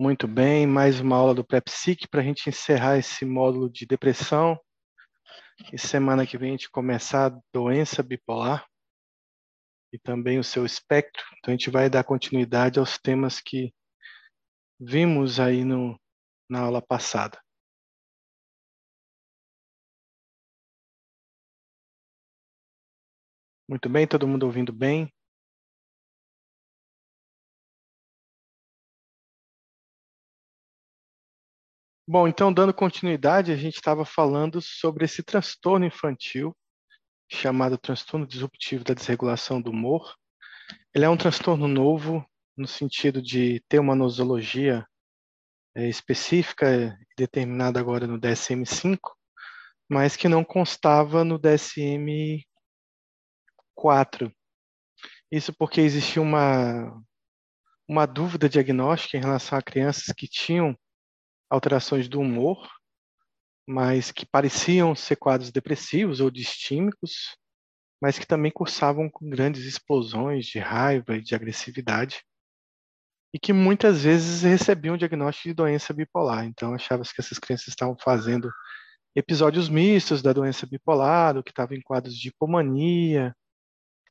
Muito bem, mais uma aula do PrEPSIC para a gente encerrar esse módulo de depressão. E semana que vem a gente começar a doença bipolar e também o seu espectro. Então a gente vai dar continuidade aos temas que vimos aí no, na aula passada. Muito bem, todo mundo ouvindo bem? Bom, então, dando continuidade, a gente estava falando sobre esse transtorno infantil, chamado transtorno disruptivo da desregulação do humor. Ele é um transtorno novo, no sentido de ter uma nosologia é, específica, determinada agora no DSM-5, mas que não constava no DSM-4. Isso porque existia uma, uma dúvida diagnóstica em relação a crianças que tinham alterações do humor, mas que pareciam ser quadros depressivos ou distímicos, mas que também cursavam com grandes explosões de raiva e de agressividade, e que muitas vezes recebiam diagnóstico de doença bipolar. Então, achava-se que essas crianças estavam fazendo episódios mistos da doença bipolar, ou que estavam em quadros de hipomania.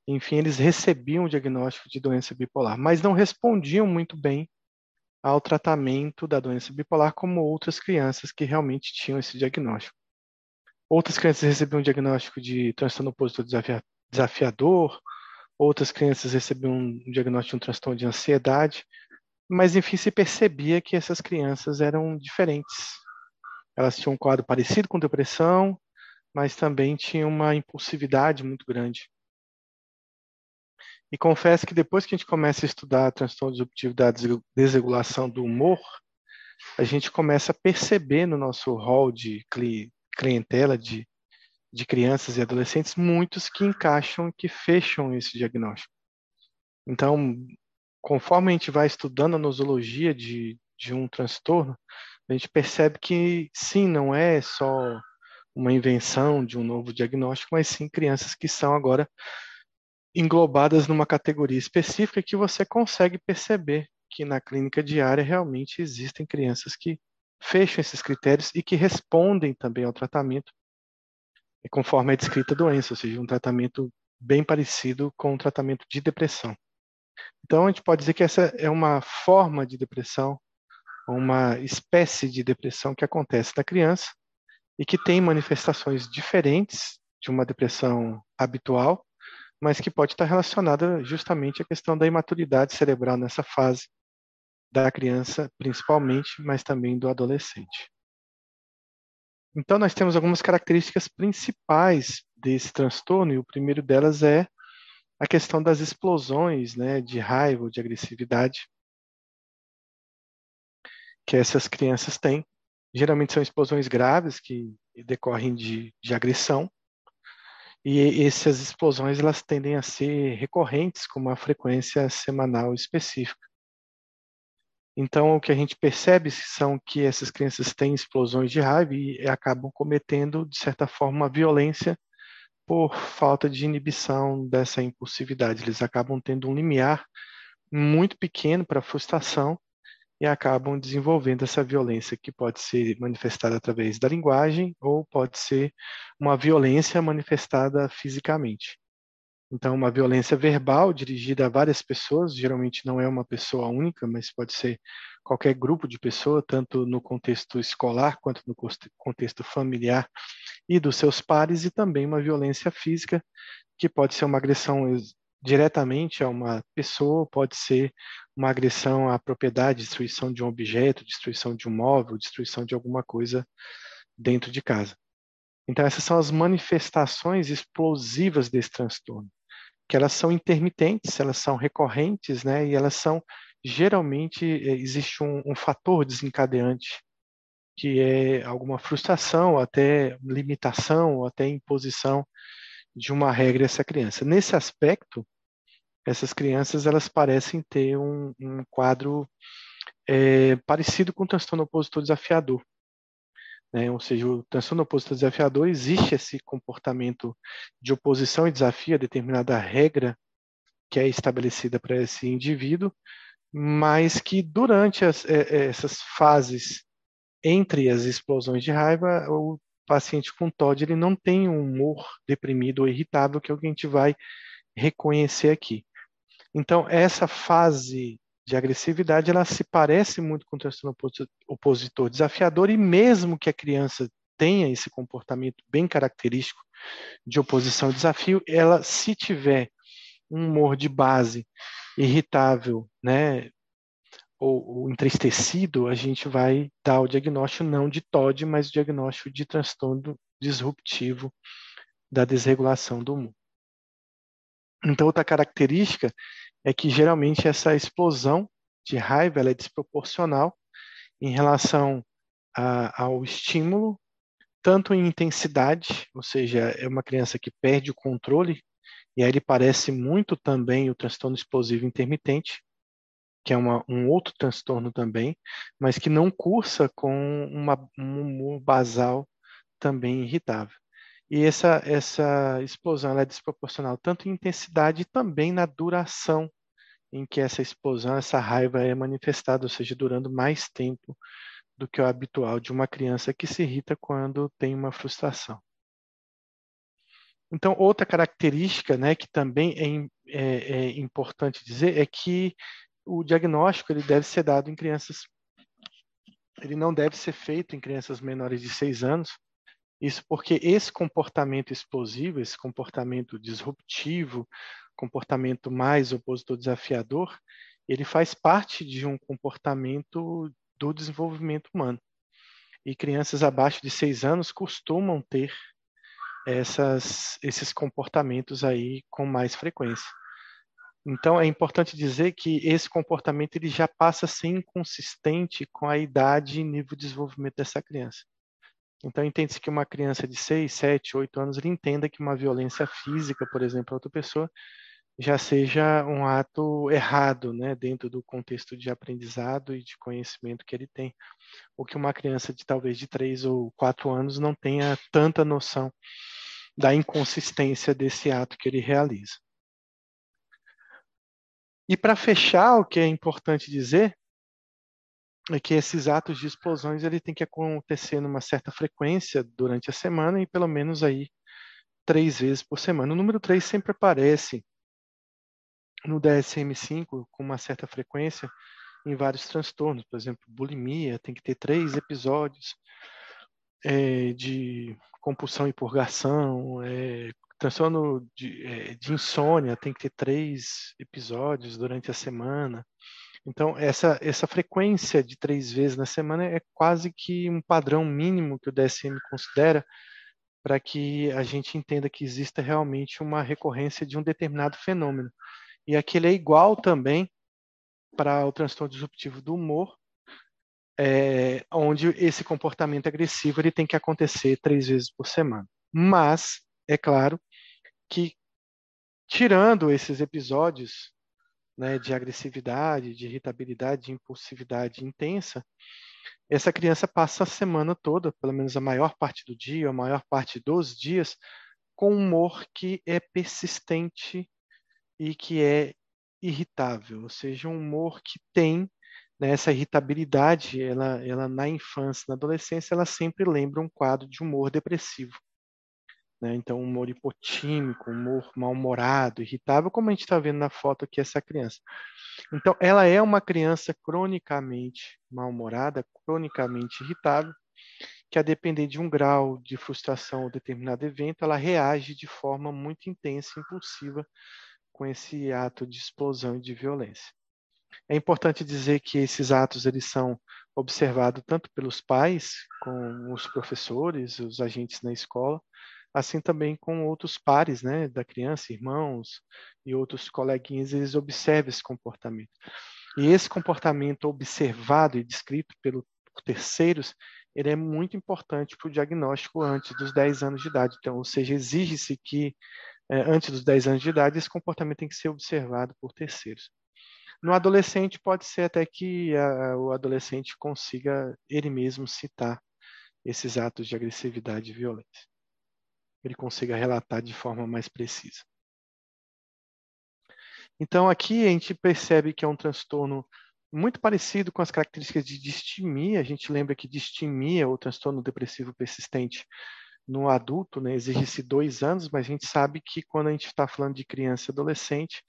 Enfim, eles recebiam o diagnóstico de doença bipolar, mas não respondiam muito bem ao tratamento da doença bipolar como outras crianças que realmente tinham esse diagnóstico. Outras crianças recebiam um diagnóstico de transtorno opositor desafiador, outras crianças recebiam um diagnóstico de um transtorno de ansiedade, mas enfim se percebia que essas crianças eram diferentes. Elas tinham um quadro parecido com depressão, mas também tinham uma impulsividade muito grande. E confesso que depois que a gente começa a estudar transtorno disruptivo da desregulação do humor, a gente começa a perceber no nosso rol de clientela de, de crianças e adolescentes muitos que encaixam, que fecham esse diagnóstico. Então, conforme a gente vai estudando a nosologia de, de um transtorno, a gente percebe que sim, não é só uma invenção de um novo diagnóstico, mas sim crianças que são agora englobadas numa categoria específica que você consegue perceber que na clínica diária realmente existem crianças que fecham esses critérios e que respondem também ao tratamento conforme é descrita a doença, ou seja, um tratamento bem parecido com o tratamento de depressão. Então, a gente pode dizer que essa é uma forma de depressão, uma espécie de depressão que acontece na criança e que tem manifestações diferentes de uma depressão habitual, mas que pode estar relacionada justamente à questão da imaturidade cerebral nessa fase da criança, principalmente, mas também do adolescente. Então, nós temos algumas características principais desse transtorno, e o primeiro delas é a questão das explosões né, de raiva ou de agressividade que essas crianças têm. Geralmente são explosões graves que decorrem de, de agressão, e essas explosões elas tendem a ser recorrentes com uma frequência semanal específica. Então, o que a gente percebe são que essas crianças têm explosões de raiva e acabam cometendo, de certa forma, uma violência por falta de inibição dessa impulsividade. Eles acabam tendo um limiar muito pequeno para frustração e acabam desenvolvendo essa violência que pode ser manifestada através da linguagem ou pode ser uma violência manifestada fisicamente. Então, uma violência verbal dirigida a várias pessoas, geralmente não é uma pessoa única, mas pode ser qualquer grupo de pessoas, tanto no contexto escolar quanto no contexto familiar e dos seus pares, e também uma violência física, que pode ser uma agressão diretamente a uma pessoa, pode ser uma agressão à propriedade, destruição de um objeto, destruição de um móvel, destruição de alguma coisa dentro de casa. Então, essas são as manifestações explosivas desse transtorno que elas são intermitentes, elas são recorrentes, né? E elas são geralmente eh, existe um, um fator desencadeante que é alguma frustração, até limitação, até imposição de uma regra a essa criança. Nesse aspecto, essas crianças elas parecem ter um, um quadro é, parecido com o transtorno opositor desafiador. Né? Ou seja, o transtorno opositor desafiador existe esse comportamento de oposição e desafio a determinada regra que é estabelecida para esse indivíduo, mas que durante as, é, essas fases entre as explosões de raiva, o paciente com TOD ele não tem um humor deprimido ou irritável, que é o que a gente vai reconhecer aqui. Então, essa fase de agressividade, ela se parece muito com o transtorno opositor desafiador, e mesmo que a criança tenha esse comportamento bem característico de oposição e desafio, ela, se tiver um humor de base irritável, né, ou, ou, entristecido, a gente vai dar o diagnóstico não de TOD, mas o diagnóstico de transtorno disruptivo da desregulação do humor. Então, outra característica é que geralmente essa explosão de raiva é desproporcional em relação a, ao estímulo, tanto em intensidade, ou seja, é uma criança que perde o controle, e aí ele parece muito também o transtorno explosivo intermitente, que é uma, um outro transtorno também, mas que não cursa com uma, um humor basal também irritável. E essa, essa explosão é desproporcional tanto em intensidade também na duração em que essa explosão, essa raiva é manifestada, ou seja, durando mais tempo do que o habitual de uma criança que se irrita quando tem uma frustração. Então, outra característica né, que também é, é, é importante dizer é que o diagnóstico ele deve ser dado em crianças, ele não deve ser feito em crianças menores de seis anos, isso porque esse comportamento explosivo, esse comportamento disruptivo, comportamento mais opositor desafiador, ele faz parte de um comportamento do desenvolvimento humano. E crianças abaixo de seis anos costumam ter essas, esses comportamentos aí com mais frequência. Então, é importante dizer que esse comportamento ele já passa a ser inconsistente com a idade e nível de desenvolvimento dessa criança. Então, entende-se que uma criança de 6, 7, 8 anos entenda que uma violência física, por exemplo, a outra pessoa, já seja um ato errado, né, dentro do contexto de aprendizado e de conhecimento que ele tem. Ou que uma criança de talvez de 3 ou 4 anos não tenha tanta noção da inconsistência desse ato que ele realiza. E para fechar, o que é importante dizer é que esses atos de explosões ele tem que acontecer numa certa frequência durante a semana e pelo menos aí três vezes por semana. O número 3 sempre aparece no DSM-5 com uma certa frequência em vários transtornos, por exemplo, bulimia tem que ter três episódios é, de compulsão e purgação, é, transtorno de, é, de, insônia tem que ter três episódios durante a semana. Então, essa, essa frequência de três vezes na semana é quase que um padrão mínimo que o DSM considera para que a gente entenda que exista realmente uma recorrência de um determinado fenômeno. E aquele é igual também para o transtorno disruptivo do humor, é, onde esse comportamento agressivo ele tem que acontecer três vezes por semana. Mas, é claro que, tirando esses episódios né, de agressividade, de irritabilidade, de impulsividade intensa, essa criança passa a semana toda, pelo menos a maior parte do dia, a maior parte dos dias, com humor que é persistente e que é irritável, ou seja, um humor que tem né, essa irritabilidade, ela, ela na infância, na adolescência, ela sempre lembra um quadro de humor depressivo. Né? Então, humor hipotímico, humor mal-humorado, irritável, como a gente está vendo na foto aqui, essa criança. Então, ela é uma criança cronicamente mal-humorada, cronicamente irritável, que a depender de um grau de frustração ou determinado evento, ela reage de forma muito intensa impulsiva com esse ato de explosão e de violência. É importante dizer que esses atos eles são observados tanto pelos pais, com os professores, os agentes na escola, assim também com outros pares, né, da criança, irmãos e outros coleguinhas, eles observam esse comportamento. E esse comportamento observado e descrito pelo, por terceiros, ele é muito importante para o diagnóstico antes dos 10 anos de idade. Então, ou seja, exige-se que é, antes dos 10 anos de idade, esse comportamento tem que ser observado por terceiros. No adolescente, pode ser até que a, o adolescente consiga ele mesmo citar esses atos de agressividade e violência. Ele consiga relatar de forma mais precisa. Então, aqui a gente percebe que é um transtorno muito parecido com as características de distimia. A gente lembra que distimia, ou transtorno depressivo persistente, no adulto, né, exige-se dois anos, mas a gente sabe que quando a gente está falando de criança e adolescente,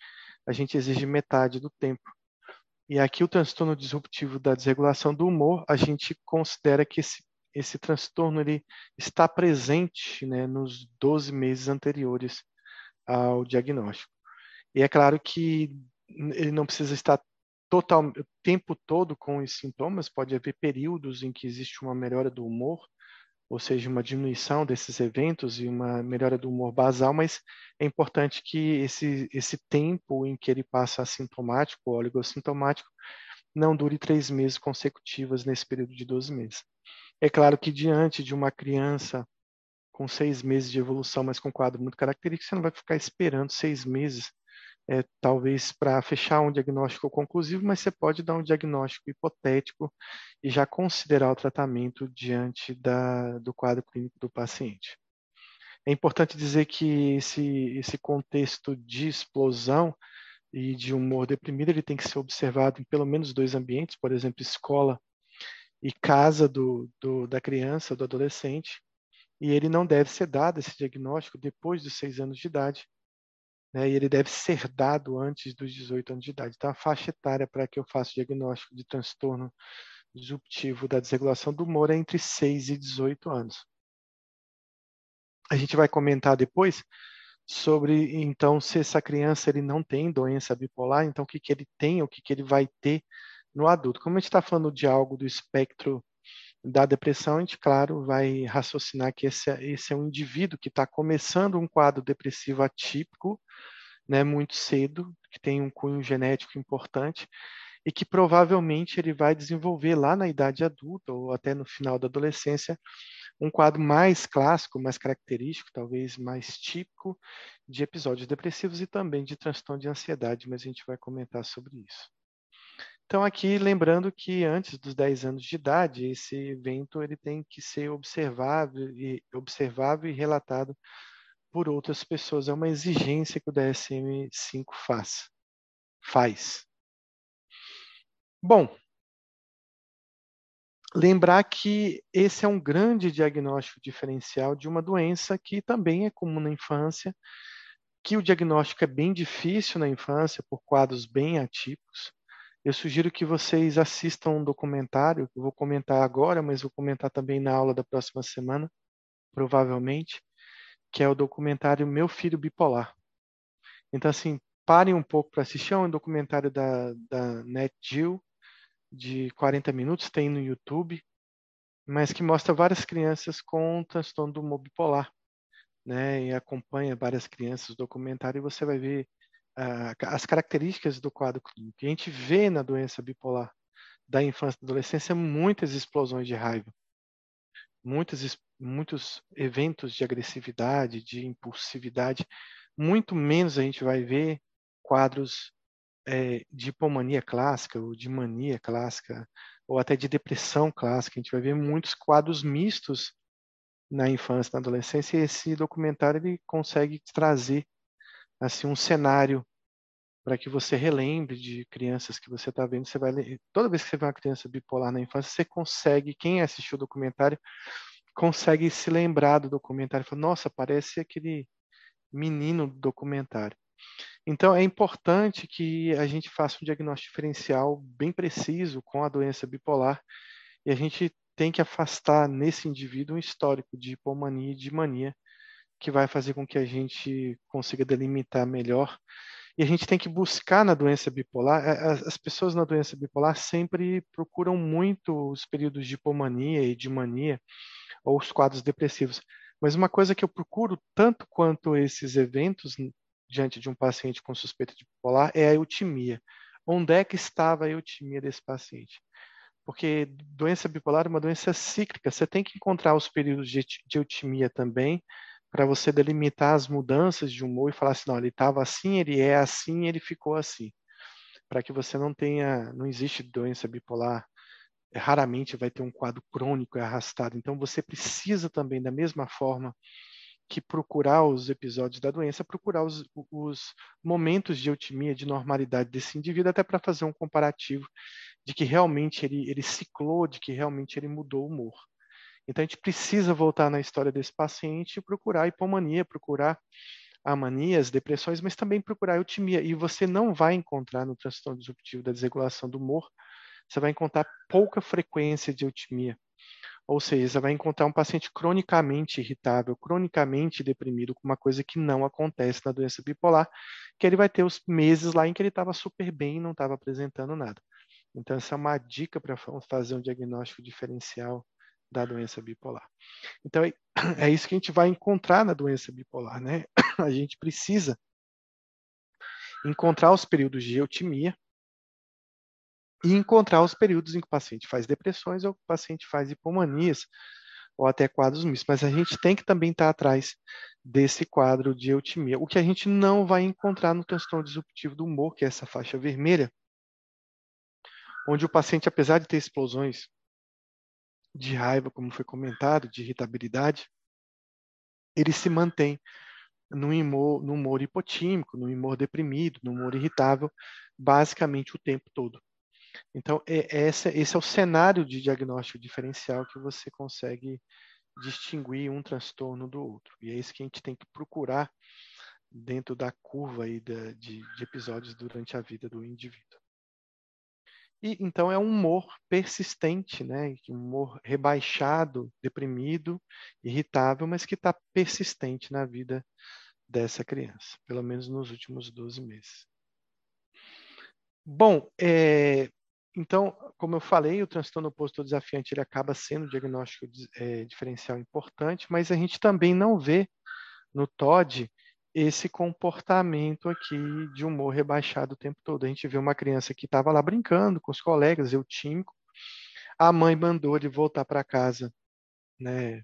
a gente exige metade do tempo. E aqui o transtorno disruptivo da desregulação do humor, a gente considera que esse, esse transtorno ele está presente né, nos 12 meses anteriores ao diagnóstico. E é claro que ele não precisa estar total, o tempo todo com os sintomas, pode haver períodos em que existe uma melhora do humor, ou seja, uma diminuição desses eventos e uma melhora do humor basal, mas é importante que esse, esse tempo em que ele passa assintomático ou oligossintomático não dure três meses consecutivos nesse período de 12 meses. É claro que diante de uma criança com seis meses de evolução, mas com quadro muito característico, você não vai ficar esperando seis meses é, talvez para fechar um diagnóstico conclusivo, mas você pode dar um diagnóstico hipotético e já considerar o tratamento diante da, do quadro clínico do paciente. É importante dizer que esse, esse contexto de explosão e de humor deprimido ele tem que ser observado em pelo menos dois ambientes, por exemplo, escola e casa do, do, da criança, do adolescente, e ele não deve ser dado esse diagnóstico depois dos seis anos de idade, né, e ele deve ser dado antes dos 18 anos de idade. Então, a faixa etária para que eu faça o diagnóstico de transtorno disruptivo da desregulação do humor é entre 6 e 18 anos. A gente vai comentar depois sobre, então, se essa criança ele não tem doença bipolar, então o que, que ele tem, o que, que ele vai ter no adulto. Como a gente está falando de algo do espectro da depressão, a gente, claro, vai raciocinar que esse, é, esse é um indivíduo que está começando um quadro depressivo atípico, né, muito cedo, que tem um cunho genético importante e que provavelmente ele vai desenvolver lá na idade adulta ou até no final da adolescência um quadro mais clássico, mais característico, talvez mais típico de episódios depressivos e também de transtorno de ansiedade, mas a gente vai comentar sobre isso. Então aqui lembrando que antes dos 10 anos de idade, esse evento ele tem que ser observável e observável e relatado por outras pessoas. É uma exigência que o DSM-5 faz. Faz. Bom, lembrar que esse é um grande diagnóstico diferencial de uma doença que também é comum na infância, que o diagnóstico é bem difícil na infância por quadros bem atípicos. Eu sugiro que vocês assistam um documentário, que eu vou comentar agora, mas vou comentar também na aula da próxima semana, provavelmente, que é o documentário Meu Filho Bipolar. Então, assim, parem um pouco para assistir. É um documentário da, da NetGeo, de 40 minutos, tem no YouTube, mas que mostra várias crianças com transtorno do humor bipolar. Né, e acompanha várias crianças documentário e você vai ver uh, as características do quadro clínico. A gente vê na doença bipolar da infância e adolescência muitas explosões de raiva, muitas, muitos eventos de agressividade, de impulsividade, muito menos a gente vai ver quadros é, de hipomania clássica, ou de mania clássica, ou até de depressão clássica. A gente vai ver muitos quadros mistos na infância, na adolescência, e esse documentário ele consegue trazer assim um cenário para que você relembre de crianças que você está vendo. Você vai toda vez que você vê uma criança bipolar na infância, você consegue, quem assistiu o documentário, consegue se lembrar do documentário. Fala, Nossa, parece aquele menino do documentário. Então, é importante que a gente faça um diagnóstico diferencial bem preciso com a doença bipolar e a gente tem que afastar nesse indivíduo um histórico de hipomania e de mania que vai fazer com que a gente consiga delimitar melhor. E a gente tem que buscar na doença bipolar, as pessoas na doença bipolar sempre procuram muito os períodos de hipomania e de mania, ou os quadros depressivos. Mas uma coisa que eu procuro, tanto quanto esses eventos diante de um paciente com suspeita de bipolar, é a eutimia. Onde é que estava a eutimia desse paciente? Porque doença bipolar é uma doença cíclica, você tem que encontrar os períodos de, eutimia também, para você delimitar as mudanças de humor e falar assim, não, ele estava assim, ele é assim, ele ficou assim. Para que você não tenha, não existe doença bipolar, raramente vai ter um quadro crônico e arrastado. Então você precisa também, da mesma forma que procurar os episódios da doença, procurar os, os momentos de eutimia, de normalidade desse indivíduo, até para fazer um comparativo de que realmente ele, ele ciclou, de que realmente ele mudou o humor. Então a gente precisa voltar na história desse paciente e procurar hipomania, procurar a mania, as depressões, mas também procurar eutimia. E você não vai encontrar no transtorno disruptivo da desregulação do humor, você vai encontrar pouca frequência de eutimia. Ou seja, você vai encontrar um paciente cronicamente irritável, cronicamente deprimido, com uma coisa que não acontece na doença bipolar, que ele vai ter os meses lá em que ele estava super bem e não estava apresentando nada. Então, essa é uma dica para fazer um diagnóstico diferencial da doença bipolar. Então, é, é isso que a gente vai encontrar na doença bipolar, né? A gente precisa encontrar os períodos de eutimia e encontrar os períodos em que o paciente faz depressões ou que o paciente faz hipomanias ou até quadros mistos. Mas a gente tem que também estar atrás desse quadro de eutimia. O que a gente não vai encontrar no transtorno disruptivo do humor, que é essa faixa vermelha, onde o paciente, apesar de ter explosões de raiva, como foi comentado, de irritabilidade, ele se mantém no humor, humor hipotímico, no humor deprimido, no humor irritável, basicamente o tempo todo. Então, é, esse, esse é o cenário de diagnóstico diferencial que você consegue distinguir um transtorno do outro. E é isso que a gente tem que procurar dentro da curva aí de, de episódios durante a vida do indivíduo. E então é um humor persistente, né? Um humor rebaixado, deprimido, irritável, mas que está persistente na vida dessa criança, pelo menos nos últimos 12 meses. Bom, é, então, como eu falei, o transtorno opositor desafiante ele acaba sendo um diagnóstico é, diferencial importante, mas a gente também não vê no TOD esse comportamento aqui de humor rebaixado o tempo todo. A gente vê uma criança que estava lá brincando com os colegas, eu tímico, a mãe mandou ele voltar para casa, né?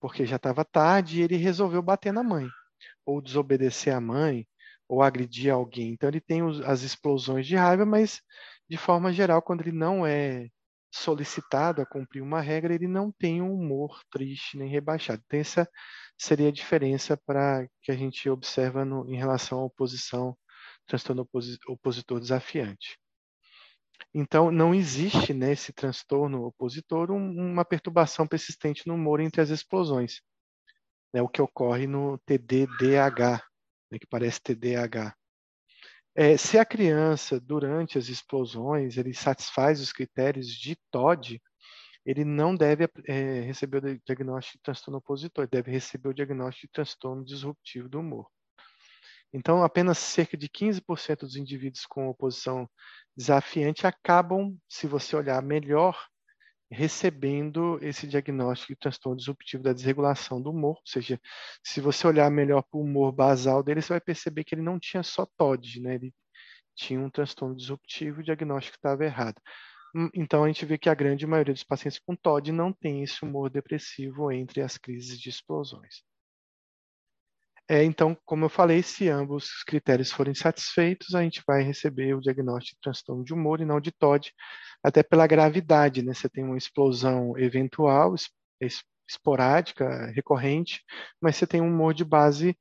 Porque já estava tarde e ele resolveu bater na mãe, ou desobedecer a mãe, ou agredir alguém. Então ele tem os, as explosões de raiva, mas de forma geral, quando ele não é solicitado a cumprir uma regra, ele não tem um humor triste nem rebaixado. Então, essa seria a diferença para que a gente observa no, em relação à oposição, transtorno opositor desafiante. Então, não existe nesse transtorno opositor um, uma perturbação persistente no humor entre as explosões. É o que ocorre no TDDH, né, que parece TDAH. É, se a criança, durante as explosões, ele satisfaz os critérios de TOD, ele não deve é, receber o diagnóstico de transtorno opositor, deve receber o diagnóstico de transtorno disruptivo do humor. Então, apenas cerca de 15% dos indivíduos com oposição desafiante acabam, se você olhar melhor, recebendo esse diagnóstico de transtorno disruptivo da desregulação do humor. Ou seja, se você olhar melhor para o humor basal dele, você vai perceber que ele não tinha só TOD, né? ele tinha um transtorno disruptivo e o diagnóstico estava errado. Hum, então, a gente vê que a grande maioria dos pacientes com TOD não tem esse humor depressivo entre as crises de explosões. É, então, como eu falei, se ambos os critérios forem satisfeitos, a gente vai receber o diagnóstico de transtorno de humor e não de TOD, até pela gravidade, né? Você tem uma explosão eventual, esporádica, recorrente, mas você tem um humor de base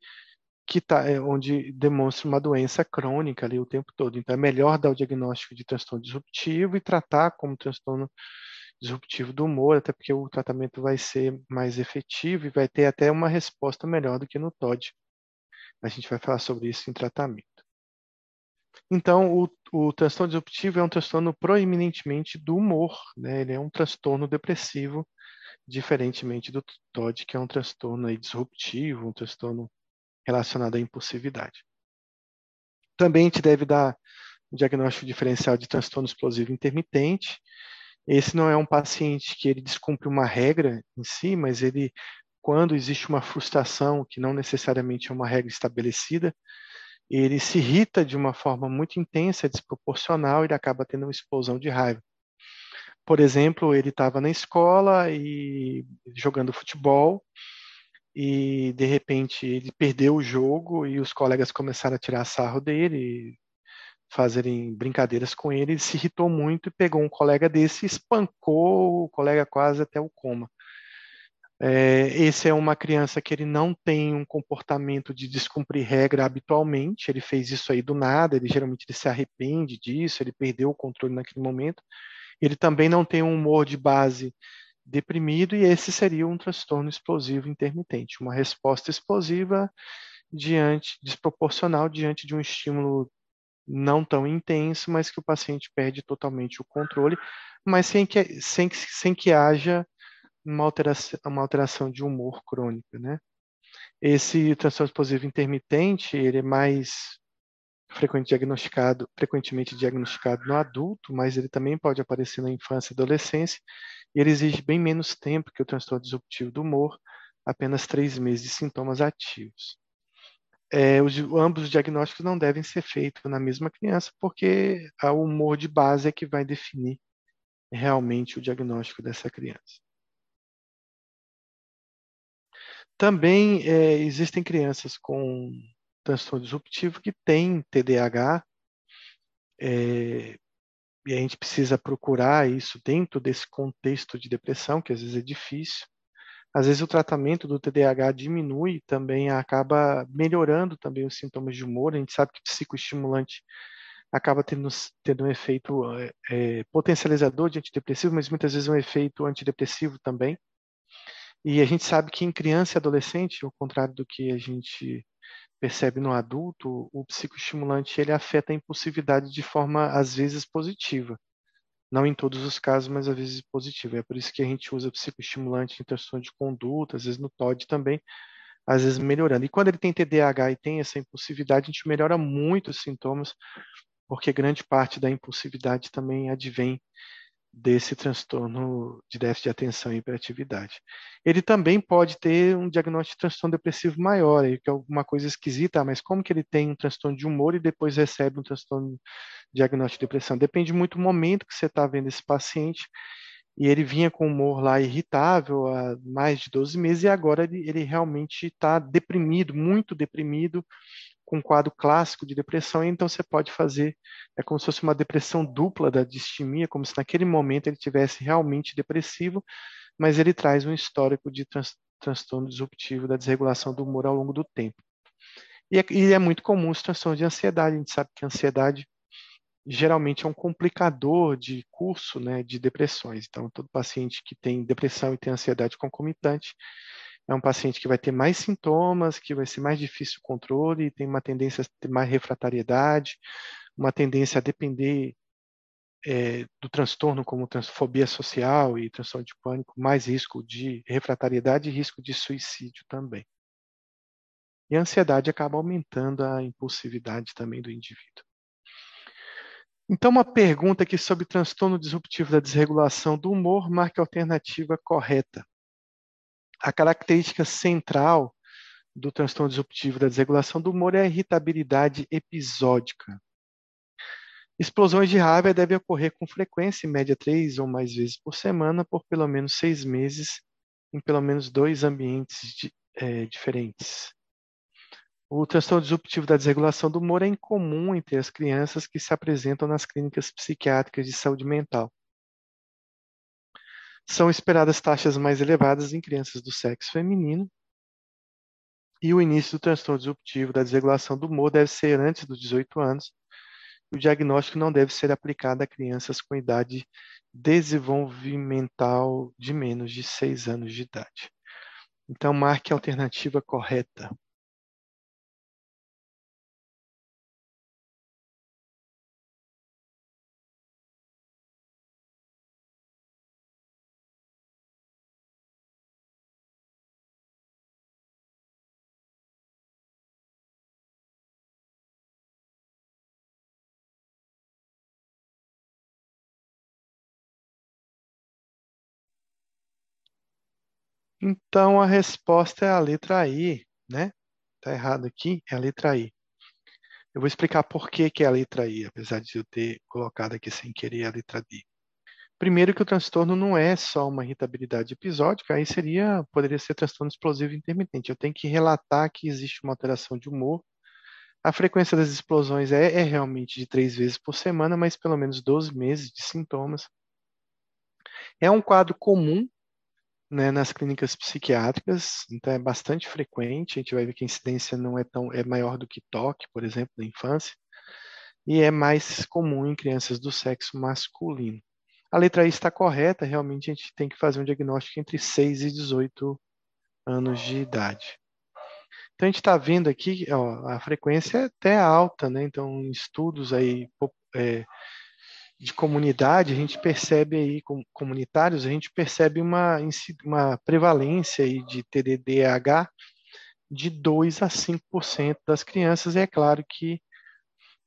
que tá, é, onde demonstra uma doença crônica ali o tempo todo. Então, é melhor dar o diagnóstico de transtorno disruptivo e tratar como transtorno disruptivo do humor, até porque o tratamento vai ser mais efetivo e vai ter até uma resposta melhor do que no TOD. A gente vai falar sobre isso em tratamento. Então, o, o transtorno disruptivo é um transtorno proeminentemente do humor, né? ele é um transtorno depressivo, diferentemente do TOD, que é um transtorno aí disruptivo, um transtorno relacionado à impulsividade. Também gente deve dar um diagnóstico diferencial de transtorno explosivo intermitente, esse não é um paciente que ele descumpre uma regra em si, mas ele, quando existe uma frustração, que não necessariamente é uma regra estabelecida, ele se irrita de uma forma muito intensa, desproporcional, e ele acaba tendo uma explosão de raiva. Por exemplo, ele estava na escola e jogando futebol e de repente ele perdeu o jogo e os colegas começaram a tirar sarro dele, fazerem brincadeiras com ele, ele se irritou muito e pegou um colega desse e espancou o colega quase até o coma. É, esse é uma criança que ele não tem um comportamento de descumprir regra habitualmente, ele fez isso aí do nada, ele geralmente ele se arrepende disso, ele perdeu o controle naquele momento. Ele também não tem um humor de base deprimido e esse seria um transtorno explosivo intermitente, uma resposta explosiva diante desproporcional diante de um estímulo não tão intenso, mas que o paciente perde totalmente o controle, mas sem que, sem, sem que haja uma alteração, uma alteração de humor crônica, né? Esse transtorno explosivo intermitente, ele é mais frequente diagnosticado, frequentemente diagnosticado no adulto, mas ele também pode aparecer na infância e adolescência, e ele exige bem menos tempo que o transtorno disruptivo do humor, apenas três meses de sintomas ativos. É, os, ambos os diagnósticos não devem ser feitos na mesma criança, porque o humor de base é que vai definir realmente o diagnóstico dessa criança. Também é, existem crianças com transtorno disruptivo que têm TDAH, é, e a gente precisa procurar isso dentro desse contexto de depressão, que às vezes é difícil. Às vezes o tratamento do TDAH diminui também, acaba melhorando também os sintomas de humor. A gente sabe que psicoestimulante acaba tendo, tendo um efeito é, potencializador de antidepressivo, mas muitas vezes um efeito antidepressivo também. E a gente sabe que em criança e adolescente, ao contrário do que a gente percebe no adulto, o psicoestimulante ele afeta a impulsividade de forma às vezes positiva. Não em todos os casos, mas às vezes positiva. É por isso que a gente usa psicoestimulante em transtorno de conduta, às vezes no TOD também, às vezes melhorando. E quando ele tem TDAH e tem essa impulsividade, a gente melhora muito os sintomas, porque grande parte da impulsividade também advém desse transtorno de déficit de atenção e hiperatividade. Ele também pode ter um diagnóstico de transtorno depressivo maior, que é alguma coisa esquisita, mas como que ele tem um transtorno de humor e depois recebe um transtorno de diagnóstico de depressão? Depende muito do momento que você está vendo esse paciente, e ele vinha com humor lá irritável há mais de 12 meses, e agora ele, ele realmente está deprimido, muito deprimido, com um quadro clássico de depressão, então você pode fazer, é como se fosse uma depressão dupla da distimia, como se naquele momento ele tivesse realmente depressivo, mas ele traz um histórico de trans, transtorno disruptivo da desregulação do humor ao longo do tempo. E é, e é muito comum os transtornos de ansiedade, a gente sabe que a ansiedade geralmente é um complicador de curso né, de depressões. Então, todo paciente que tem depressão e tem ansiedade concomitante, é um paciente que vai ter mais sintomas, que vai ser mais difícil o controle, tem uma tendência a ter mais refratariedade, uma tendência a depender é, do transtorno como transfobia social e transtorno de pânico, mais risco de refratariedade e risco de suicídio também. E a ansiedade acaba aumentando a impulsividade também do indivíduo. Então, uma pergunta aqui sobre transtorno disruptivo da desregulação do humor, marque a alternativa correta a característica central do transtorno disruptivo da desregulação do humor é a irritabilidade episódica. Explosões de raiva devem ocorrer com frequência, em média três ou mais vezes por semana, por pelo menos seis meses, em pelo menos dois ambientes de, é, diferentes. O transtorno disruptivo da desregulação do humor é incomum entre as crianças que se apresentam nas clínicas psiquiátricas de saúde mental são esperadas taxas mais elevadas em crianças do sexo feminino. E o início do transtorno disruptivo da desregulação do humor deve ser antes dos 18 anos. O diagnóstico não deve ser aplicado a crianças com idade desenvolvimental de menos de 6 anos de idade. Então, marque a alternativa correta. Então a resposta é a letra I, né? Tá errado aqui, é a letra I. Eu vou explicar por que, que é a letra I, apesar de eu ter colocado aqui sem querer a letra D. Primeiro que o transtorno não é só uma irritabilidade episódica, aí seria, poderia ser transtorno explosivo intermitente. Eu tenho que relatar que existe uma alteração de humor. A frequência das explosões é, é realmente de três vezes por semana, mas pelo menos 12 meses de sintomas. É um quadro comum né, nas clínicas psiquiátricas, então é bastante frequente, a gente vai ver que a incidência não é tão é maior do que toque, por exemplo, na infância, e é mais comum em crianças do sexo masculino. A letra I está correta, realmente a gente tem que fazer um diagnóstico entre 6 e 18 anos de idade. Então a gente está vendo aqui, ó, a frequência é até alta, né? Então, estudos aí é, de comunidade, a gente percebe aí, com, comunitários, a gente percebe uma, uma prevalência aí de TDDH de 2 a 5% das crianças, e é claro que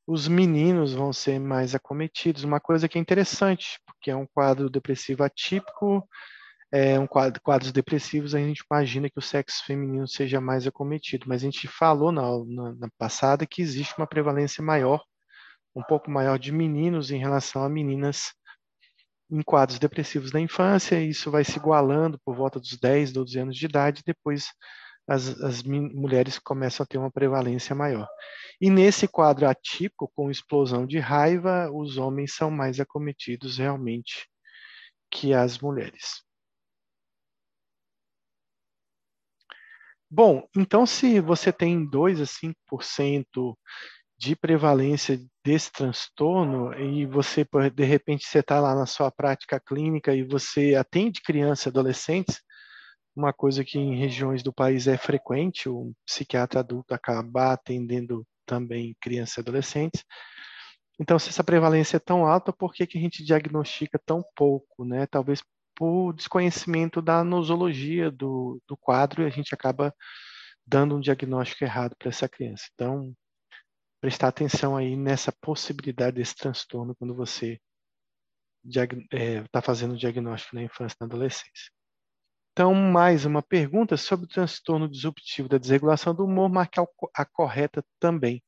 os meninos vão ser mais acometidos, uma coisa que é interessante, porque é um quadro depressivo atípico, é um quadro, quadros depressivos, a gente imagina que o sexo feminino seja mais acometido, mas a gente falou na, na, na passada que existe uma prevalência maior um pouco maior de meninos em relação a meninas em quadros depressivos da infância, e isso vai se igualando por volta dos 10, 12 anos de idade, depois as, as mulheres começam a ter uma prevalência maior. E nesse quadro atípico, com explosão de raiva, os homens são mais acometidos realmente que as mulheres. Bom, então se você tem 2 a 5% de prevalência desse transtorno e você, de repente, você está lá na sua prática clínica e você atende crianças e adolescentes, uma coisa que em regiões do país é frequente, o psiquiatra adulto acabar atendendo também crianças e adolescentes. Então, se essa prevalência é tão alta, por que, que a gente diagnostica tão pouco, né? Talvez por desconhecimento da nosologia do, do quadro e a gente acaba dando um diagnóstico errado para essa criança. Então, prestar atenção aí nessa possibilidade desse transtorno quando você está é, tá fazendo o diagnóstico na infância e na adolescência. Então, mais uma pergunta sobre o transtorno disruptivo da desregulação do humor, marque a correta também.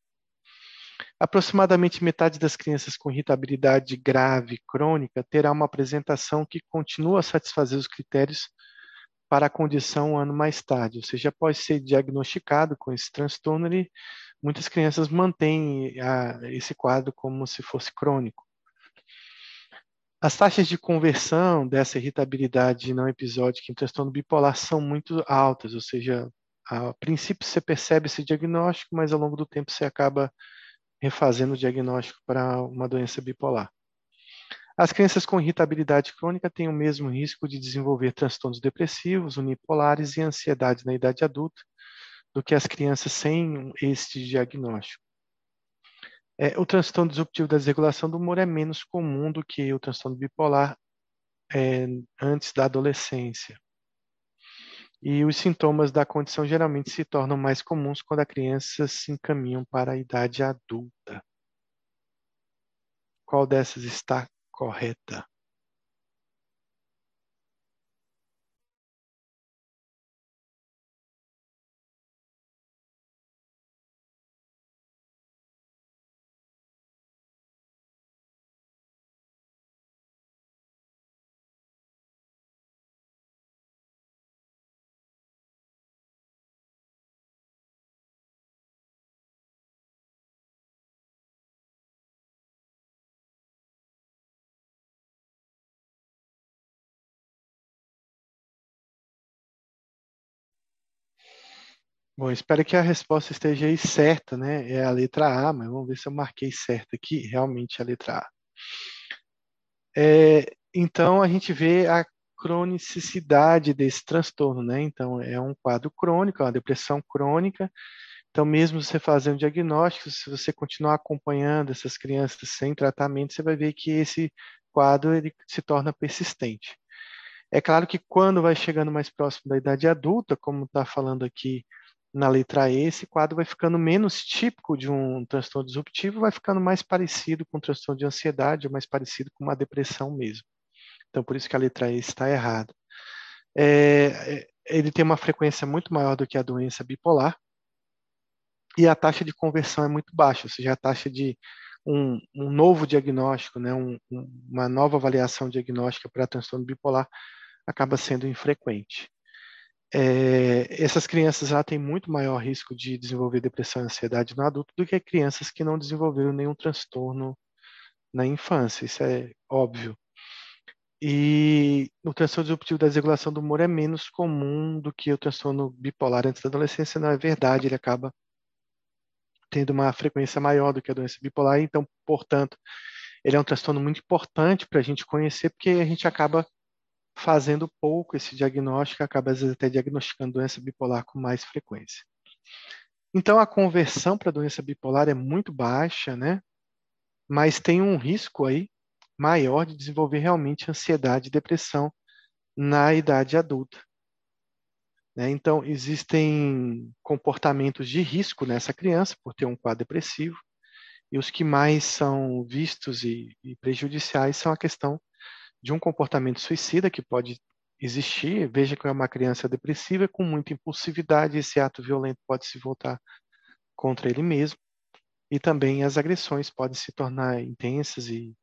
Aproximadamente metade das crianças com irritabilidade grave crônica terá uma apresentação que continua a satisfazer os critérios para a condição um ano mais tarde, ou seja, após ser diagnosticado com esse transtorno, ele muitas crianças mantêm a, esse quadro como se fosse crônico. As taxas de conversão dessa irritabilidade não episódica em transtorno bipolar são muito altas, ou seja, a princípio você percebe esse diagnóstico, mas ao longo do tempo você acaba refazendo o diagnóstico para uma doença bipolar. As crianças com irritabilidade crônica têm o mesmo risco de desenvolver transtornos depressivos, unipolares e ansiedade na idade adulta, do que as crianças sem este diagnóstico. É, o transtorno disruptivo da desregulação do humor é menos comum do que o transtorno bipolar é, antes da adolescência. E os sintomas da condição geralmente se tornam mais comuns quando a criança se encaminham para a idade adulta. Qual dessas está correta? Bom, espero que a resposta esteja aí certa, né? É a letra A, mas vamos ver se eu marquei certo aqui. Realmente a letra A. É, então, a gente vê a cronicidade desse transtorno, né? Então, é um quadro crônico, é uma depressão crônica. Então, mesmo você fazendo diagnóstico, se você continuar acompanhando essas crianças sem tratamento, você vai ver que esse quadro ele se torna persistente. É claro que quando vai chegando mais próximo da idade adulta, como está falando aqui na letra E, esse quadro vai ficando menos típico de um transtorno disruptivo, vai ficando mais parecido com um transtorno de ansiedade, mais parecido com uma depressão mesmo. Então, por isso que a letra E está errada. É, é, ele tem uma frequência muito maior do que a doença bipolar, e a taxa de conversão é muito baixa, ou seja, a taxa de um, um novo diagnóstico, né, um, uma nova avaliação diagnóstica para transtorno bipolar acaba sendo infrequente é, essas crianças já têm muito maior risco de desenvolver depressão e ansiedade no adulto do que crianças que não desenvolveram nenhum transtorno na infância, isso é óbvio. E o transtorno disruptivo da desregulação do humor é menos comum do que o transtorno bipolar antes da adolescência, não é verdade, ele acaba tendo uma frequência maior do que a doença bipolar, então, portanto, ele é um transtorno muito importante para a gente conhecer, porque a gente acaba fazendo pouco esse diagnóstico, acaba às vezes até diagnosticando doença bipolar com mais frequência. Então, a conversão para doença bipolar é muito baixa, né? Mas tem um risco aí maior de desenvolver realmente ansiedade e depressão na idade adulta. Né? Então, existem comportamentos de risco nessa criança por ter um quadro depressivo, e os que mais são vistos e, e prejudiciais são a questão de um comportamento suicida que pode existir. Veja que é uma criança depressiva com muita impulsividade, esse ato violento pode se voltar contra ele mesmo, e também as agressões podem se tornar intensas e,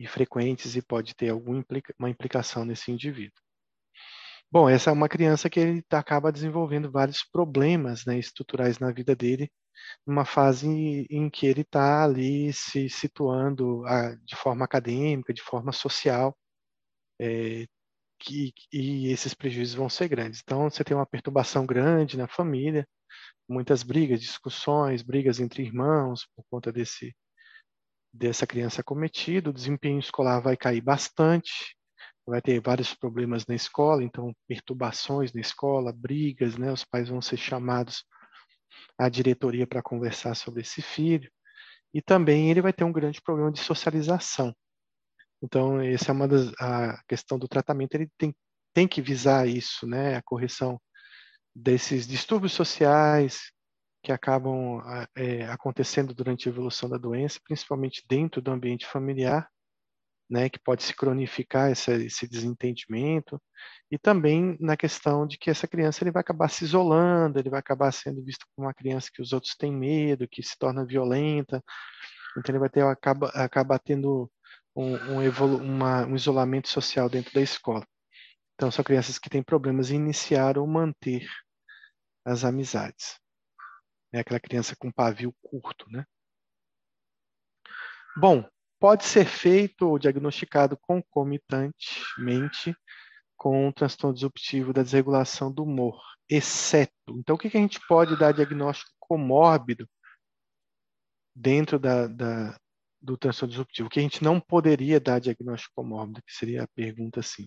e frequentes e pode ter alguma implica, uma implicação nesse indivíduo. Bom, essa é uma criança que ele acaba desenvolvendo vários problemas né, estruturais na vida dele, numa fase em que ele está ali se situando a, de forma acadêmica, de forma social, é, que, e esses prejuízos vão ser grandes. Então, você tem uma perturbação grande na família, muitas brigas, discussões, brigas entre irmãos por conta desse dessa criança cometida, o desempenho escolar vai cair bastante, vai ter vários problemas na escola, então perturbações na escola, brigas, né? Os pais vão ser chamados à diretoria para conversar sobre esse filho. E também ele vai ter um grande problema de socialização. Então, essa é uma das a questão do tratamento, ele tem, tem que visar isso, né? A correção desses distúrbios sociais que acabam é, acontecendo durante a evolução da doença, principalmente dentro do ambiente familiar, né, que pode se cronificar essa, esse desentendimento, e também na questão de que essa criança ele vai acabar se isolando, ele vai acabar sendo visto como uma criança que os outros têm medo, que se torna violenta, então ele vai ter acaba, acaba tendo um, um, uma, um isolamento social dentro da escola. Então são crianças que têm problemas em iniciar ou manter as amizades. É aquela criança com pavio curto, né? Bom, pode ser feito ou diagnosticado concomitantemente com o transtorno disruptivo da desregulação do humor, exceto. Então, o que, a gente pode dar diagnóstico comórbido dentro da, da, do transtorno disruptivo? Que a gente não poderia dar diagnóstico comórbido, que seria a pergunta assim.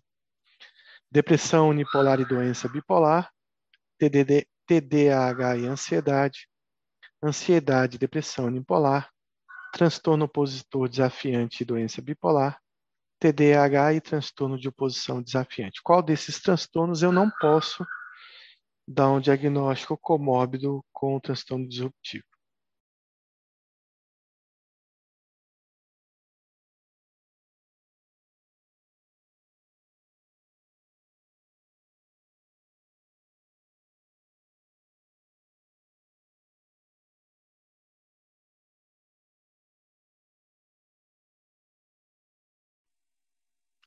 Depressão unipolar e doença bipolar, TDD, TDAH e ansiedade, ansiedade e depressão unipolar, transtorno opositor desafiante e doença bipolar, TDAH e transtorno de oposição desafiante. Qual desses transtornos eu não posso dar um diagnóstico comórbido com o transtorno disruptivo?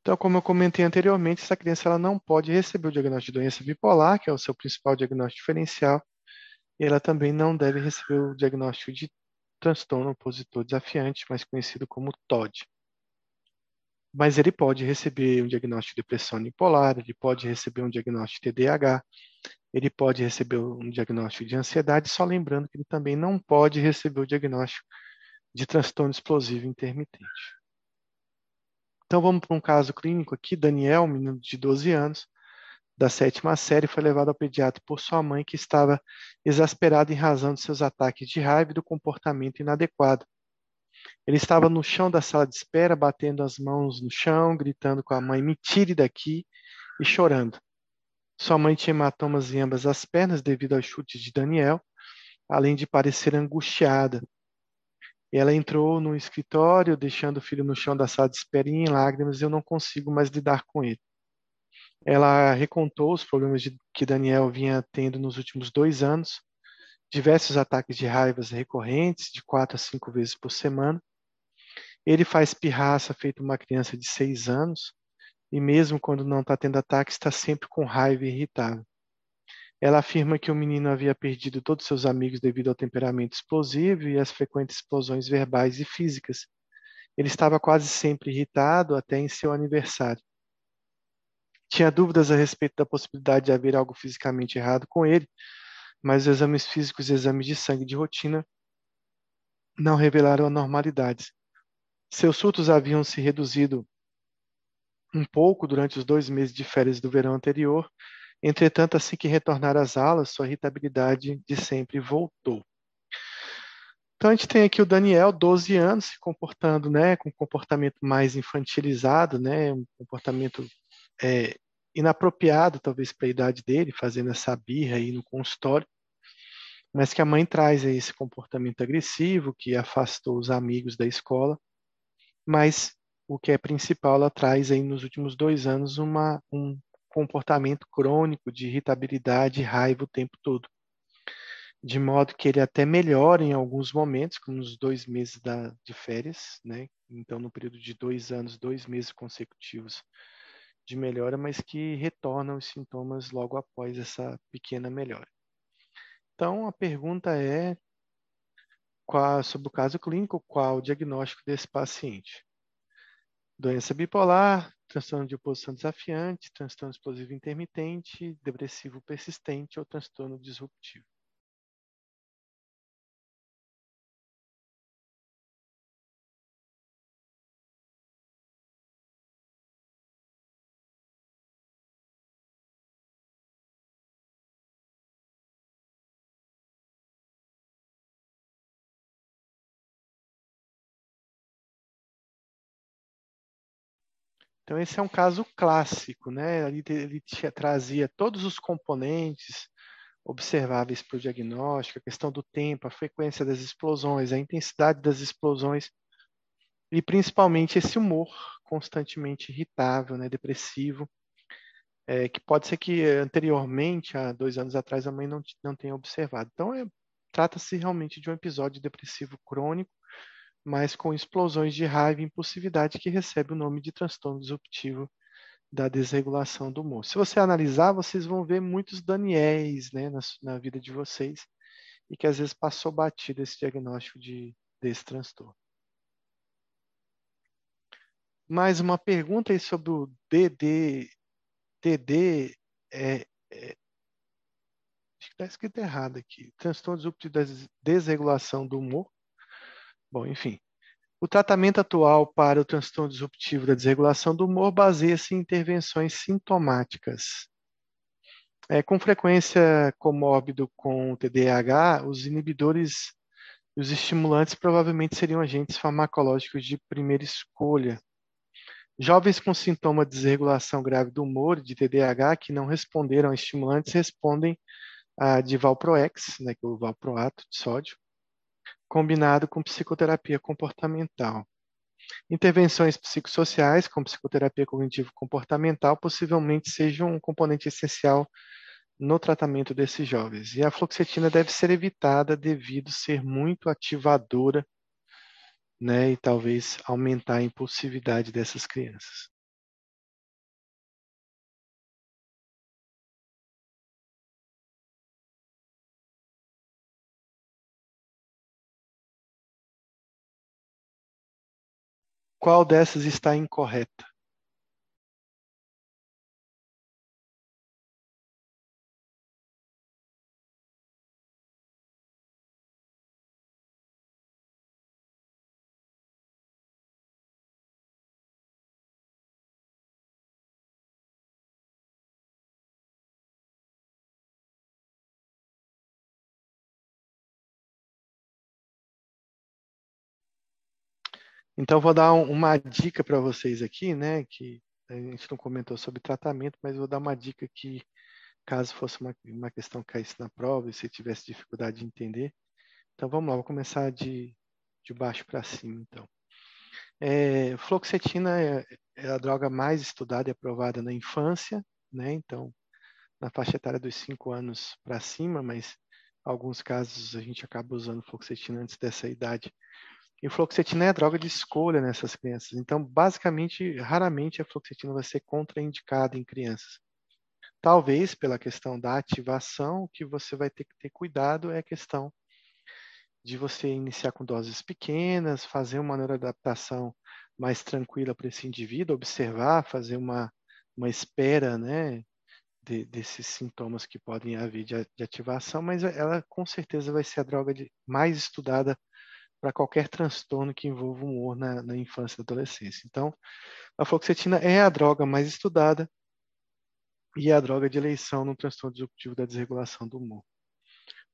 Então, como eu comentei anteriormente, essa criança ela não pode receber o diagnóstico de doença bipolar, que é o seu principal diagnóstico diferencial, e ela também não deve receber o diagnóstico de transtorno opositor desafiante, mais conhecido como TOD. Mas ele pode receber um diagnóstico de depressão unipolar, ele pode receber um diagnóstico de TDAH, ele pode receber um diagnóstico de ansiedade, só lembrando que ele também não pode receber o diagnóstico de transtorno explosivo intermitente. Então vamos para um caso clínico aqui. Daniel, menino de 12 anos, da sétima série, foi levado ao pediatra por sua mãe, que estava exasperada em razão de seus ataques de raiva e do comportamento inadequado. Ele estava no chão da sala de espera, batendo as mãos no chão, gritando com a mãe: Me tire daqui! e chorando. Sua mãe tinha hematomas em ambas as pernas devido aos chutes de Daniel, além de parecer angustiada. Ela entrou no escritório, deixando o filho no chão da sala de espera e em lágrimas, eu não consigo mais lidar com ele. Ela recontou os problemas de, que Daniel vinha tendo nos últimos dois anos, diversos ataques de raivas recorrentes, de quatro a cinco vezes por semana. Ele faz pirraça feito uma criança de seis anos, e mesmo quando não está tendo ataque, está sempre com raiva e irritável. Ela afirma que o menino havia perdido todos seus amigos devido ao temperamento explosivo e às frequentes explosões verbais e físicas. Ele estava quase sempre irritado, até em seu aniversário. Tinha dúvidas a respeito da possibilidade de haver algo fisicamente errado com ele, mas os exames físicos e exames de sangue de rotina não revelaram anormalidades. Seus surtos haviam se reduzido um pouco durante os dois meses de férias do verão anterior, entretanto, assim que retornar às aulas, sua irritabilidade de sempre voltou. Então a gente tem aqui o Daniel, 12 anos, se comportando, né, com um comportamento mais infantilizado, né, um comportamento é, inapropriado, talvez para a idade dele, fazendo essa birra aí no consultório, mas que a mãe traz aí esse comportamento agressivo que afastou os amigos da escola, mas o que é principal, ela traz aí nos últimos dois anos uma, um comportamento crônico de irritabilidade e raiva o tempo todo de modo que ele até melhora em alguns momentos, como nos dois meses da, de férias, né? Então, no período de dois anos, dois meses consecutivos de melhora, mas que retornam os sintomas logo após essa pequena melhora. Então, a pergunta é qual, sobre o caso clínico, qual o diagnóstico desse paciente? Doença bipolar, transtorno de oposição desafiante, transtorno explosivo intermitente, depressivo persistente ou transtorno disruptivo. Então, esse é um caso clássico, né? Ele, ele trazia todos os componentes observáveis para o diagnóstico, a questão do tempo, a frequência das explosões, a intensidade das explosões e principalmente esse humor constantemente irritável, né, depressivo, é, que pode ser que anteriormente, há dois anos atrás, a mãe não, não tenha observado. Então, é, trata-se realmente de um episódio depressivo crônico mas com explosões de raiva e impulsividade que recebe o nome de transtorno disruptivo da desregulação do humor. Se você analisar, vocês vão ver muitos Daniels né, na, na vida de vocês e que às vezes passou batido esse diagnóstico de, desse transtorno. Mais uma pergunta aí sobre o DD. DD é, é, acho que está escrito errado aqui. Transtorno disruptivo da desregulação do humor Bom, enfim. O tratamento atual para o transtorno disruptivo da desregulação do humor baseia-se em intervenções sintomáticas. É, com frequência comórbido com o TDAH, os inibidores e os estimulantes provavelmente seriam agentes farmacológicos de primeira escolha. Jovens com sintoma de desregulação grave do humor de TDAH que não responderam a estimulantes respondem a de valproex, né, que é o valproato de sódio, combinado com psicoterapia comportamental. Intervenções psicossociais, como psicoterapia cognitivo-comportamental, possivelmente sejam um componente essencial no tratamento desses jovens. E a fluoxetina deve ser evitada devido ser muito ativadora, né, e talvez aumentar a impulsividade dessas crianças. Qual dessas está incorreta? Então, vou dar uma dica para vocês aqui, né? Que a gente não comentou sobre tratamento, mas vou dar uma dica que, caso fosse uma, uma questão que caísse na prova e você tivesse dificuldade de entender. Então, vamos lá, vou começar de, de baixo para cima, então. É, fluoxetina é, é, a droga mais estudada e aprovada na infância, né? Então, na faixa etária dos 5 anos para cima, mas alguns casos a gente acaba usando fluoxetina antes dessa idade e fluoxetina é a droga de escolha nessas crianças. Então, basicamente, raramente a fluoxetina vai ser contraindicada em crianças. Talvez pela questão da ativação, o que você vai ter que ter cuidado é a questão de você iniciar com doses pequenas, fazer uma neuroadaptação mais tranquila para esse indivíduo, observar, fazer uma uma espera, né, de, desses sintomas que podem haver de, de, ativação, mas ela com certeza vai ser a droga de, mais estudada para qualquer transtorno que envolva o humor na, na infância e adolescência. Então, a fluoxetina é a droga mais estudada e é a droga de eleição no transtorno disruptivo da desregulação do humor.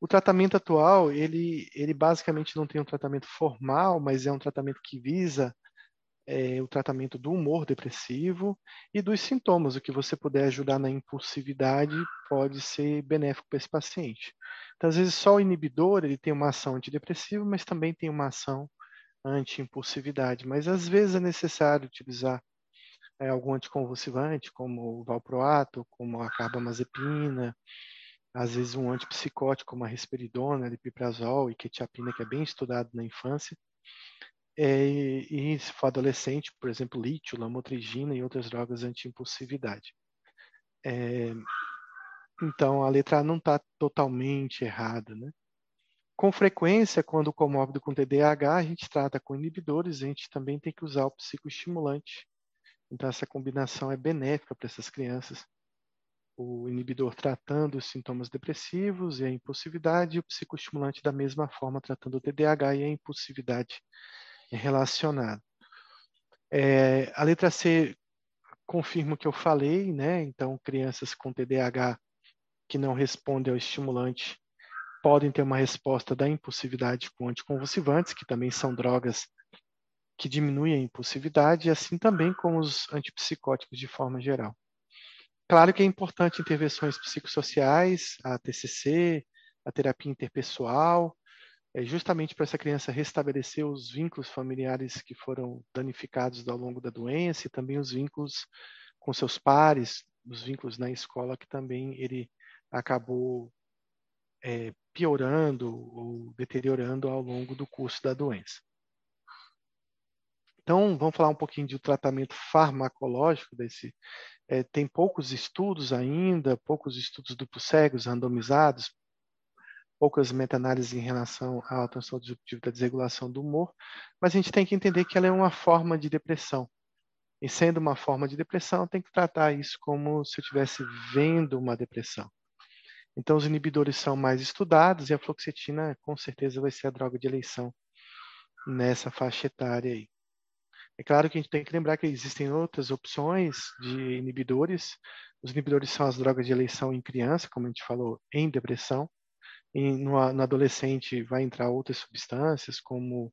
O tratamento atual, ele, ele basicamente não tem um tratamento formal, mas é um tratamento que visa é, o tratamento do humor depressivo e dos sintomas. O que você puder ajudar na impulsividade pode ser benéfico para esse paciente. Então, às vezes, só o inibidor ele tem uma ação antidepressiva, mas também tem uma ação anti-impulsividade. Mas, às vezes, é necessário utilizar é, algum anticonvulsivante, como o valproato, como a carbamazepina, às vezes um antipsicótico como a risperidona, lipiprazol e quetiapina, que é bem estudado na infância. É, e se for adolescente, por exemplo, lítio, lamotrigina e outras drogas anti-impulsividade. É, então, a letra A não está totalmente errada, né? Com frequência, quando comórbido com TDAH, a gente trata com inibidores, a gente também tem que usar o psicoestimulante. Então, essa combinação é benéfica para essas crianças o inibidor tratando os sintomas depressivos e a impulsividade, e o psicoestimulante da mesma forma tratando o TDAH e a impulsividade relacionada. É, a letra C confirma o que eu falei, né? Então, crianças com TDAH que não respondem ao estimulante podem ter uma resposta da impulsividade com anticonvulsivantes, que também são drogas que diminuem a impulsividade, assim também com os antipsicóticos de forma geral. Claro que é importante intervenções psicossociais, a TCC, a terapia interpessoal, é justamente para essa criança restabelecer os vínculos familiares que foram danificados ao longo da doença e também os vínculos com seus pares, os vínculos na escola que também ele acabou é, piorando ou deteriorando ao longo do curso da doença. Então, vamos falar um pouquinho do tratamento farmacológico desse, é, tem poucos estudos ainda, poucos estudos duplos cegos, randomizados, poucas meta-análises em relação ao transtorno disruptivo da desregulação do humor, mas a gente tem que entender que ela é uma forma de depressão. E sendo uma forma de depressão, tem que tratar isso como se eu estivesse vendo uma depressão. Então, os inibidores são mais estudados e a fluoxetina, com certeza, vai ser a droga de eleição nessa faixa etária aí. É claro que a gente tem que lembrar que existem outras opções de inibidores. Os inibidores são as drogas de eleição em criança, como a gente falou, em depressão. No, no adolescente vai entrar outras substâncias, como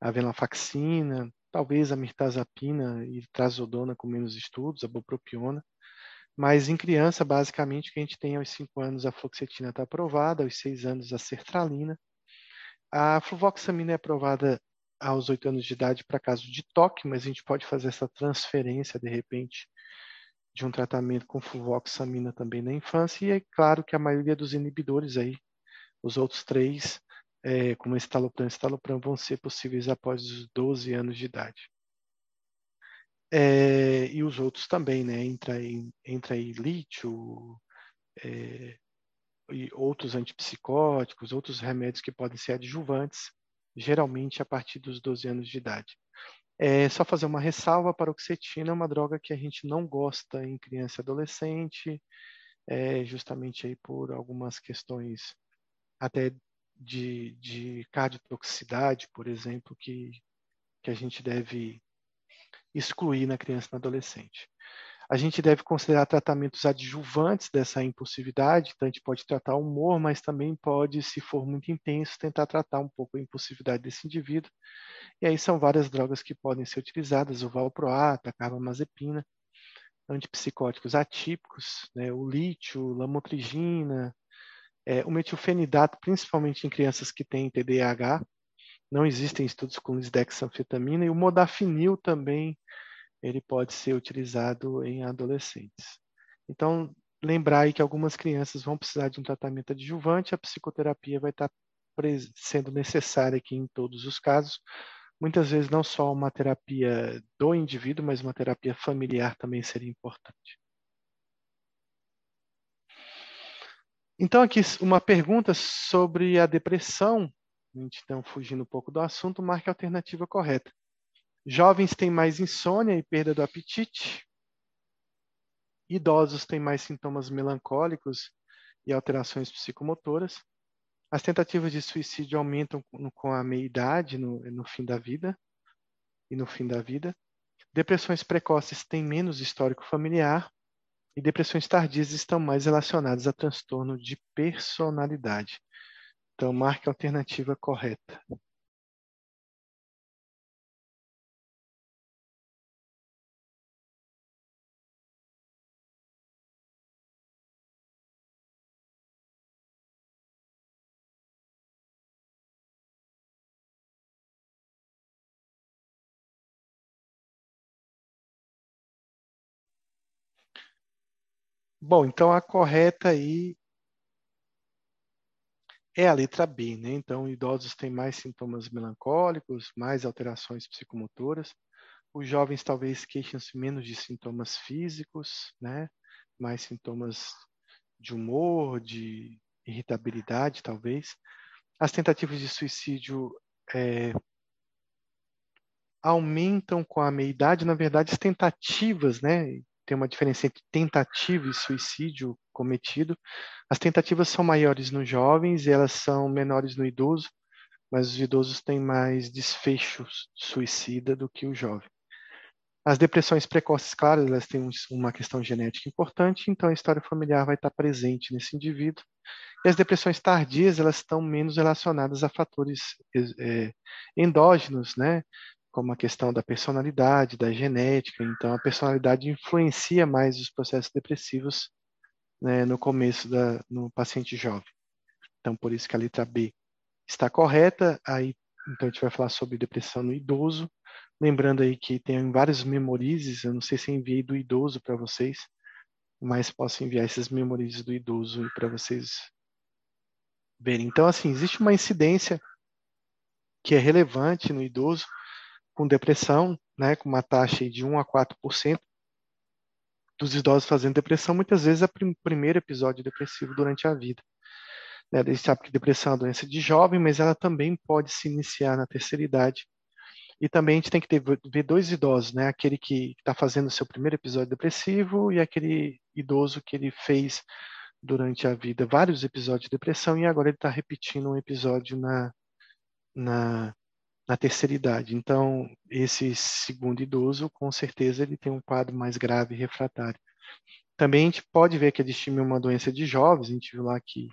a venlafaxina, talvez a mirtazapina e trazodona com menos estudos, a bupropiona. Mas em criança, basicamente, o que a gente tem aos 5 anos a fluoxetina está aprovada, aos 6 anos a sertralina. A fluvoxamina é aprovada aos oito anos de idade para caso de toque, mas a gente pode fazer essa transferência, de repente, de um tratamento com fluvoxamina também na infância, e é claro que a maioria dos inibidores aí, os outros três, é, como estalopram e estalopram, vão ser possíveis após os 12 anos de idade. É, e os outros também, né? Entra entra aí lítio, é, e outros antipsicóticos, outros remédios que podem ser adjuvantes, geralmente a partir dos 12 anos de idade. É só fazer uma ressalva, a paroxetina é uma droga que a gente não gosta em criança e adolescente, é, justamente aí por algumas questões até de, de cardiotoxicidade, por exemplo, que, que a gente deve excluir na criança e no adolescente. A gente deve considerar tratamentos adjuvantes dessa impulsividade, então a gente pode tratar o humor, mas também pode, se for muito intenso, tentar tratar um pouco a impulsividade desse indivíduo. E aí são várias drogas que podem ser utilizadas, o valproato, a carbamazepina, antipsicóticos atípicos, né, o lítio, lamotrigina, é, o metilfenidato, principalmente em crianças que têm TDAH, não existem estudos com lisdexanfetamina, e o modafinil também ele pode ser utilizado em adolescentes. Então, lembrar aí que algumas crianças vão precisar de um tratamento adjuvante, a psicoterapia vai estar sendo necessária aqui em todos os casos. Muitas vezes não só uma terapia do indivíduo, mas uma terapia familiar também seria importante. Então, aqui uma pergunta sobre a depressão. A gente está fugindo um pouco do assunto, marque a alternativa correta. Jovens têm mais insônia e perda do apetite. Idosos têm mais sintomas melancólicos e alterações psicomotoras. As tentativas de suicídio aumentam com a meia-idade, no, no fim da vida e no fim da vida. Depressões precoces têm menos histórico familiar e depressões tardias estão mais relacionadas a transtorno de personalidade. Então, marque a alternativa correta. Bom, então a correta aí é a letra B, né? Então, idosos têm mais sintomas melancólicos, mais alterações psicomotoras. Os jovens talvez queixam-se menos de sintomas físicos, né? Mais sintomas de humor, de irritabilidade, talvez. As tentativas de suicídio é, aumentam com a meia-idade. Na verdade, as tentativas, né? Tem uma diferença entre tentativa e suicídio cometido. As tentativas são maiores nos jovens e elas são menores no idoso, mas os idosos têm mais desfechos suicida do que o jovem. As depressões precoces, claro, elas têm uma questão genética importante, então a história familiar vai estar presente nesse indivíduo. E as depressões tardias, elas estão menos relacionadas a fatores é, endógenos, né? Como a questão da personalidade, da genética. Então, a personalidade influencia mais os processos depressivos né, no começo da, no paciente jovem. Então, por isso que a letra B está correta. Aí, então, a gente vai falar sobre depressão no idoso. Lembrando aí que tem vários memorizes, eu não sei se enviei do idoso para vocês, mas posso enviar esses memorizes do idoso para vocês verem. Então, assim, existe uma incidência que é relevante no idoso, com depressão, né, com uma taxa de 1 a 4% dos idosos fazendo depressão, muitas vezes é o primeiro episódio depressivo durante a vida. Né, a gente sabe que depressão é uma doença de jovem, mas ela também pode se iniciar na terceira idade. E também a gente tem que ter, ver dois idosos, né? Aquele que está fazendo o seu primeiro episódio depressivo e aquele idoso que ele fez durante a vida vários episódios de depressão e agora ele está repetindo um episódio na, na, na terceira idade. Então, esse segundo idoso, com certeza, ele tem um quadro mais grave e refratário. Também a gente pode ver que a distimia é uma doença de jovens, a gente viu lá que,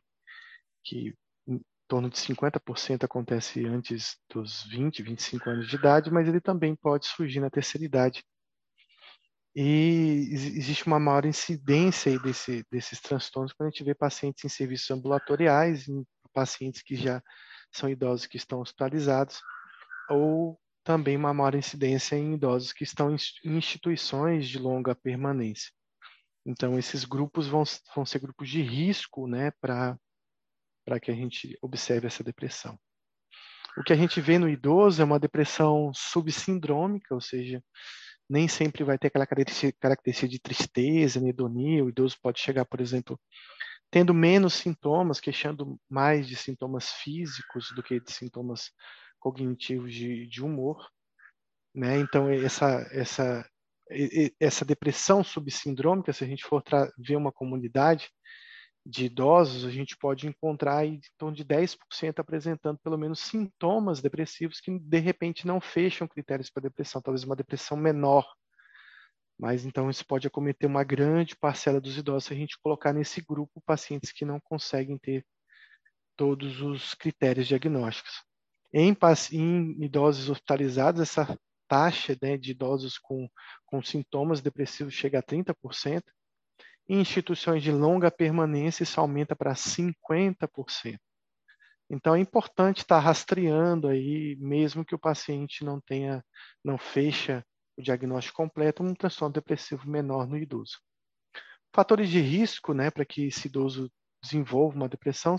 que em torno de 50% acontece antes dos 20, 25 anos de idade, mas ele também pode surgir na terceira idade. E existe uma maior incidência desse, desses transtornos quando a gente vê pacientes em serviços ambulatoriais, em pacientes que já são idosos que estão hospitalizados, ou também uma maior incidência em idosos que estão em instituições de longa permanência. Então, esses grupos vão, vão ser grupos de risco né, para que a gente observe essa depressão. O que a gente vê no idoso é uma depressão subsindrômica, ou seja, nem sempre vai ter aquela característica de tristeza, anedonia. O idoso pode chegar, por exemplo, tendo menos sintomas, queixando mais de sintomas físicos do que de sintomas cognitivos de, de humor, né? Então essa essa essa depressão subsindrômica, se a gente for ver uma comunidade de idosos, a gente pode encontrar em torno de 10% apresentando pelo menos sintomas depressivos que de repente não fecham critérios para depressão, talvez uma depressão menor. Mas então isso pode acometer uma grande parcela dos idosos se a gente colocar nesse grupo pacientes que não conseguem ter todos os critérios diagnósticos. Em, em idosos hospitalizados, essa taxa né, de idosos com, com sintomas depressivos chega a 30%. Em instituições de longa permanência, isso aumenta para 50%. Então é importante estar rastreando aí, mesmo que o paciente não tenha, não fecha o diagnóstico completo, um transtorno depressivo menor no idoso. Fatores de risco, né, para que esse idoso desenvolva uma depressão,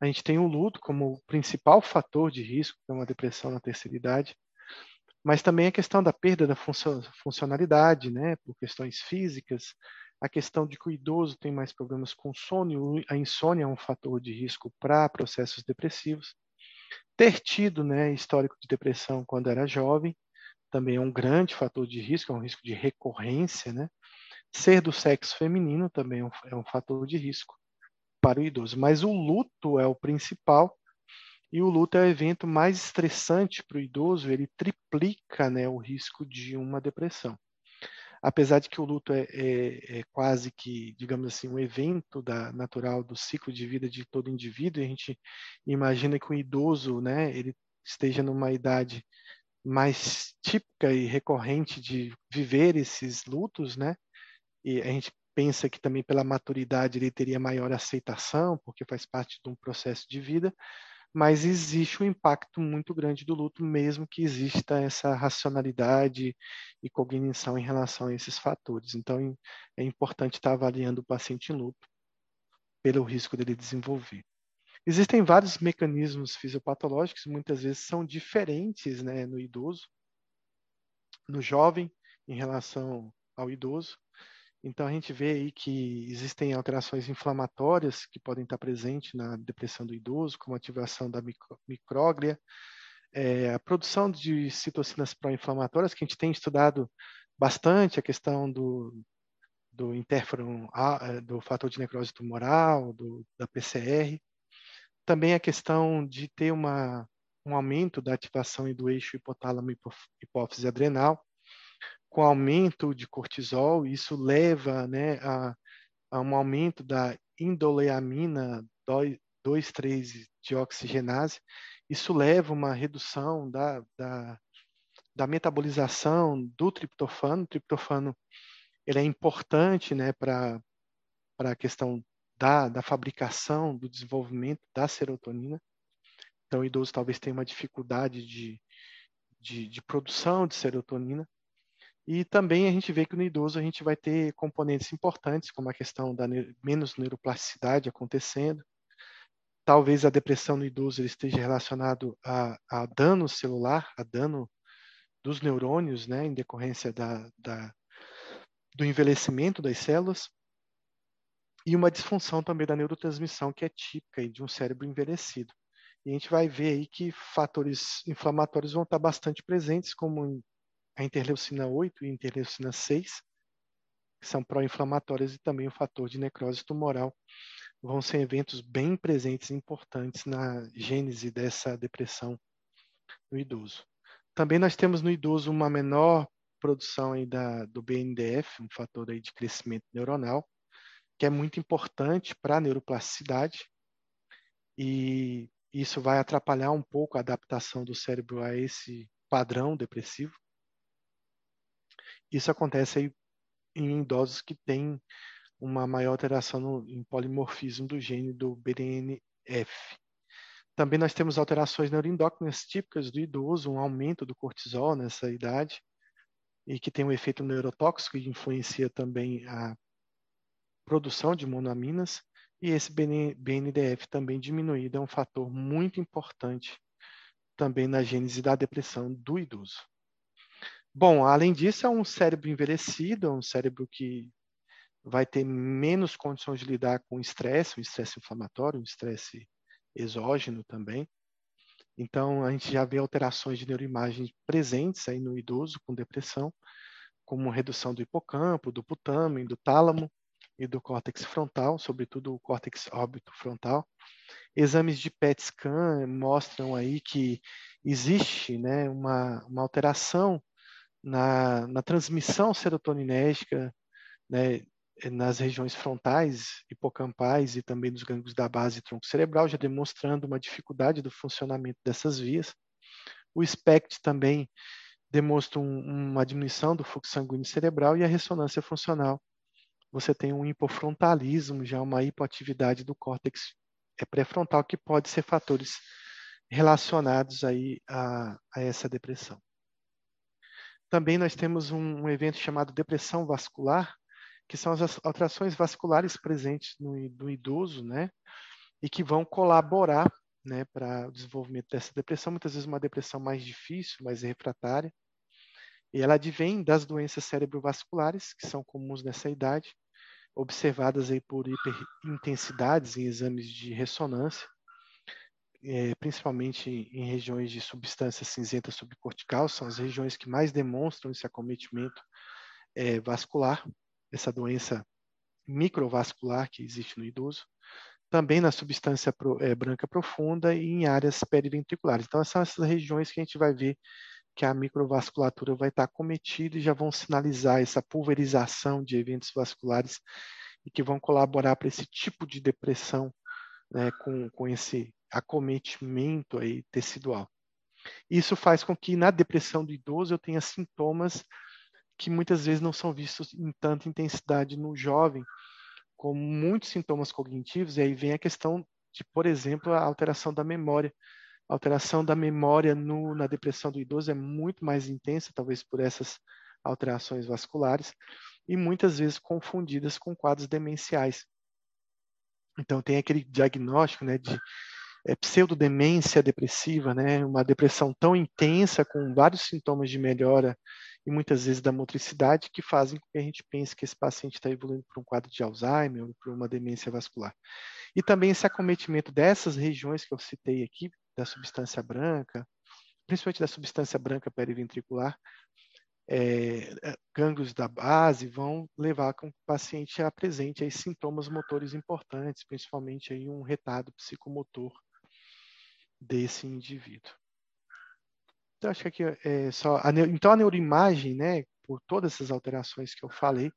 a gente tem o luto como o principal fator de risco para uma depressão na terceira idade, mas também a questão da perda da funcionalidade, né, por questões físicas, a questão de que o idoso tem mais problemas com sono, a insônia é um fator de risco para processos depressivos. Ter tido, né, histórico de depressão quando era jovem, também é um grande fator de risco, é um risco de recorrência, né? Ser do sexo feminino também é um, é um fator de risco para o idoso, mas o luto é o principal e o luto é o evento mais estressante para o idoso, ele triplica né, o risco de uma depressão. Apesar de que o luto é, é, é, quase que, digamos assim, um evento da, natural do ciclo de vida de todo indivíduo, a gente imagina que o idoso, né, ele esteja numa idade mais típica e recorrente de viver esses lutos, né? E a gente pensa que também pela maturidade ele teria maior aceitação, porque faz parte de um processo de vida, mas existe um impacto muito grande do luto, mesmo que exista essa racionalidade e cognição em relação a esses fatores. Então, é importante estar avaliando o paciente em luto pelo risco dele desenvolver. Existem vários mecanismos fisiopatológicos, muitas vezes são diferentes né, no idoso, no jovem, em relação ao idoso. Então, a gente vê aí que existem alterações inflamatórias que podem estar presentes na depressão do idoso, como ativação da micróglia, é, a produção de citocinas pró-inflamatórias, que a gente tem estudado bastante, a questão do, do interferon, é, do fator de necrose tumoral, do, da PCR. Também a questão de ter uma, um aumento da ativação do eixo hipotálamo hipófise adrenal, com aumento de cortisol, isso leva né, a, a um aumento da indoleamina 2,3-dioxigenase, isso leva a uma redução da, da, da metabolização do triptofano. O triptofano ele é importante né, para a questão da, da fabricação, do desenvolvimento da serotonina. Então, o idoso talvez tenha uma dificuldade de, de, de produção de serotonina. E também a gente vê que no idoso a gente vai ter componentes importantes, como a questão da menos neuroplasticidade acontecendo. Talvez a depressão no idoso esteja relacionado a, a, dano celular, a dano dos neurônios, né, em decorrência da, da, do envelhecimento das células. E uma disfunção também da neurotransmissão, que é típica de um cérebro envelhecido. E a gente vai ver aí que fatores inflamatórios vão estar bastante presentes, como a interleucina 8 e a interleucina 6, que são pró-inflamatórias, e também o fator de necrose tumoral, vão ser eventos bem presentes e importantes na gênese dessa depressão no idoso. Também nós temos no idoso uma menor produção aí da, do BNDF, um fator aí de crescimento neuronal, que é muito importante para a neuroplasticidade, e isso vai atrapalhar um pouco a adaptação do cérebro a esse padrão depressivo. Isso acontece aí em idosos que têm uma maior alteração no, em polimorfismo do gene do BDNF. Também nós temos alterações neuroendócrinas típicas do idoso, um aumento do cortisol nessa idade, e que tem um efeito neurotóxico e influencia também a produção de monoaminas, e esse BNDF também diminuído é um fator muito importante também na gênese da depressão do idoso. Bom, além disso, é um cérebro envelhecido, é um cérebro que vai ter menos condições de lidar com estresse, um estresse inflamatório, um estresse exógeno também. Então, a gente já vê alterações de neuroimagem presentes aí no idoso com depressão, como redução do hipocampo, do putâmen, do tálamo e do córtex frontal, sobretudo o córtex órbito frontal. Exames de PET scan mostram aí que existe né, uma, uma alteração na, na transmissão serotoninérgica né, nas regiões frontais, hipocampais e também nos gânglios da base e tronco cerebral, já demonstrando uma dificuldade do funcionamento dessas vias. O SPECT também demonstra um, uma diminuição do fluxo sanguíneo cerebral e a ressonância funcional. Você tem um hipofrontalismo, já uma hipoatividade do córtex pré-frontal, que pode ser fatores relacionados aí a, a essa depressão. Também nós temos um, um evento chamado depressão vascular, que são as alterações vasculares presentes no, no idoso, né? E que vão colaborar né, para o desenvolvimento dessa depressão, muitas vezes uma depressão mais difícil, mais refratária. E ela advém das doenças cerebrovasculares, que são comuns nessa idade, observadas aí por hiperintensidades em exames de ressonância, é, principalmente em regiões de substância cinzenta subcortical, são as regiões que mais demonstram esse acometimento é, vascular. essa doença microvascular que existe no idoso, também na substância é, branca profunda e em áreas periventriculares. Então, são essas regiões que a gente vai ver que a microvasculatura vai estar cometida e já vão sinalizar essa pulverização de eventos vasculares e que vão colaborar para esse tipo de depressão né, com, com esse acometimento aí tecidual. Isso faz com que na depressão do idoso eu tenha sintomas que muitas vezes não são vistos em tanta intensidade no jovem, como muitos sintomas cognitivos, e aí vem a questão de, por exemplo, a alteração da memória. A alteração da memória no, na depressão do idoso é muito mais intensa, talvez por essas alterações vasculares, e muitas vezes confundidas com quadros demenciais. Então, tem aquele diagnóstico né, de é, pseudodemência depressiva, né, uma depressão tão intensa, com vários sintomas de melhora e muitas vezes da motricidade, que fazem com que a gente pense que esse paciente está evoluindo para um quadro de Alzheimer ou para uma demência vascular. E também esse acometimento dessas regiões que eu citei aqui, da substância branca, principalmente da substância branca periventricular, é, é gânglios da base vão levar com que o paciente apresente aí sintomas motores importantes, principalmente aí um retardo psicomotor desse indivíduo. Então, acho que aqui é só. A, então, a neuroimagem, né, por todas essas alterações que eu falei,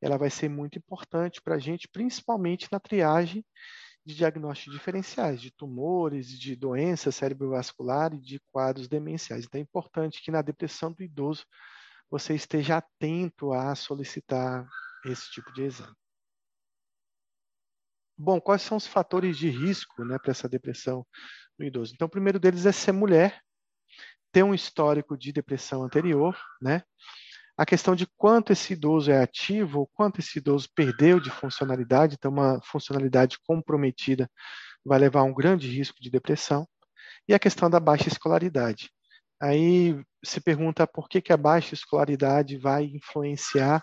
ela vai ser muito importante para a gente, principalmente na triagem de diagnósticos diferenciais, de tumores, de doenças cerebrovasculares e de quadros demenciais. Então, é importante que na depressão do idoso você esteja atento a solicitar esse tipo de exame. Bom, quais são os fatores de risco né, para essa depressão no idoso? Então, o primeiro deles é ser mulher, ter um histórico de depressão anterior, né? A questão de quanto esse idoso é ativo, quanto esse idoso perdeu de funcionalidade, então uma funcionalidade comprometida vai levar a um grande risco de depressão, e a questão da baixa escolaridade. Aí se pergunta por que, que a baixa escolaridade vai influenciar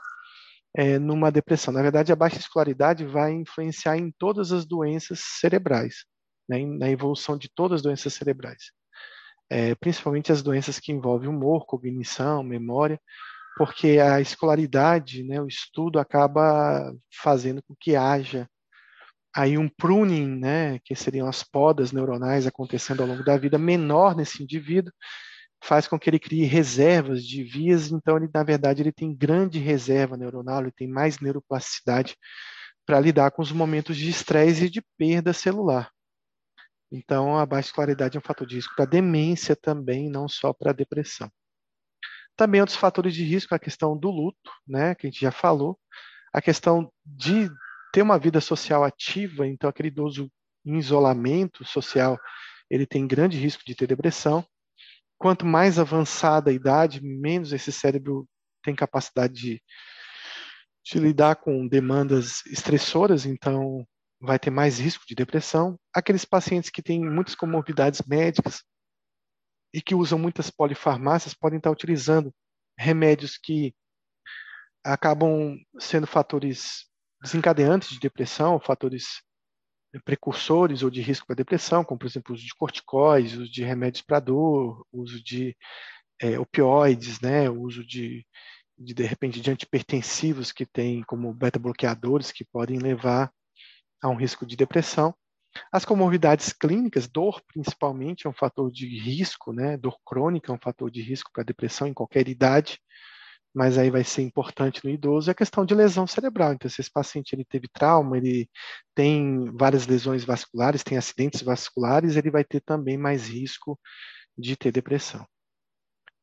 é, numa depressão. Na verdade, a baixa escolaridade vai influenciar em todas as doenças cerebrais, né, na evolução de todas as doenças cerebrais, é, principalmente as doenças que envolvem humor, cognição, memória, porque a escolaridade, né, o estudo acaba fazendo com que haja aí um pruning, né, que seriam as podas neuronais acontecendo ao longo da vida, menor nesse indivíduo, faz com que ele crie reservas de vias, então ele na verdade ele tem grande reserva neuronal, ele tem mais neuroplasticidade para lidar com os momentos de estresse e de perda celular. Então a baixa escolaridade é um fator de risco para demência também, não só para depressão. Também outros fatores de risco, a questão do luto, né, que a gente já falou, a questão de ter uma vida social ativa, então aquele idoso em isolamento social, ele tem grande risco de ter depressão, quanto mais avançada a idade, menos esse cérebro tem capacidade de, de lidar com demandas estressoras, então vai ter mais risco de depressão. Aqueles pacientes que têm muitas comorbidades médicas e que usam muitas polifarmácias podem estar utilizando remédios que acabam sendo fatores desencadeantes de depressão, fatores precursores ou de risco para depressão, como por exemplo o uso de corticóides, uso de remédios para dor, uso de é, opioides, né, uso de, de de repente de antipertensivos que tem como beta-bloqueadores que podem levar a um risco de depressão. As comorbidades clínicas, dor principalmente é um fator de risco, né? Dor crônica é um fator de risco para depressão em qualquer idade mas aí vai ser importante no idoso, é a questão de lesão cerebral. Então, se esse paciente ele teve trauma, ele tem várias lesões vasculares, tem acidentes vasculares, ele vai ter também mais risco de ter depressão.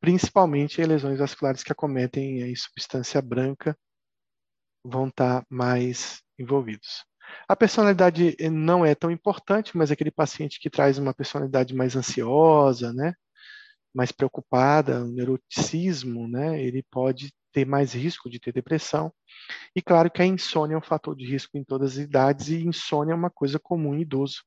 Principalmente lesões vasculares que acometem em substância branca vão estar mais envolvidos. A personalidade não é tão importante, mas aquele paciente que traz uma personalidade mais ansiosa, né? Mais preocupada, o neuroticismo, né, ele pode ter mais risco de ter depressão. E claro que a insônia é um fator de risco em todas as idades e insônia é uma coisa comum em idoso.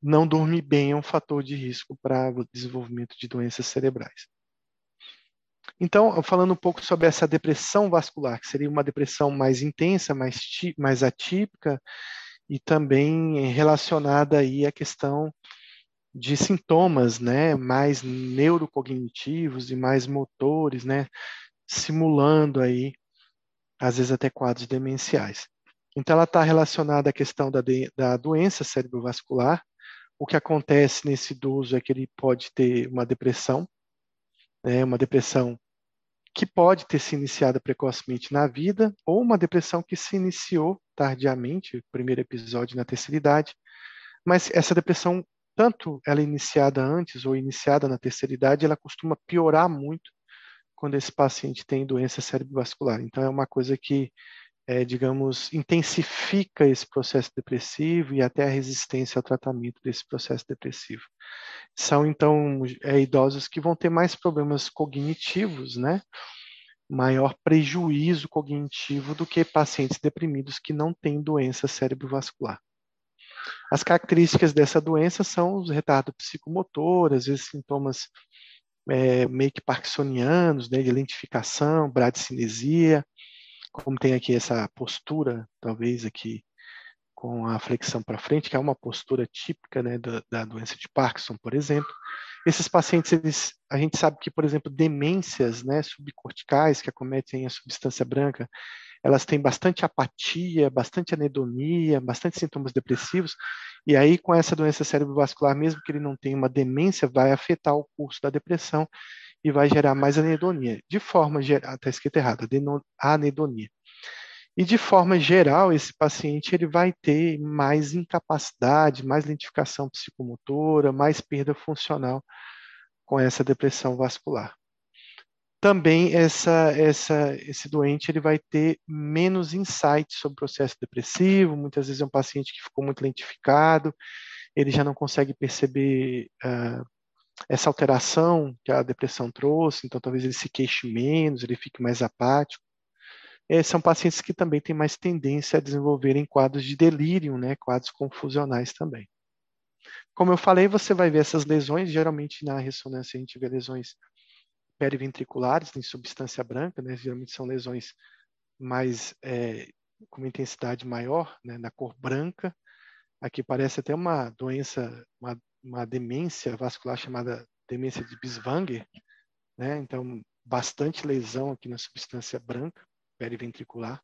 Não dormir bem é um fator de risco para o desenvolvimento de doenças cerebrais. Então, falando um pouco sobre essa depressão vascular, que seria uma depressão mais intensa, mais, mais atípica e também relacionada aí à questão de sintomas, né, mais neurocognitivos e mais motores, né, simulando aí às vezes até quadros demenciais. Então, ela está relacionada à questão da, de, da doença cerebrovascular. O que acontece nesse idoso é que ele pode ter uma depressão, né, uma depressão que pode ter se iniciado precocemente na vida, ou uma depressão que se iniciou tardiamente, primeiro episódio na terceira idade, mas essa depressão, tanto ela é iniciada antes ou iniciada na terceira idade, ela costuma piorar muito quando esse paciente tem doença cerebrovascular. Então, é uma coisa que, é, digamos, intensifica esse processo depressivo e até a resistência ao tratamento desse processo depressivo. São, então, é, idosos que vão ter mais problemas cognitivos, né? Maior prejuízo cognitivo do que pacientes deprimidos que não têm doença cerebrovascular. As características dessa doença são os retardos psicomotor, às vezes sintomas é, meio que parkinsonianos, né, de lentificação, bradicinesia, como tem aqui essa postura, talvez aqui com a flexão para frente, que é uma postura típica né, da, da, doença de Parkinson, por exemplo. Esses pacientes, eles, a gente sabe que, por exemplo, demências né, subcorticais que acometem a substância branca, elas têm bastante apatia, bastante anedonia, bastante sintomas depressivos, e aí com essa doença cerebrovascular, mesmo que ele não tenha uma demência, vai afetar o curso da depressão e vai gerar mais anedonia. De forma geral, está escrito errado, anedonia. E de forma geral, esse paciente ele vai ter mais incapacidade, mais lentificação psicomotora, mais perda funcional com essa depressão vascular também essa, essa, esse doente ele vai ter menos insights sobre o processo depressivo, muitas vezes é um paciente que ficou muito lentificado, ele já não consegue perceber uh, essa alteração que a depressão trouxe, então talvez ele se queixe menos, ele fique mais apático. É, são pacientes que também têm mais tendência a desenvolverem quadros de delírio, né, quadros confusionais também. Como eu falei, você vai ver essas lesões, geralmente na ressonância a gente vê lesões periventriculares em substância branca, né? geralmente são lesões mais é, com uma intensidade maior, né? na cor branca. Aqui parece até uma doença, uma, uma demência vascular chamada demência de Biswanger, né? Então, bastante lesão aqui na substância branca periventricular.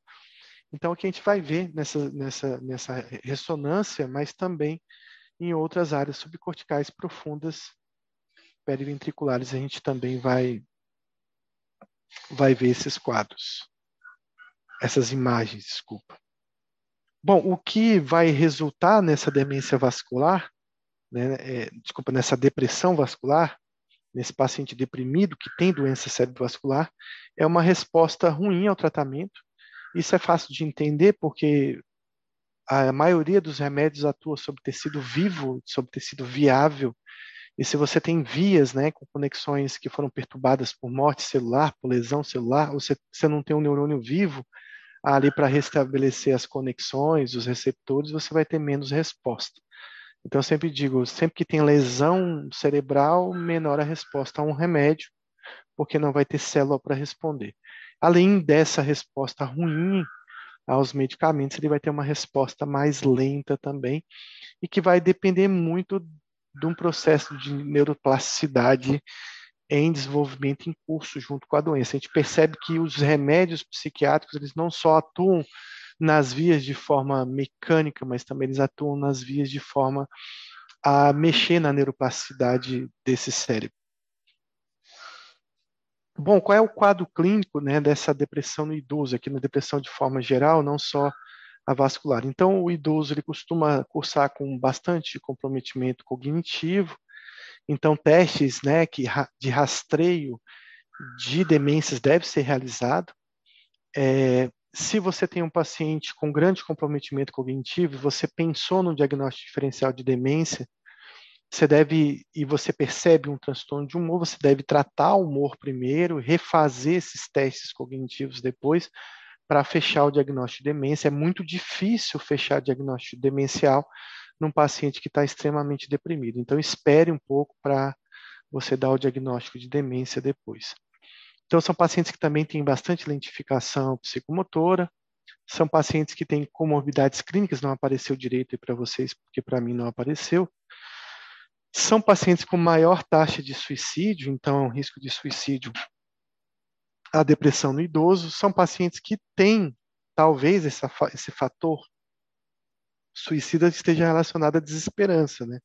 Então, aqui a gente vai ver nessa, nessa, nessa ressonância, mas também em outras áreas subcorticais profundas periventriculares, a gente também vai, vai ver esses quadros, essas imagens, desculpa. Bom, o que vai resultar nessa demência vascular, né, é, desculpa, nessa depressão vascular, nesse paciente deprimido que tem doença cerebrovascular, é uma resposta ruim ao tratamento. Isso é fácil de entender porque a maioria dos remédios atua sobre tecido vivo, sobre tecido viável, e se você tem vias né, com conexões que foram perturbadas por morte celular, por lesão celular, ou você, você não tem um neurônio vivo ali para restabelecer as conexões, os receptores, você vai ter menos resposta. Então, eu sempre digo, sempre que tem lesão cerebral, menor a resposta a um remédio, porque não vai ter célula para responder. Além dessa resposta ruim aos medicamentos, ele vai ter uma resposta mais lenta também, e que vai depender muito de um processo de neuroplasticidade em desenvolvimento em curso junto com a doença. A gente percebe que os remédios psiquiátricos eles não só atuam nas vias de forma mecânica, mas também eles atuam nas vias de forma a mexer na neuroplasticidade desse cérebro. Bom, qual é o quadro clínico né, dessa depressão no idoso? Aqui na depressão de forma geral, não só a vascular. Então, o idoso ele costuma cursar com bastante comprometimento cognitivo. Então, testes né, que, de rastreio de demências deve ser realizado. É, se você tem um paciente com grande comprometimento cognitivo, você pensou no diagnóstico diferencial de demência, você deve, e você percebe um transtorno de humor, você deve tratar o humor primeiro, refazer esses testes cognitivos depois, para fechar o diagnóstico de demência. É muito difícil fechar diagnóstico demencial num paciente que está extremamente deprimido. Então, espere um pouco para você dar o diagnóstico de demência depois. Então, são pacientes que também têm bastante lentificação psicomotora, são pacientes que têm comorbidades clínicas, não apareceu direito para vocês, porque para mim não apareceu. São pacientes com maior taxa de suicídio, então, o risco de suicídio a depressão no idoso são pacientes que têm, talvez, essa, esse fator suicida esteja relacionado à desesperança, né?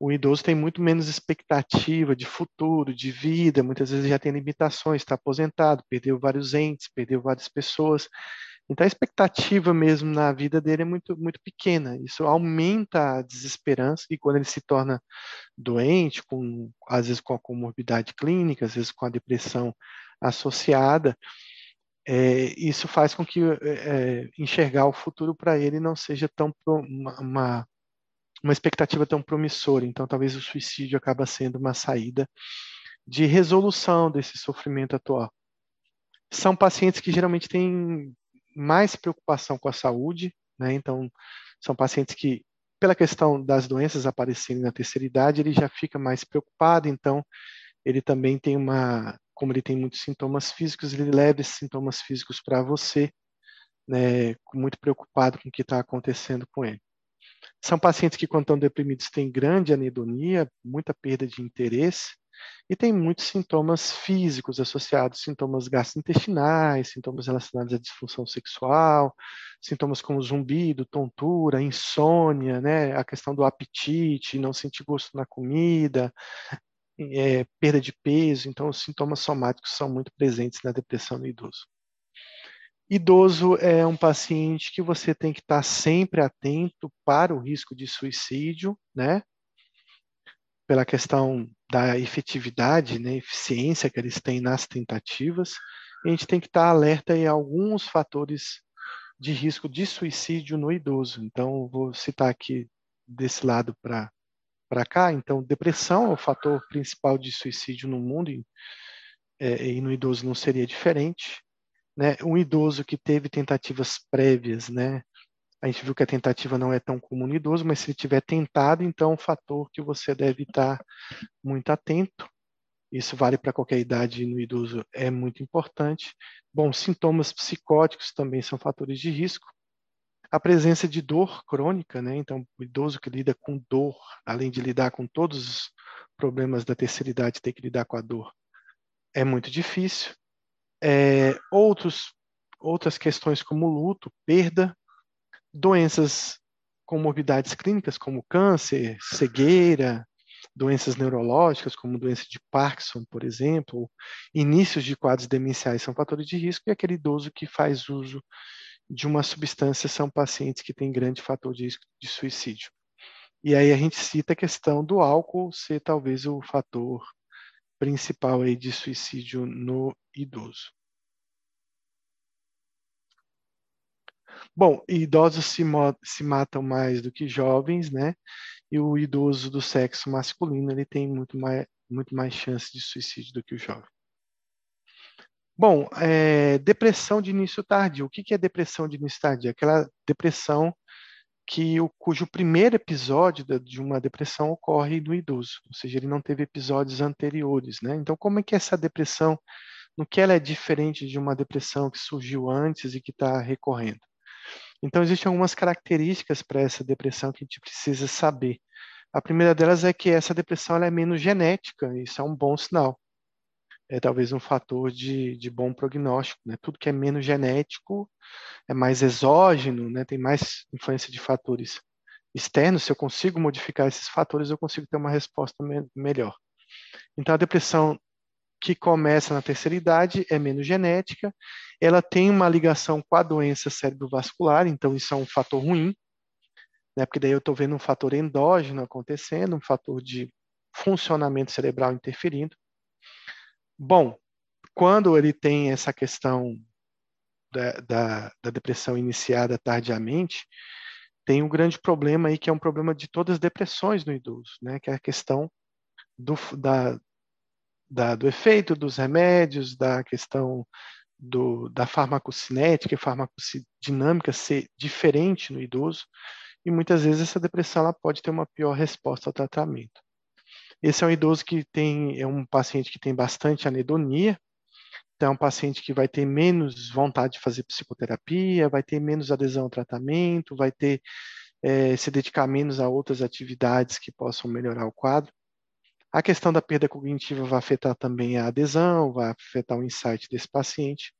O idoso tem muito menos expectativa de futuro, de vida, muitas vezes já tem limitações, está aposentado, perdeu vários entes, perdeu várias pessoas. Então a expectativa mesmo na vida dele é muito, muito pequena. Isso aumenta a desesperança e quando ele se torna doente, com, às vezes com a comorbidade clínica, às vezes com a depressão associada, é, isso faz com que é, enxergar o futuro para ele não seja tão uma, uma, uma expectativa tão promissora. Então, talvez o suicídio acaba sendo uma saída de resolução desse sofrimento atual. São pacientes que geralmente têm mais preocupação com a saúde, né? Então, são pacientes que, pela questão das doenças aparecerem na terceira idade, ele já fica mais preocupado. Então, ele também tem uma como ele tem muitos sintomas físicos, ele leva esses sintomas físicos para você, né, muito preocupado com o que está acontecendo com ele. São pacientes que, quando estão deprimidos, têm grande anedonia, muita perda de interesse, e tem muitos sintomas físicos associados, sintomas gastrointestinais, sintomas relacionados à disfunção sexual, sintomas como zumbido, tontura, insônia, né, a questão do apetite, não sentir gosto na comida, é, perda de peso, então os sintomas somáticos são muito presentes na depressão no idoso. Idoso é um paciente que você tem que estar sempre atento para o risco de suicídio, né? Pela questão da efetividade, né, eficiência que eles têm nas tentativas. a gente tem que estar alerta em alguns fatores de risco de suicídio no idoso. Então, vou citar aqui desse lado para para cá. Então, depressão é o fator principal de suicídio no mundo e, é, e no idoso não seria diferente. Né? Um idoso que teve tentativas prévias, né? A gente viu que a tentativa não é tão comum no idoso, mas se ele tiver tentado, então é um fator que você deve estar muito atento. Isso vale para qualquer idade no idoso, é muito importante. Bom, sintomas psicóticos também são fatores de risco a presença de dor crônica, né? Então, o idoso que lida com dor, além de lidar com todos os problemas da terceira idade, ter que lidar com a dor, é muito difícil. É, outros, outras questões como luto, perda, doenças com morbidades clínicas como câncer, cegueira, doenças neurológicas como doença de Parkinson, por exemplo, inícios de quadros demenciais são fatores de risco e aquele idoso que faz uso de uma substância são pacientes que têm grande fator de risco de suicídio. E aí a gente cita a questão do álcool ser talvez o fator principal aí de suicídio no idoso. Bom, idosos se, se, matam mais do que jovens, né? E o idoso do sexo masculino ele tem muito mais, muito mais chance de suicídio do que o jovem. Bom, é, depressão de início tardio. O que, que é depressão de início tardio? Aquela depressão que o, cujo primeiro episódio de uma depressão ocorre no idoso, ou seja, ele não teve episódios anteriores, né? Então, como é que é essa depressão, no que ela é diferente de uma depressão que surgiu antes e que está recorrendo? Então, existem algumas características para essa depressão que a gente precisa saber. A primeira delas é que essa depressão é menos genética, isso é um bom sinal é talvez um fator de, de bom prognóstico. Né? Tudo que é menos genético é mais exógeno, né? tem mais influência de fatores externos. Se eu consigo modificar esses fatores, eu consigo ter uma resposta me melhor. Então, a depressão que começa na terceira idade é menos genética, ela tem uma ligação com a doença cerebrovascular, então isso é um fator ruim, né? porque daí eu estou vendo um fator endógeno acontecendo, um fator de funcionamento cerebral interferindo. Bom, quando ele tem essa questão da, da, da, depressão iniciada tardiamente, tem um grande problema aí que é um problema de todas as depressões no idoso, né? Que é a questão do, da, da, do efeito dos remédios, da questão do, da farmacocinética e farmacodinâmica ser diferente no idoso, e muitas vezes essa depressão ela pode ter uma pior resposta ao tratamento. Esse é um idoso que tem, é um paciente que tem bastante anedonia, então é um paciente que vai ter menos vontade de fazer psicoterapia, vai ter menos adesão ao tratamento, vai ter é, se dedicar menos a outras atividades que possam melhorar o quadro. A questão da perda cognitiva vai afetar também a adesão, vai afetar o insight desse paciente.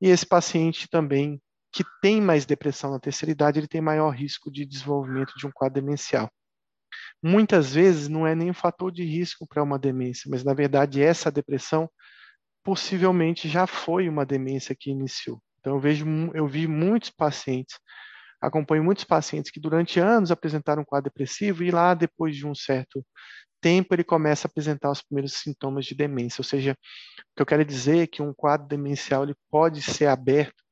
E esse paciente também, que tem mais depressão na terceira idade, ele tem maior risco de desenvolvimento de um quadro demencial. Muitas vezes não é nem um fator de risco para uma demência, mas na verdade essa depressão possivelmente já foi uma demência que iniciou. Então eu vejo, eu vi muitos pacientes, acompanho muitos pacientes que durante anos apresentaram um quadro depressivo e lá depois de um certo tempo ele começa a apresentar os primeiros sintomas de demência. Ou seja, o que eu quero dizer é que um quadro demencial ele pode ser aberto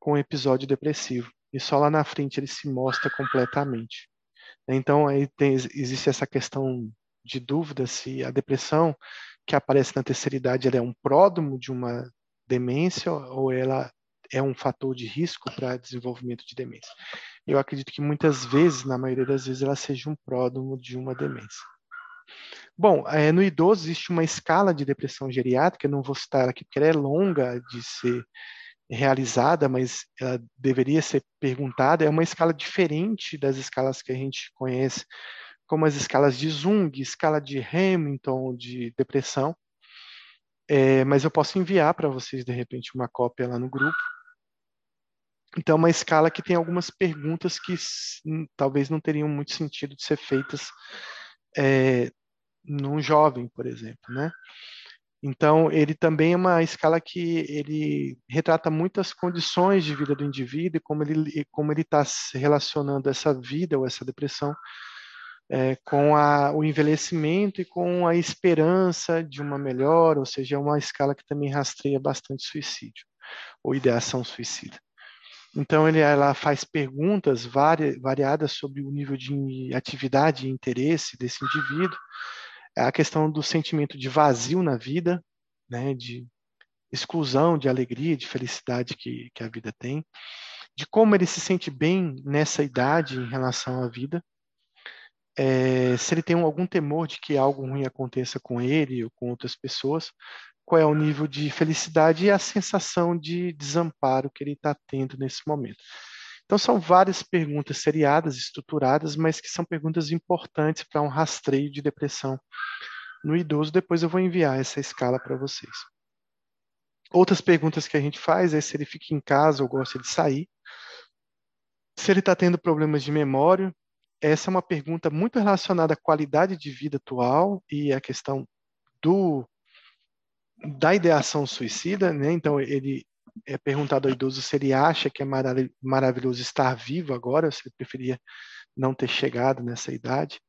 com um episódio depressivo e só lá na frente ele se mostra completamente. Então aí tem, existe essa questão de dúvida se a depressão que aparece na terceira idade ela é um pródromo de uma demência ou ela é um fator de risco para desenvolvimento de demência. Eu acredito que muitas vezes, na maioria das vezes, ela seja um pródromo de uma demência. Bom, é, no idoso existe uma escala de depressão geriátrica, não vou citar aqui porque ela é longa de ser realizada, mas ela deveria ser perguntada. É uma escala diferente das escalas que a gente conhece, como as escalas de Zung, escala de Hamilton, de depressão. É, mas eu posso enviar para vocês, de repente, uma cópia lá no grupo. Então, é uma escala que tem algumas perguntas que talvez não teriam muito sentido de ser feitas é, num jovem, por exemplo, né? Então, ele também é uma escala que ele retrata muitas condições de vida do indivíduo e como ele como ele está relacionando essa vida ou essa depressão é, com a, o envelhecimento e com a esperança de uma melhora, ou seja, é uma escala que também rastreia bastante suicídio ou ideação suicida. Então, ele, ela faz perguntas vari, variadas sobre o nível de atividade e interesse desse indivíduo, a questão do sentimento de vazio na vida, né, de exclusão, de alegria, de felicidade que, que a vida tem, de como ele se sente bem nessa idade em relação à vida, é, se ele tem algum temor de que algo ruim aconteça com ele ou com outras pessoas, qual é o nível de felicidade e a sensação de desamparo que ele está tendo nesse momento. Então, são várias perguntas seriadas, estruturadas, mas que são perguntas importantes para um rastreio de depressão no idoso. Depois eu vou enviar essa escala para vocês. Outras perguntas que a gente faz é se ele fica em casa ou gosta de sair, se ele está tendo problemas de memória. Essa é uma pergunta muito relacionada à qualidade de vida atual e à questão do da ideação suicida, né? Então ele é perguntado ao idoso se ele acha que é maravilhoso estar vivo agora, se ele preferia não ter chegado nessa idade.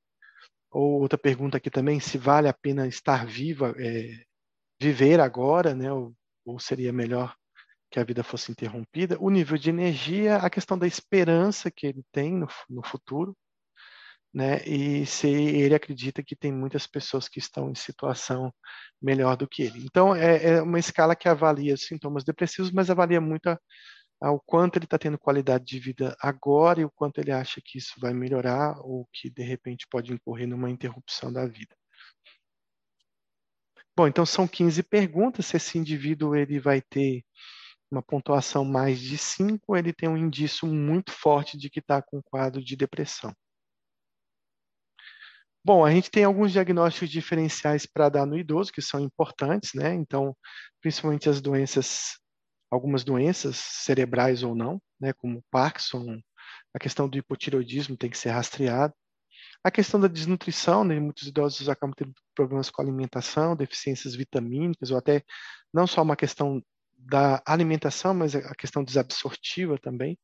Ou outra pergunta aqui também, se vale a pena estar viva, é, viver agora, né? Ou, ou seria melhor que a vida fosse interrompida. O nível de energia, a questão da esperança que ele tem no, no futuro né? E se ele acredita que tem muitas pessoas que estão em situação melhor do que ele. Então, é, é uma escala que avalia sintomas depressivos, mas avalia muito a, quanto ele está tendo qualidade de vida agora e o quanto ele acha que isso vai melhorar ou que, de repente, pode incorrer numa interrupção da vida. Bom, então são 15 perguntas. Se esse indivíduo ele vai ter uma pontuação mais de 5, ele tem um indício muito forte de que está com um quadro de depressão. Bom, a gente tem alguns diagnósticos diferenciais para dar no idoso, que são importantes, né? Então, principalmente as doenças, algumas doenças cerebrais ou não, né? Como Parkinson, a questão do hipotireoidismo tem que ser rastreado. A questão da desnutrição, né? Muitos idosos acabam tendo problemas com alimentação, deficiências vitamínicas, ou até não só uma questão da alimentação, mas a questão desabsortiva também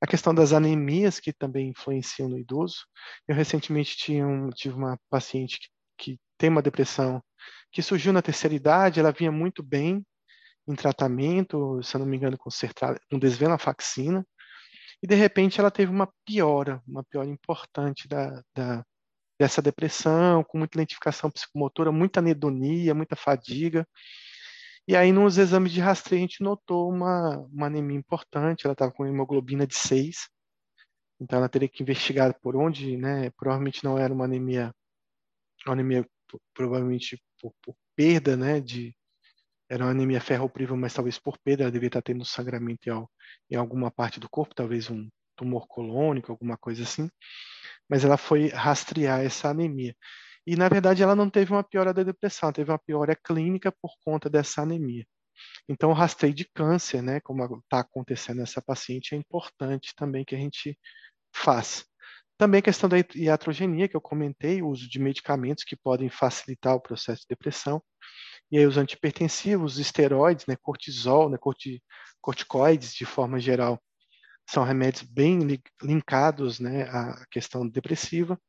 a questão das anemias, que também influenciam no idoso. Eu recentemente tinha um, tive uma paciente que, que tem uma depressão que surgiu na terceira idade, ela vinha muito bem em tratamento, se eu não me engano, com, com desvenlafaxina, e de repente ela teve uma piora, uma piora importante da, da, dessa depressão, com muita lentificação psicomotora, muita anedonia, muita fadiga, e aí, nos exames de rastreio, a gente notou uma, uma anemia importante, ela estava com hemoglobina de 6, então ela teria que investigar por onde, né? Provavelmente não era uma anemia, uma anemia provavelmente por, por perda, né? De, era uma anemia ferropriva, mas talvez por perda, ela devia estar tendo sangramento em, em alguma parte do corpo, talvez um tumor colônico, alguma coisa assim. Mas ela foi rastrear essa anemia. E, na verdade, ela não teve uma piora da depressão, teve uma piora clínica por conta dessa anemia. Então, o rastreio de câncer, né, como está acontecendo nessa paciente, é importante também que a gente faça. Também a questão da iatrogenia, que eu comentei, o uso de medicamentos que podem facilitar o processo de depressão. E aí os antipertensivos, os esteroides, né, cortisol, né, corticoides de forma geral, são remédios bem linkados né, à questão depressiva.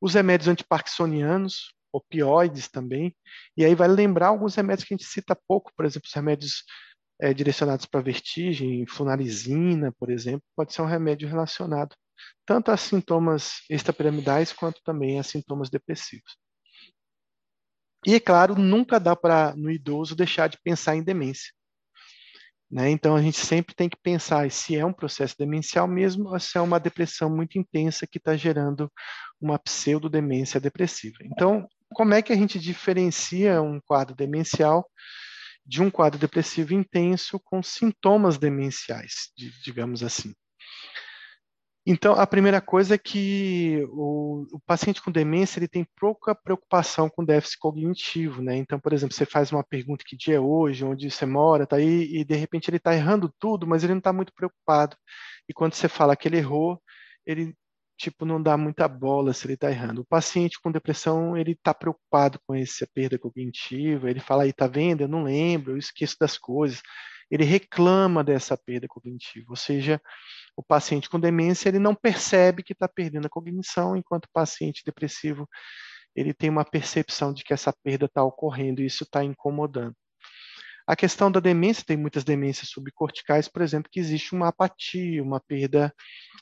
Os remédios antiparkinsonianos, opioides também, e aí vai lembrar alguns remédios que a gente cita pouco, por exemplo, os remédios é, direcionados para vertigem, flunarizina, por exemplo, pode ser um remédio relacionado tanto a sintomas extrapiramidais quanto também a sintomas depressivos. E, é claro, nunca dá para, no idoso, deixar de pensar em demência. Né? Então, a gente sempre tem que pensar se é um processo demencial mesmo ou se é uma depressão muito intensa que está gerando uma pseudodemência depressiva. Então, como é que a gente diferencia um quadro demencial de um quadro depressivo intenso com sintomas demenciais, digamos assim? Então, a primeira coisa é que o, o, paciente com demência ele tem pouca preocupação com déficit cognitivo, né? Então, por exemplo, você faz uma pergunta que dia é hoje, onde você mora, tá aí, e de repente ele está errando tudo, mas ele não está muito preocupado. E quando você fala que ele errou, ele tipo não dá muita bola se ele está errando. O paciente com depressão ele está preocupado com essa perda cognitiva. Ele fala aí, tá vendo? Eu não lembro, eu esqueço das coisas. Ele reclama dessa perda cognitiva, ou seja, o paciente com demência ele não percebe que está perdendo a cognição, enquanto o paciente depressivo ele tem uma percepção de que essa perda está ocorrendo e isso está incomodando. A questão da demência, tem muitas demências subcorticais, por exemplo, que existe uma apatia, uma perda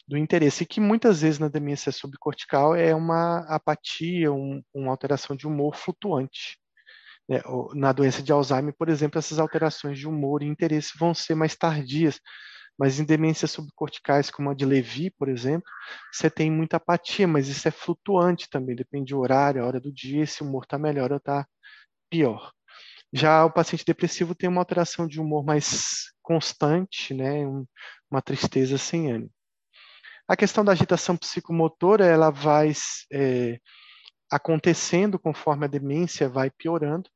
do interesse, e que muitas vezes na demência subcortical é uma apatia, um, uma alteração de humor flutuante. Né? Na doença de Alzheimer, por exemplo, essas alterações de humor e interesse vão ser mais tardias, mas em demências subcorticais, como a de Levy, por exemplo, você tem muita apatia, mas isso é flutuante também, depende do horário, a hora do dia, se o humor está melhor ou está pior. Já o paciente depressivo tem uma alteração de humor mais constante, né, uma tristeza sem ânimo. A questão da agitação psicomotora, ela vai é, acontecendo conforme a demência vai piorando.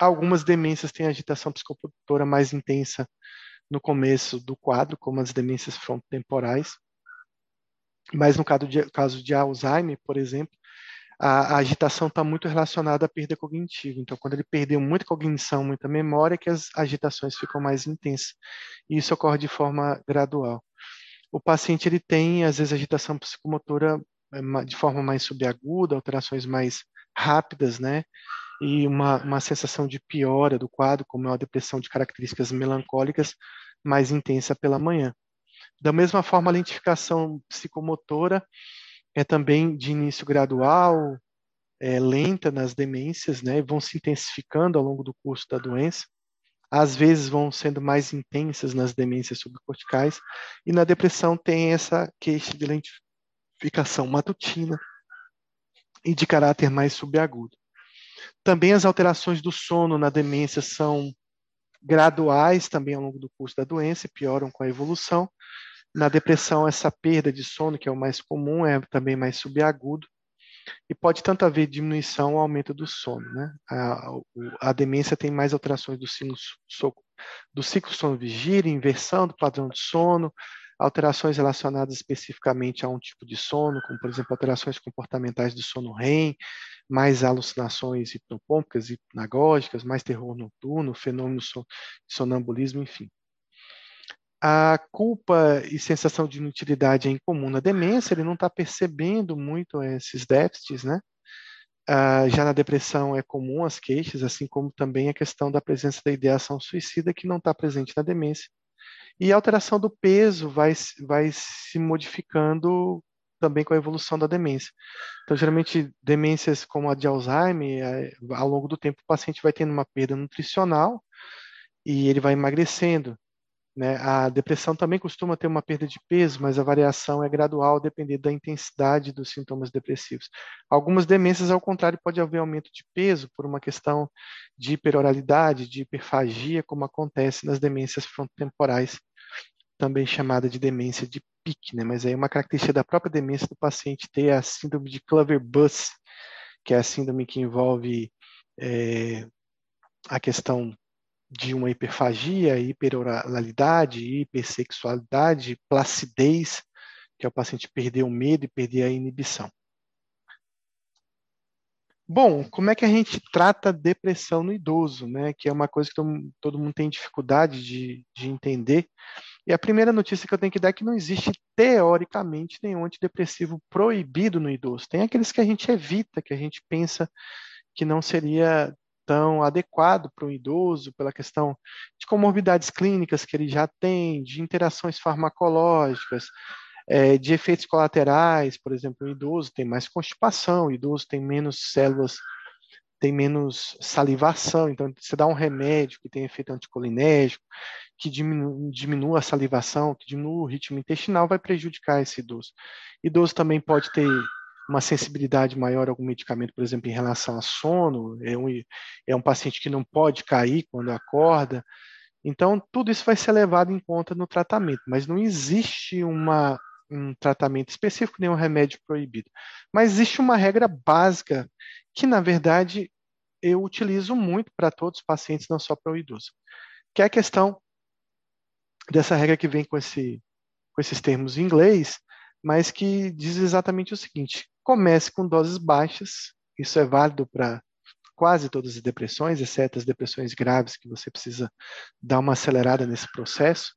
Algumas demências têm agitação psicomotora mais intensa no começo do quadro, como as demências frontotemporais. Mas no caso de, caso de Alzheimer, por exemplo, a, a agitação está muito relacionada à perda cognitiva. Então, quando ele perdeu muita cognição, muita memória, que as agitações ficam mais intensas. E isso ocorre de forma gradual. O paciente ele tem, às vezes, agitação psicomotora eh, de forma mais subaguda, alterações mais rápidas, né? E uma, uma sensação de piora do quadro, como é uma depressão de características melancólicas mais intensa pela manhã. Da mesma forma, a lentificação psicomotora é também de início gradual, é, lenta nas demências, né, vão se intensificando ao longo do curso da doença. Às vezes vão sendo mais intensas nas demências subcorticais, e na depressão tem essa queixa de lentificação matutina e de caráter mais subagudo. Também as alterações do sono na demência são graduais também ao longo do curso da doença e pioram com a evolução. Na depressão, essa perda de sono, que é o mais comum, é também mais subagudo e pode tanto haver diminuição ou aumento do sono. Né? A, a demência tem mais alterações do ciclo, do ciclo sono-vigília, inversão do padrão de sono, alterações relacionadas especificamente a um tipo de sono, como, por exemplo, alterações comportamentais do sono REM, mais alucinações hipnopômpicas, hipnagógicas, mais terror noturno, fenômenos de sonambulismo, enfim. A culpa e sensação de inutilidade é incomum na demência, ele não está percebendo muito esses déficits, né? Ah, já na depressão é comum as queixas, assim como também a questão da presença da ideação suicida, que não está presente na demência. E a alteração do peso vai, vai se modificando também com a evolução da demência. Então, geralmente, demências como a de Alzheimer, é, ao longo do tempo, o paciente vai tendo uma perda nutricional e ele vai emagrecendo. Né? A depressão também costuma ter uma perda de peso, mas a variação é gradual, dependendo da intensidade dos sintomas depressivos. Algumas demências, ao contrário, pode haver aumento de peso por uma questão de hiperoralidade, de hiperfagia, como acontece nas demências frontotemporais, também chamada de demência de pique, né? Mas aí é uma característica da própria demência do paciente ter a síndrome de Clover-Buss, que é a síndrome que envolve é, a questão de uma hiperfagia, hiperoralidade, hipersexualidade, placidez, que é o paciente perder o medo e perder a inibição. Bom, como é que a gente trata depressão no idoso, né? Que é uma coisa que todo, mundo tem dificuldade de, de entender. E a primeira notícia que eu tenho que dar é que não existe, teoricamente, nenhum antidepressivo proibido no idoso. Tem aqueles que a gente evita, que a gente pensa que não seria tão adequado para um idoso, pela questão de comorbidades clínicas que ele já tem, de interações farmacológicas, é, de efeitos colaterais, por exemplo, o idoso tem mais constipação, o idoso tem menos células, tem menos salivação, então você dá um remédio que tem efeito anticolinérgico, que diminua, diminua a salivação, que diminua o ritmo intestinal, vai prejudicar esse idoso. Idoso também pode ter uma sensibilidade maior a algum medicamento, por exemplo, em relação a sono, é um, é um paciente que não pode cair quando acorda. Então, tudo isso vai ser levado em conta no tratamento, mas não existe uma, um tratamento específico, nem um remédio proibido. Mas existe uma regra básica que, na verdade, eu utilizo muito para todos os pacientes, não só para o idoso, que é a questão dessa regra que vem com, esse, com esses termos em inglês, mas que diz exatamente o seguinte: comece com doses baixas, isso é válido para quase todas as depressões, exceto as depressões graves, que você precisa dar uma acelerada nesse processo.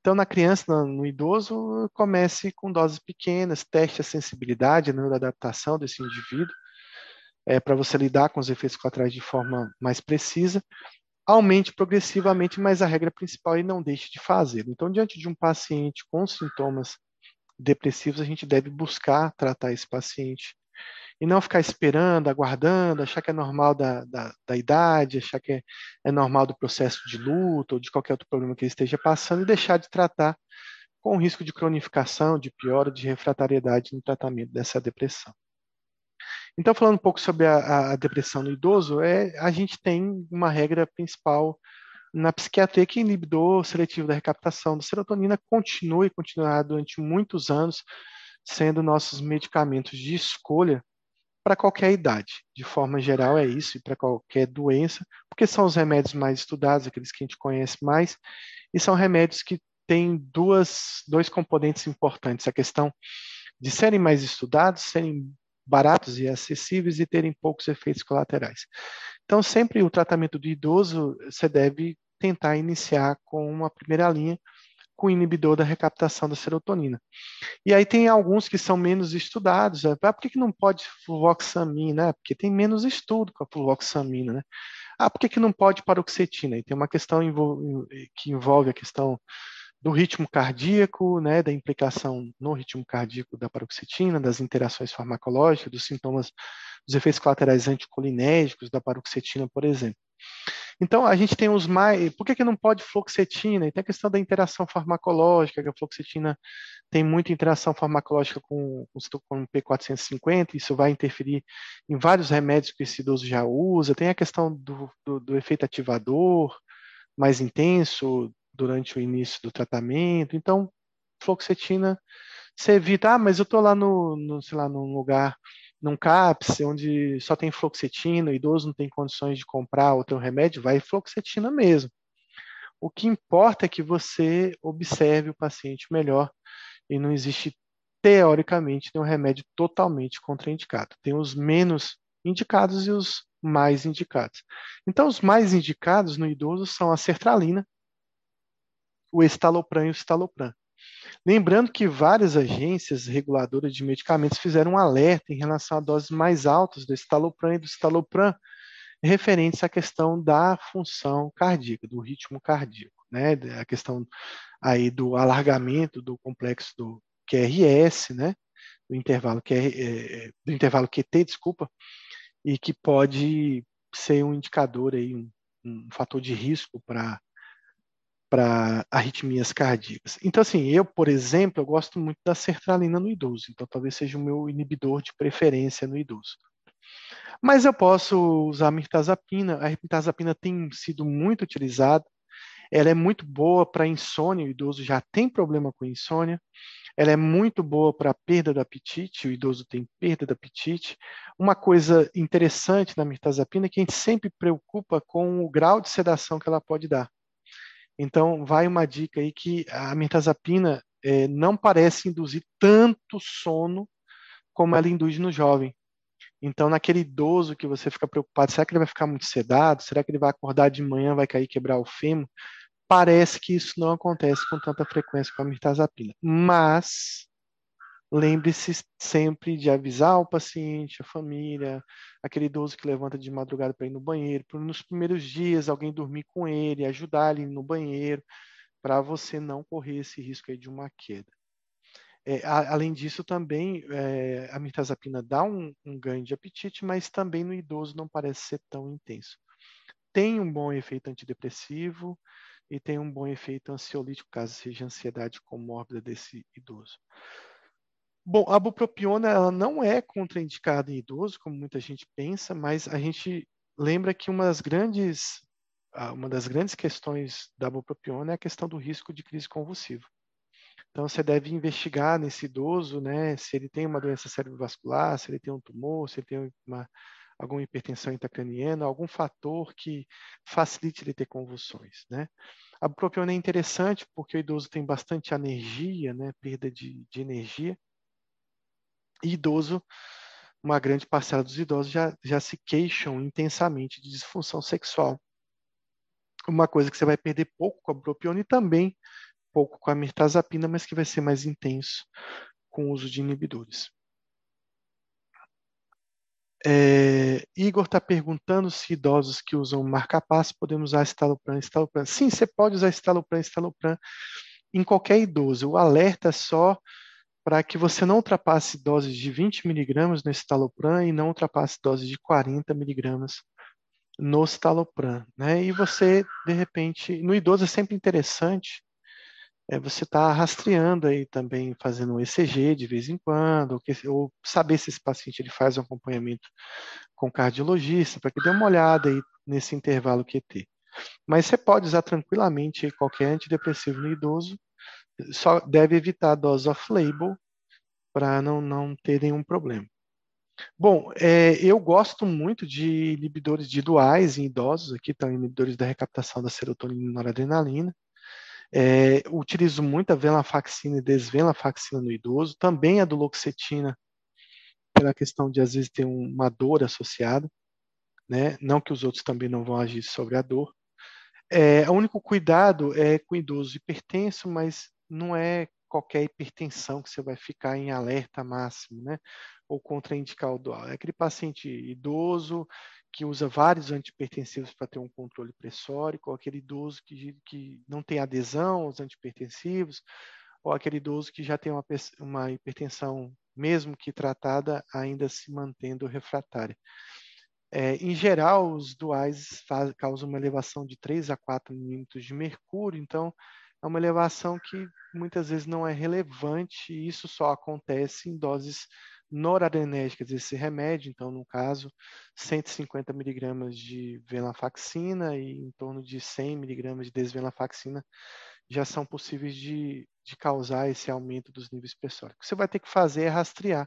Então, na criança, no idoso, comece com doses pequenas, teste a sensibilidade, a neuroadaptação desse indivíduo, é, para você lidar com os efeitos colaterais de forma mais precisa. Aumente progressivamente, mas a regra principal é não deixe de fazê-lo. Então, diante de um paciente com sintomas depressivos, a gente deve buscar tratar esse paciente e não ficar esperando, aguardando, achar que é normal da, da, da idade, achar que é, é, normal do processo de luto ou de qualquer outro problema que ele esteja passando e deixar de tratar com risco de cronificação, de piora, de refratariedade no tratamento dessa depressão. Então, falando um pouco sobre a, a depressão no idoso, é, a gente tem uma regra principal na psiquiatria que inibidor seletivo da recaptação da serotonina continua e continuará durante muitos anos sendo nossos medicamentos de escolha para qualquer idade. De forma geral, é isso, e para qualquer doença, porque são os remédios mais estudados, aqueles que a gente conhece mais, e são remédios que têm duas, dois componentes importantes: a questão de serem mais estudados, serem baratos e acessíveis e terem poucos efeitos colaterais. Então, sempre o tratamento do idoso, você deve tentar iniciar com uma primeira linha com inibidor da recaptação da serotonina. E aí tem alguns que são menos estudados. Ah, por que, que não pode fluvoxamina? Porque tem menos estudo com a fluvoxamina, né? Ah, por que, que não pode paroxetina? E tem uma questão que envolve a questão do ritmo cardíaco, né, da implicação no ritmo cardíaco da paroxetina, das interações farmacológicas, dos sintomas, dos efeitos colaterais anticolinérgicos da paroxetina, por exemplo. Então, a gente tem os mais. Por que, que não pode fluoxetina? E tem a questão da interação farmacológica, que a fluoxetina tem muita interação farmacológica com, com o P450, isso vai interferir em vários remédios que esse idoso já usa. Tem a questão do, do, do efeito ativador mais intenso durante o início do tratamento. Então, fluoxetina, você evita, ah, mas eu estou lá no, no, sei lá, num lugar num CAPS, onde só tem fluoxetina, o idoso não tem condições de comprar outro remédio, vai fluoxetina mesmo. O que importa é que você observe o paciente melhor e não existe, teoricamente, nenhum remédio totalmente contraindicado. Tem os menos indicados e os mais indicados. Então, os mais indicados no idoso são a sertralina, o estalopram e o estalopram. Lembrando que várias agências reguladoras de medicamentos fizeram um alerta em relação a doses mais altas do estalopram e do estalopram referentes à questão da função cardíaca, do ritmo cardíaco, né? A questão aí do alargamento do complexo do QRS, né? Do intervalo QR, é, é, do intervalo QT, desculpa, e que pode ser um indicador aí, um, um fator de risco para para arritmias cardíacas. Então, assim, eu, por exemplo, eu gosto muito da sertralina no idoso, então talvez seja o meu inibidor de preferência no idoso. Mas eu posso usar a mirtazapina, a mirtazapina tem sido muito utilizada, ela é muito boa para insônia, o idoso já tem problema com insônia, ela é muito boa para perda do apetite, o idoso tem perda do apetite. Uma coisa interessante na mirtazapina é que a gente sempre preocupa com o grau de sedação que ela pode dar. Então, vai uma dica aí que a mirtazapina é, não parece induzir tanto sono como ela induz no jovem. Então, naquele idoso que você fica preocupado, será que ele vai ficar muito sedado? Será que ele vai acordar de manhã, vai cair quebrar o fêmur? Parece que isso não acontece com tanta frequência com a mirtazapina. Mas lembre-se sempre de avisar o paciente, a família, aquele idoso que levanta de madrugada para ir no banheiro, para nos primeiros dias alguém dormir com ele, ajudar ele no banheiro, para você não correr esse risco aí de uma queda. É, a, além disso, também é, a mirtazapina dá um, um ganho de apetite, mas também no idoso não parece ser tão intenso. Tem um bom efeito antidepressivo, e tem um bom efeito ansiolítico, caso seja ansiedade comórbida desse idoso. Bom, a bupropiona ela não é contraindicada em idoso, como muita gente pensa, mas a gente lembra que uma das grandes uma das grandes questões da bupropiona é a questão do risco de crise convulsiva. Então você deve investigar nesse idoso, né, se ele tem uma doença cerebrovascular, se ele tem um tumor, se ele tem uma alguma hipertensão intracraniana, algum fator que facilite ele ter convulsões, né? A propiona é interessante porque o idoso tem bastante energia, né, perda de, de energia, idoso, uma grande parcela dos idosos já, já se queixam intensamente de disfunção sexual. Uma coisa que você vai perder pouco com a propiona e também pouco com a mirtazapina, mas que vai ser mais intenso com o uso de inibidores. É, Igor está perguntando se idosos que usam marca-passo podemos usar estalopram, estalopram. Sim, você pode usar estalopram, estalopram em qualquer idoso. O alerta é só para que você não ultrapasse doses de 20 miligramas no estalopram e não ultrapasse doses de 40 miligramas no estalopram. Né? E você, de repente, no idoso é sempre interessante é você está rastreando aí também, fazendo um ECG de vez em quando, ou, que, ou, saber se esse paciente ele faz um acompanhamento com cardiologista, para que dê uma olhada aí nesse intervalo QT. Mas você pode usar tranquilamente qualquer antidepressivo no idoso, só deve evitar dose off-label para não, não ter nenhum problema. Bom, é, eu gosto muito de inibidores de duais em idosos, aqui estão inibidores da recaptação da serotonina e noradrenalina. É, utilizo muito a venlafaxina e desvenlafaxina no idoso, também a duloxetina, pela questão de às vezes ter uma dor associada, né? não que os outros também não vão agir sobre a dor. É, o único cuidado é com idoso hipertenso, mas não é qualquer hipertensão que você vai ficar em alerta máximo, né? Ou contraindicar o dual. É aquele paciente idoso que usa vários antipertensivos para ter um controle pressórico, ou aquele idoso que, que não tem adesão aos antipertensivos, ou aquele idoso que já tem uma, uma hipertensão, mesmo que tratada, ainda se mantendo refratária. É, em geral, os duais faz, causam uma elevação de 3 a 4 milímetros de mercúrio, então é uma elevação que muitas vezes não é relevante, e isso só acontece em doses noradrenérgicas desse remédio, então, no caso, 150 miligramas de venlafaxina e em torno de 100 miligramas de desvenlafaxina já são possíveis de, de causar esse aumento dos níveis pressóricos. Você vai ter que fazer é rastrear.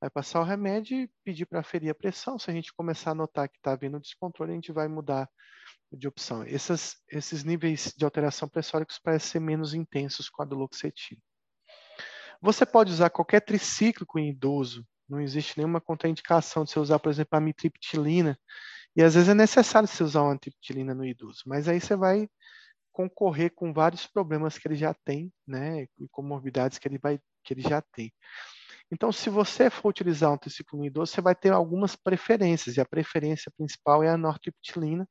Vai passar o remédio e pedir para aferir a pressão. Se a gente começar a notar que está havendo descontrole, a gente vai mudar de opção. Essas, esses níveis de alteração pressóricos parecem ser menos intensos com a duloxetina. Você pode usar qualquer tricíclico em idoso, não existe nenhuma contraindicação de você usar, por exemplo, a mitriptilina, e às vezes é necessário você usar uma triptilina no idoso, mas aí você vai concorrer com vários problemas que ele já tem, né, e comorbidades que ele, vai, que ele já tem. Então, se você for utilizar um triciclo no idoso, você vai ter algumas preferências, e a preferência principal é a nortriptilina,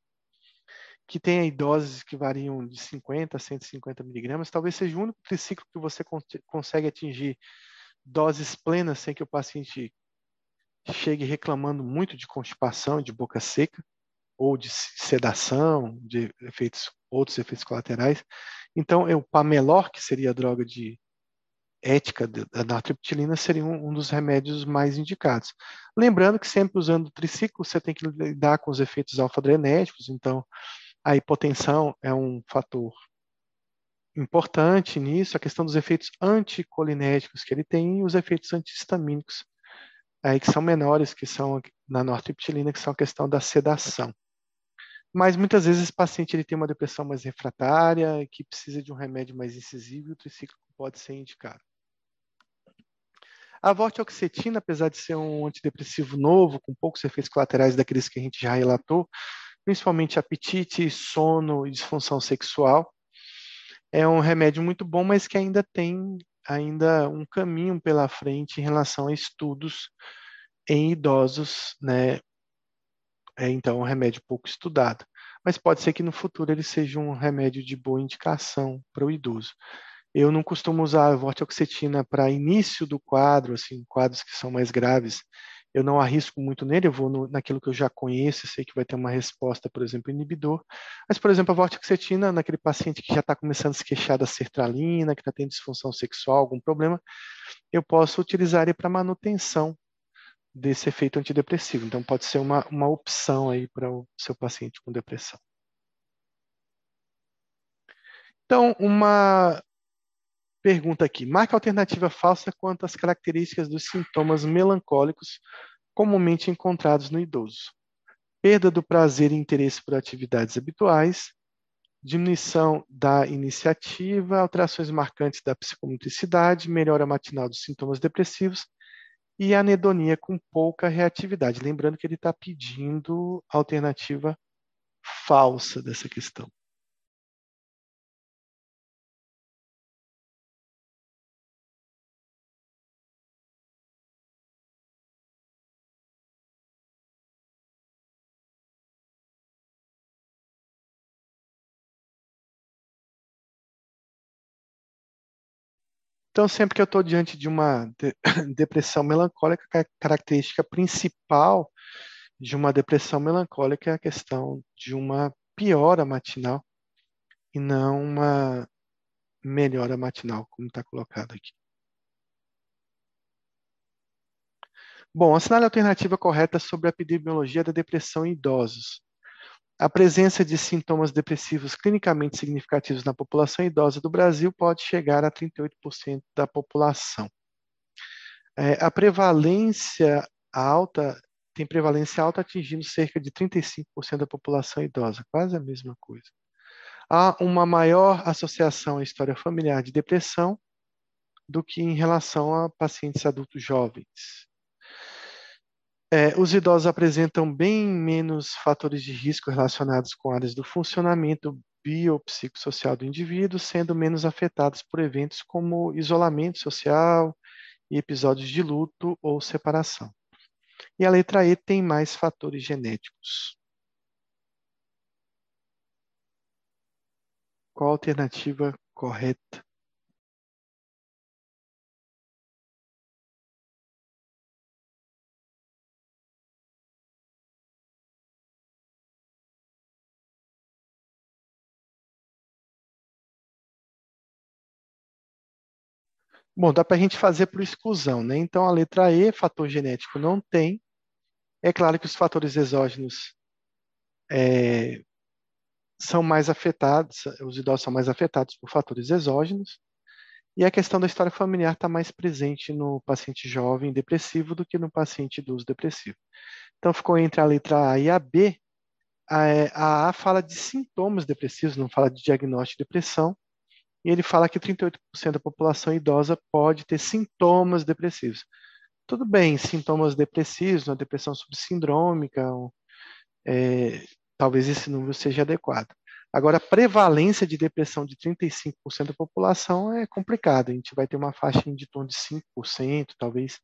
que tem aí doses que variam de 50 a 150 miligramas, talvez seja o único triciclo que você consegue atingir doses plenas sem que o paciente chegue reclamando muito de constipação, de boca seca, ou de sedação, de efeitos, outros efeitos colaterais. Então, o Pamelor, que seria a droga de ética da natriptilina, seria um, um, dos remédios mais indicados. Lembrando que sempre usando o triciclo, você tem que lidar com os efeitos alfa-adrenéticos, então a hipotensão é um fator importante nisso a questão dos efeitos anticolinérgicos que ele tem e os efeitos antihistamínicos, aí que são menores, que são na nortriptilina, que são a questão da sedação. Mas muitas vezes esse paciente ele tem uma depressão mais refratária, que precisa de um remédio mais incisivo e o triciclo pode ser indicado. A vortioxetina, apesar de ser um antidepressivo novo, com poucos efeitos colaterais daqueles que a gente já relatou, principalmente apetite, sono e disfunção sexual, é um remédio muito bom, mas que ainda tem ainda um caminho pela frente em relação a estudos em idosos, né? É, então, um remédio pouco estudado. Mas pode ser que no futuro ele seja um remédio de boa indicação para o idoso. Eu não costumo usar a vortioxetina para início do quadro, assim, quadros que são mais graves, eu não arrisco muito nele, eu vou no, naquilo que eu já conheço, sei que vai ter uma resposta, por exemplo, inibidor. Mas, por exemplo, a vortioxetina, naquele paciente que já está começando a se queixar da sertralina, que está tendo disfunção sexual, algum problema, eu posso utilizar ele para manutenção desse efeito antidepressivo. Então, pode ser uma, uma opção aí para o seu paciente com depressão. Então, uma Pergunta aqui: marca alternativa falsa quanto às características dos sintomas melancólicos comumente encontrados no idoso. Perda do prazer e interesse por atividades habituais, diminuição da iniciativa, alterações marcantes da psicomotricidade, melhora matinal dos sintomas depressivos e anedonia com pouca reatividade. Lembrando que ele está pedindo alternativa falsa dessa questão. Então, sempre que eu estou diante de uma de depressão melancólica, a característica principal de uma depressão melancólica é a questão de uma piora matinal e não uma melhora matinal, como está colocado aqui. Bom, assinale a alternativa correta sobre a epidemiologia da depressão em idosos a presença de sintomas depressivos clinicamente significativos na população idosa do Brasil pode chegar a 38% da população. É, a prevalência alta tem prevalência alta atingindo cerca de 35% da população idosa, quase a mesma coisa. Há uma maior associação à história familiar de depressão do que em relação a pacientes adultos jovens. É, os idosos apresentam bem menos fatores de risco relacionados com áreas do funcionamento biopsicossocial do indivíduo, sendo menos afetados por eventos como isolamento social e episódios de luto ou separação. E a letra E tem mais fatores genéticos. Qual a alternativa correta? Bom, dá para a gente fazer por exclusão, né? Então, a letra E, fator genético, não tem. É claro que os fatores exógenos é, são mais afetados, os idosos são mais afetados por fatores exógenos. E a questão da história familiar está mais presente no paciente jovem depressivo do que no paciente idoso depressivo. Então, ficou entre a letra A e a B. A, a A fala de sintomas depressivos, não fala de diagnóstico de depressão e ele fala que 38% da população idosa pode ter sintomas depressivos. Tudo bem, sintomas depressivos, uma depressão subsindrômica, é, talvez esse número seja adequado. Agora, a prevalência de depressão de 35% da população é complicada. A gente vai ter uma faixa de torno de 5%, talvez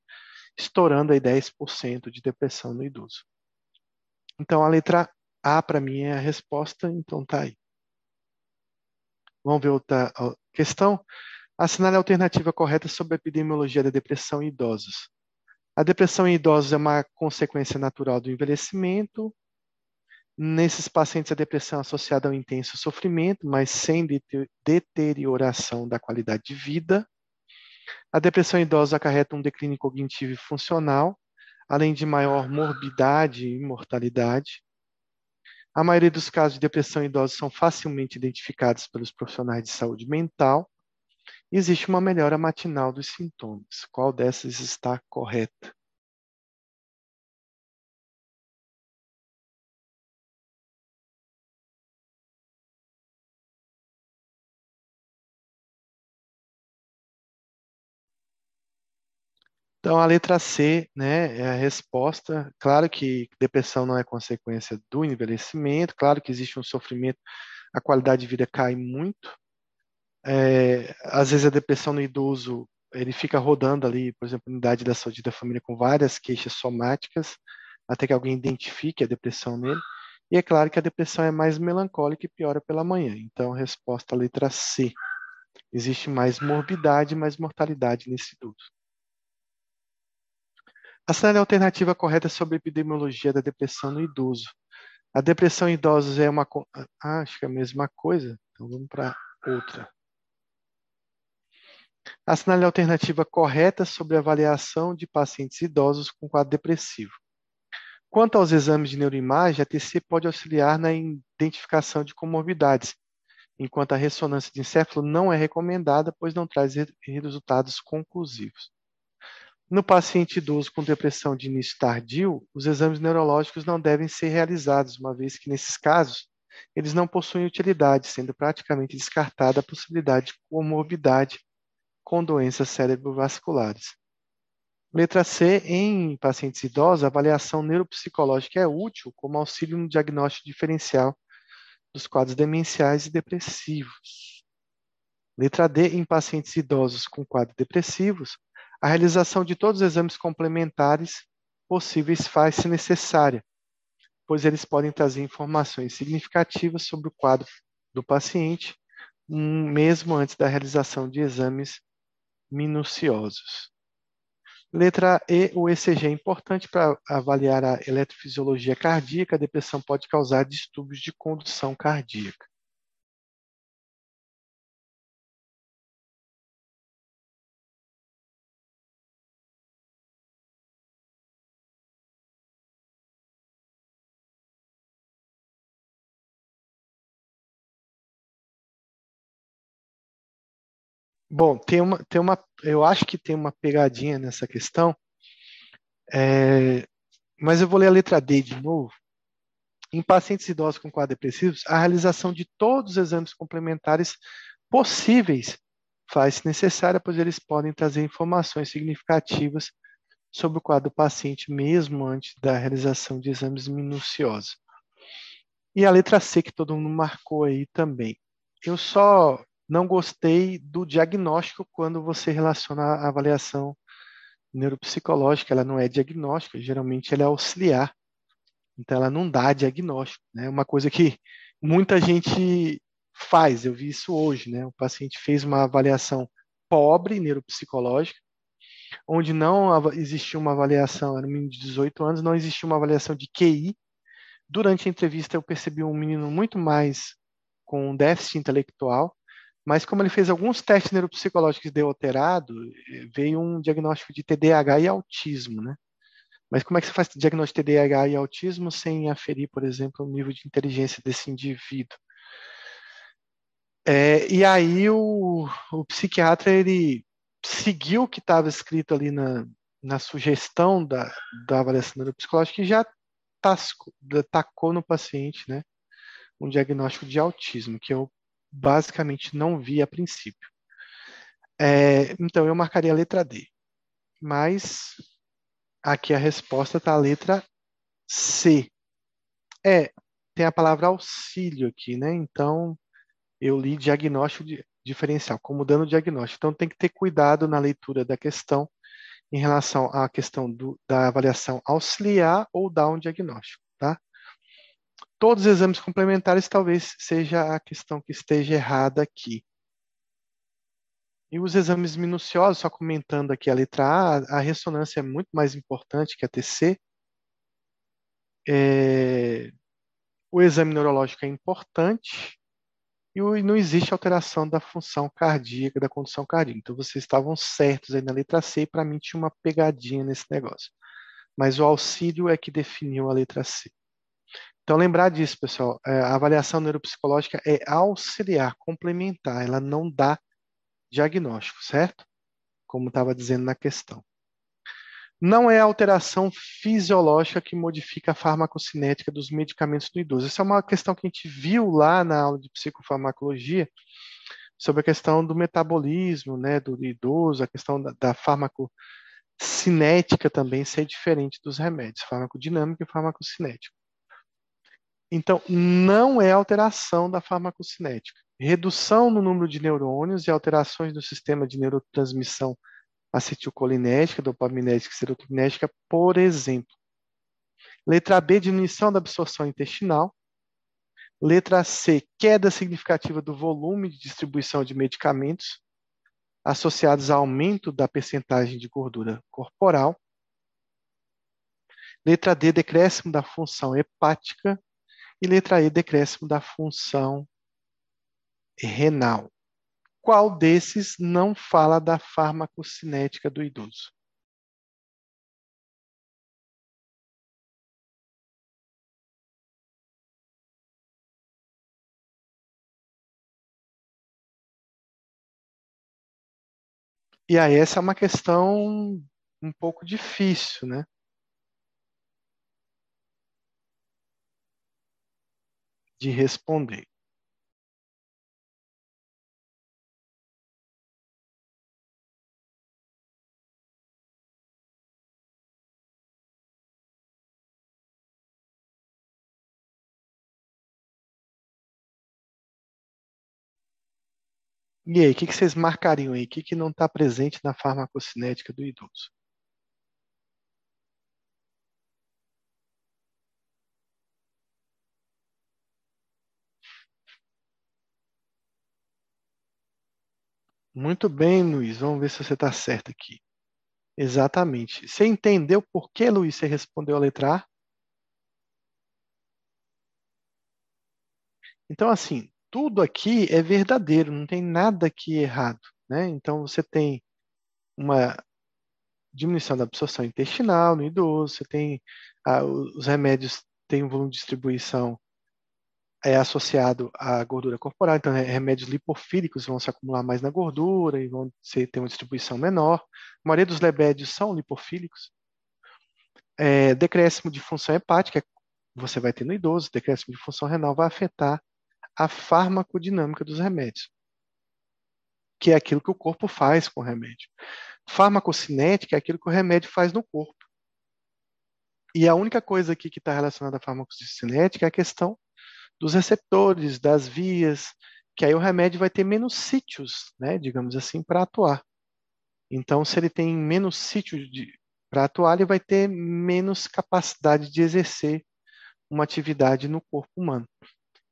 estourando aí 10% de depressão no idoso. Então, a letra A, para mim, é a resposta, então tá aí. Vamos ver outra questão. Assinale a alternativa correta sobre a epidemiologia da depressão em idosos. A depressão em idosos é uma consequência natural do envelhecimento. Nesses pacientes, a depressão é associada ao intenso sofrimento, mas sem deterioração da qualidade de vida. A depressão em idosos acarreta um declínio cognitivo e funcional, além de maior morbidade e mortalidade. A maioria dos casos de depressão em idosos são facilmente identificados pelos profissionais de saúde mental. Existe uma melhora matinal dos sintomas. Qual dessas está correta? Então, a letra C, né, é a resposta. Claro que depressão não é consequência do envelhecimento, claro que existe um sofrimento, a qualidade de vida cai muito. É, às vezes a depressão no idoso, ele fica rodando ali, por exemplo, unidade da saúde da família com várias queixas somáticas, até que alguém identifique a depressão nele. E é claro que a depressão é mais melancólica e piora pela manhã. Então, resposta letra C. Existe mais morbidade, mais mortalidade nesse idoso. A série alternativa correta sobre a epidemiologia da depressão no idoso. A depressão em idosos é uma. Ah, acho que é a mesma coisa. Então vamos para outra. A sinal alternativa correta sobre a avaliação de pacientes idosos com quadro depressivo. Quanto aos exames de neuroimagem, a TC pode auxiliar na identificação de comorbidades, enquanto a ressonância de encéfalo não é recomendada, pois não traz resultados conclusivos. No paciente idoso com depressão de início tardio, os exames neurológicos não devem ser realizados, uma vez que, nesses casos, eles não possuem utilidade, sendo praticamente descartada a possibilidade de comorbidade com doenças cerebrovasculares. Letra C, em pacientes idosos, a avaliação neuropsicológica é útil como auxílio no diagnóstico diferencial dos quadros demenciais e depressivos. Letra D, em pacientes idosos com quadros depressivos, a realização de todos os exames complementares possíveis faz-se necessária, pois eles podem trazer informações significativas sobre o quadro do paciente, mesmo antes da realização de exames minuciosos. Letra E, o ECG é importante para avaliar a eletrofisiologia cardíaca. A depressão pode causar distúrbios de condução cardíaca. Bom, tem uma, tem uma, eu acho que tem uma pegadinha nessa questão, é, mas eu vou ler a letra D de novo. Em pacientes idosos com quadros depressivos, a realização de todos os exames complementares possíveis faz-se necessária, pois eles podem trazer informações significativas sobre o quadro do paciente, mesmo antes da realização de exames minuciosos. E a letra C, que todo mundo marcou aí também. Eu só não gostei do diagnóstico quando você relaciona a avaliação neuropsicológica, ela não é diagnóstica, geralmente ela é auxiliar. Então ela não dá diagnóstico, né? Uma coisa que muita gente faz, eu vi isso hoje, né? O paciente fez uma avaliação pobre neuropsicológica, onde não existia uma avaliação, era um menino de 18 anos, não existia uma avaliação de QI. Durante a entrevista eu percebi um menino muito mais com déficit intelectual, mas como ele fez alguns testes neuropsicológicos deu alterado, veio um diagnóstico de TDAH e autismo, né? Mas como é que você faz diagnóstico de TDAH e autismo sem aferir, por exemplo, o nível de inteligência desse indivíduo? É, e aí o, o, psiquiatra ele seguiu o que estava escrito ali na, na sugestão da, da avaliação neuropsicológica e já tasco, tacou no paciente, né, um diagnóstico de autismo, que eu basicamente não vi a princípio. É, então, eu marcaria a letra D. Mas aqui a resposta está a letra C. É, tem a palavra auxílio aqui, né? Então, eu li diagnóstico diferencial, como dando diagnóstico. Então, tem que ter cuidado na leitura da questão em relação à questão do, da avaliação auxiliar ou dar um diagnóstico, tá? Todos os exames complementares talvez seja a questão que esteja errada aqui. E os exames minuciosos, só comentando aqui a letra A, a ressonância é muito mais importante que a TC. É... O exame neurológico é importante e não existe alteração da função cardíaca, da condução cardíaca. Então, vocês estavam certos aí na letra C, e para mim tinha uma pegadinha nesse negócio. Mas o auxílio é que definiu a letra C. Então, lembrar disso, pessoal. É, a avaliação neuropsicológica é auxiliar, complementar, ela não dá diagnóstico, certo? Como estava dizendo na questão. Não é alteração fisiológica que modifica a farmacocinética dos medicamentos do idoso. Essa é uma questão que a gente viu lá na aula de psicofarmacologia, sobre a questão do metabolismo né, do idoso, a questão da, da farmacocinética também ser diferente dos remédios, farmacodinâmico e farmacocinético. Então, não é alteração da farmacocinética. Redução no número de neurônios e alterações no sistema de neurotransmissão acetilcolinética, dopaminética e serotoninérgica, por exemplo. Letra B, diminuição da absorção intestinal. Letra C, queda significativa do volume de distribuição de medicamentos associados ao aumento da percentagem de gordura corporal. Letra D, decréscimo da função hepática e letra E, decréscimo da função renal. Qual desses não fala da farmacocinética do idoso? E aí essa é uma questão um pouco difícil, né? De responder. E aí, o que, vocês marcariam aí? O que não está presente na farmacocinética do idoso? Muito bem, Luiz. Vamos ver se você está certo aqui. Exatamente. Você entendeu por que, Luiz, você respondeu a letra A? Então, assim, tudo aqui é verdadeiro, não tem nada aqui errado. Né? Então, você tem uma diminuição da absorção intestinal no idoso, você tem ah, os remédios têm um volume de distribuição é associado à gordura corporal, então remédios lipofílicos vão se acumular mais na gordura e vão ter uma distribuição menor. A maioria dos lebédios são lipofílicos. É, decréscimo de função hepática, você vai ter no idoso, decréscimo de função renal vai afetar a farmacodinâmica dos remédios, que é aquilo que o corpo faz com o remédio. Farmacocinética é aquilo que o remédio faz no corpo. E a única coisa aqui que está relacionada à farmacocinética é a questão dos receptores, das vias, que aí o remédio vai ter menos sítios, né, digamos assim, para atuar. Então, se ele tem menos sítio para atuar, ele vai ter menos capacidade de exercer uma atividade no corpo humano.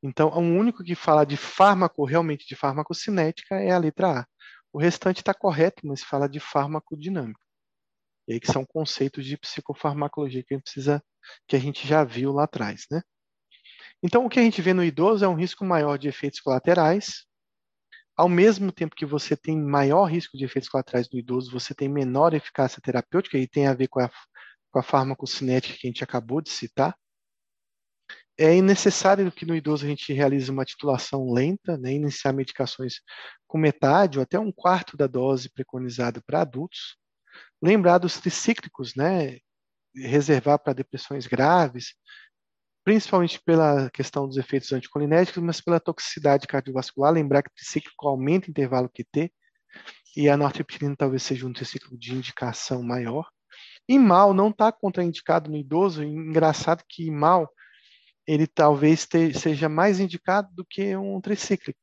Então, o único que fala de fármaco, realmente de farmacocinética, é a letra A. O restante está correto, mas fala de farmacodinâmica. E aí que são conceitos de psicofarmacologia que a gente precisa, que a gente já viu lá atrás, né? Então, o que a gente vê no idoso é um risco maior de efeitos colaterais. Ao mesmo tempo que você tem maior risco de efeitos colaterais no idoso, você tem menor eficácia terapêutica, e tem a ver com a, com a farmacocinética que a gente acabou de citar. É necessário que no idoso a gente realize uma titulação lenta, né, iniciar medicações com metade ou até um quarto da dose preconizada para adultos. Lembrar dos tricíclicos, né, reservar para depressões graves, principalmente pela questão dos efeitos anticolinéticos, mas pela toxicidade cardiovascular. Lembrar que o tricíclico aumenta o intervalo QT e a nortriptilina talvez seja um tricíclico de indicação maior. E mal não está contraindicado no idoso. Engraçado que mal ele talvez te, seja mais indicado do que um tricíclico.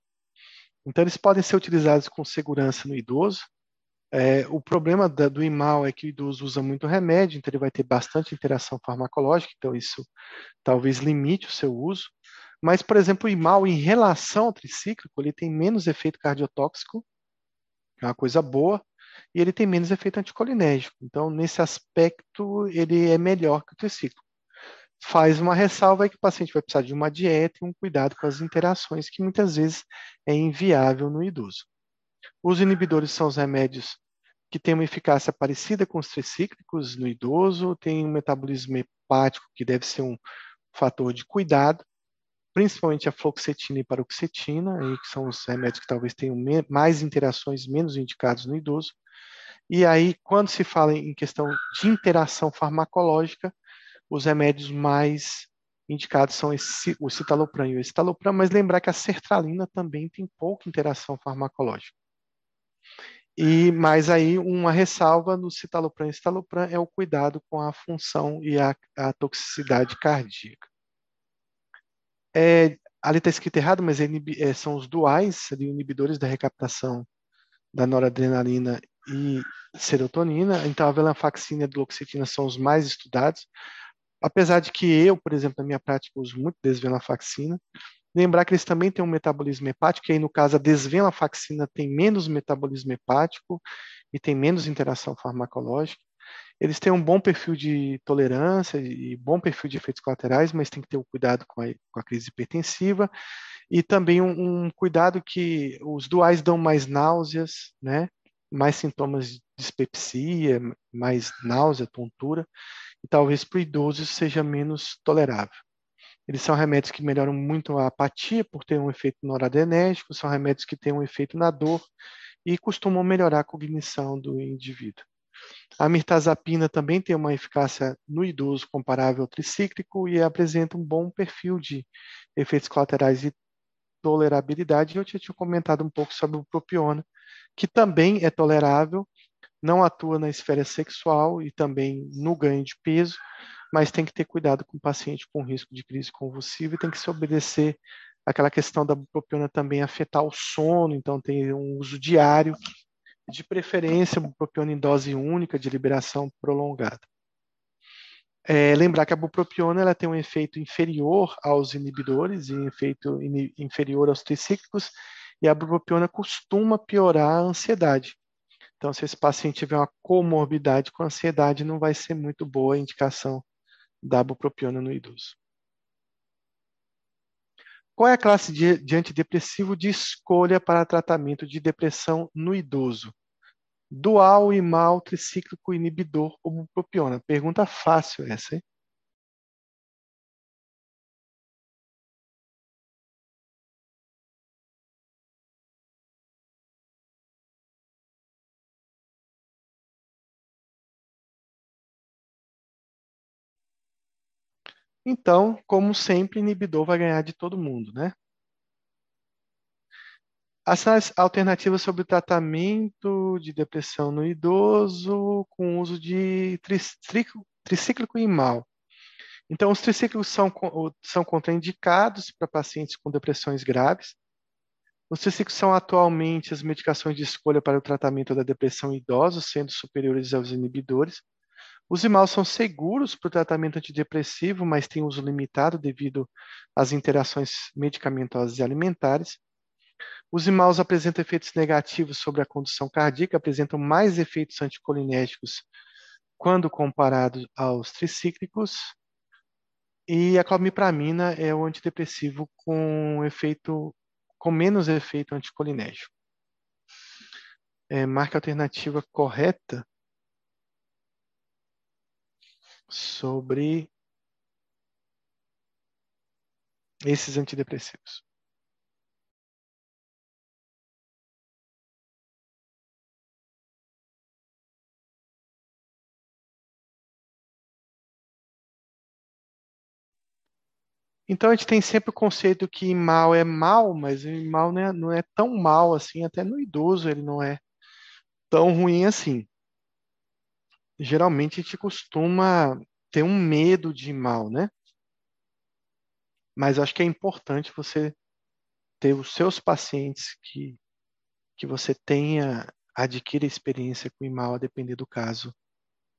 Então eles podem ser utilizados com segurança no idoso, é, o problema da, do IMAL é que o idoso usa muito remédio, então ele vai ter bastante interação farmacológica, então isso talvez limite o seu uso. Mas, por exemplo, o IMAL em relação ao tricíclico, ele tem menos efeito cardiotóxico, é uma coisa boa, e ele tem menos efeito anticolinérgico. Então, nesse aspecto, ele é melhor que o tricíclico. Faz uma ressalva aí que o paciente vai precisar de uma dieta e um cuidado com as interações, que muitas vezes é inviável no idoso. Os inibidores são os remédios que têm uma eficácia parecida com os tricíclicos no idoso, tem um metabolismo hepático que deve ser um fator de cuidado, principalmente a fluoxetina e paroxetina, que são os remédios que talvez tenham mais interações menos indicados no idoso. E aí, quando se fala em questão de interação farmacológica, os remédios mais indicados são esse, o citalopram e o escitalopram, mas lembrar que a sertralina também tem pouca interação farmacológica. E mais aí uma ressalva no citalopram e citalopram é o cuidado com a função e a, a toxicidade cardíaca. É, ali está escrito errado, mas é, é, são os duais, ali, inibidores da recaptação da noradrenalina e serotonina. Então, a venlafaxina e a duloxetina são os mais estudados. Apesar de que eu, por exemplo, na minha prática, uso muito desvenlafaxina. Lembrar que eles também têm um metabolismo hepático, que aí no caso a desvenlafaxina tem menos metabolismo hepático e tem menos interação farmacológica. Eles têm um bom perfil de tolerância e bom perfil de efeitos colaterais, mas tem que ter o um cuidado com a, com a, crise hipertensiva e também um, um, cuidado que os duais dão mais náuseas, né? mais sintomas de dispepsia, mais náusea, tontura, e talvez para o idoso seja menos tolerável. Eles são remédios que melhoram muito a apatia por ter um efeito noradrenérgico, são remédios que têm um efeito na dor e costumam melhorar a cognição do indivíduo. A mirtazapina também tem uma eficácia no idoso comparável ao tricíclico e apresenta um bom perfil de efeitos colaterais e tolerabilidade. Eu já tinha comentado um pouco sobre o propiona, que também é tolerável, não atua na esfera sexual e também no ganho de peso, mas tem que ter cuidado com o paciente com risco de crise convulsiva e tem que se obedecer aquela questão da bupropiona também afetar o sono, então tem um uso diário, de preferência bupropiona em dose única de liberação prolongada. É, lembrar que a bupropiona ela tem um efeito inferior aos inibidores e um efeito in, inferior aos tricíclicos, e a bupropiona costuma piorar a ansiedade. Então, se esse paciente tiver uma comorbidade com ansiedade, não vai ser muito boa a indicação da bupropiona no idoso. Qual é a classe de, de antidepressivo de escolha para tratamento de depressão no idoso? Dual, imal, tricíclico, inibidor ou bupropiona? Pergunta fácil essa, hein? Então, como sempre, inibidor vai ganhar de todo mundo, né? As alternativas sobre o tratamento de depressão no idoso com uso de tricíclico e mal. Então, os tricíclicos são, são contraindicados para pacientes com depressões graves. Os tricíclicos são atualmente as medicações de escolha para o tratamento da depressão em idosos, sendo superiores aos inibidores. Os IMAL são seguros para o tratamento antidepressivo, mas têm uso limitado devido às interações medicamentosas e alimentares. Os IMALs apresentam efeitos negativos sobre a condução cardíaca, apresentam mais efeitos anticolinérgicos quando comparado aos tricíclicos. E a clomipramina é o antidepressivo com efeito com menos efeito anticolinérgico. É, marca alternativa correta sobre esses antidepressivos. Então a gente tem sempre o conceito que mal é mal, mas mal não é, não é tão mal assim, até no idoso ele não é tão ruim assim geralmente a gente costuma ter um medo de mal, né? Mas acho que é importante você ter os seus pacientes que, que você tenha, adquira experiência com mal, a depender do caso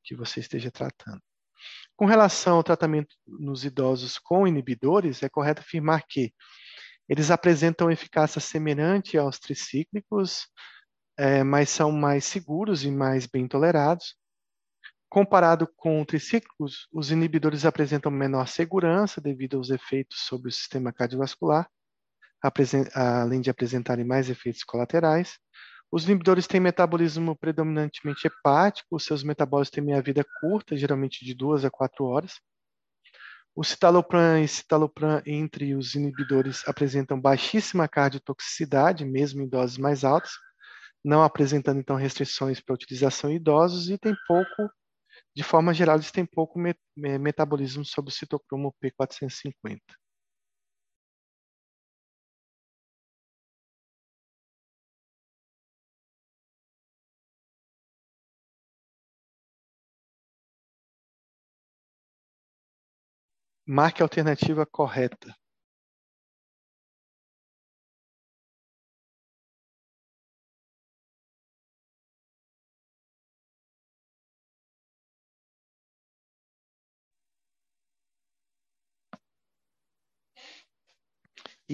que você esteja tratando. Com relação ao tratamento nos idosos com inibidores, é correto afirmar que eles apresentam eficácia semelhante aos tricíclicos, é, mas são mais seguros e mais bem tolerados. Comparado com triciclos, os inibidores apresentam menor segurança devido aos efeitos sobre o sistema cardiovascular, além de apresentarem mais efeitos colaterais. Os inibidores têm metabolismo predominantemente hepático, seus metabólitos têm meia vida curta, geralmente de duas a quatro horas. O citalopram e citalopram entre os inibidores apresentam baixíssima cardiotoxicidade, mesmo em doses mais altas, não apresentando então restrições para utilização em idosos e tem pouco, de forma geral, eles têm pouco metabolismo sobre o citocromo P450. Marque a alternativa correta.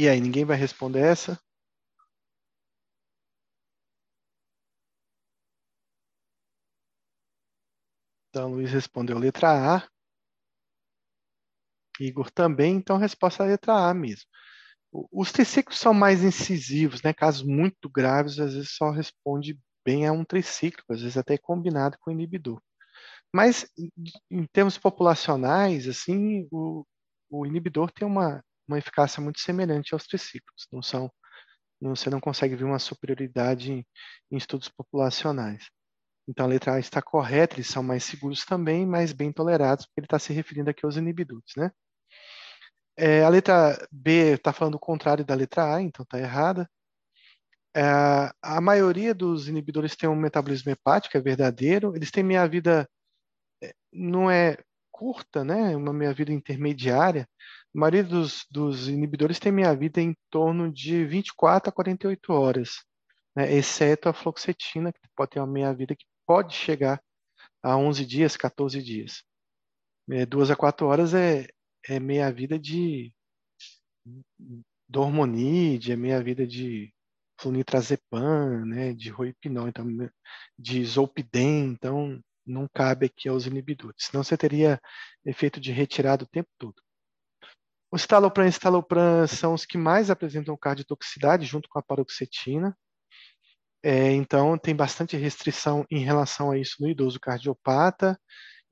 E aí, ninguém vai responder essa? Então, Luiz respondeu letra A. Igor também, então a resposta é letra A mesmo. Os triciclos são mais incisivos, né? Casos muito graves, às vezes só responde bem a um triciclo, às vezes até combinado com o inibidor. Mas em termos populacionais, assim, o, o inibidor tem uma, uma eficácia muito semelhante aos triciclos. Não são, você não consegue ver uma superioridade em, em estudos populacionais. Então a letra A está correta, eles são mais seguros também, mas bem tolerados, porque ele está se referindo aqui aos inibidores, né? É, a letra B está falando o contrário da letra A, então está errada. É, a maioria dos inibidores tem um metabolismo hepático, é verdadeiro. Eles têm meia-vida, é, não é curta, né? Uma meia-vida intermediária. A maioria dos, dos inibidores tem meia-vida em torno de 24 a 48 horas, né? exceto a fluoxetina, que pode ter uma meia-vida que pode chegar a 11 dias, 14 dias. É, duas a quatro horas é, é meia vida de dormonide, é meia vida de flunitrazepam, né, de roipinol, então, de zolpidem, então não cabe aqui aos inibidores, senão você teria efeito de retirada o tempo todo. O citalopram e estalopram são os que mais apresentam cardiotoxicidade, junto com a paroxetina. É, então, tem bastante restrição em relação a isso no idoso cardiopata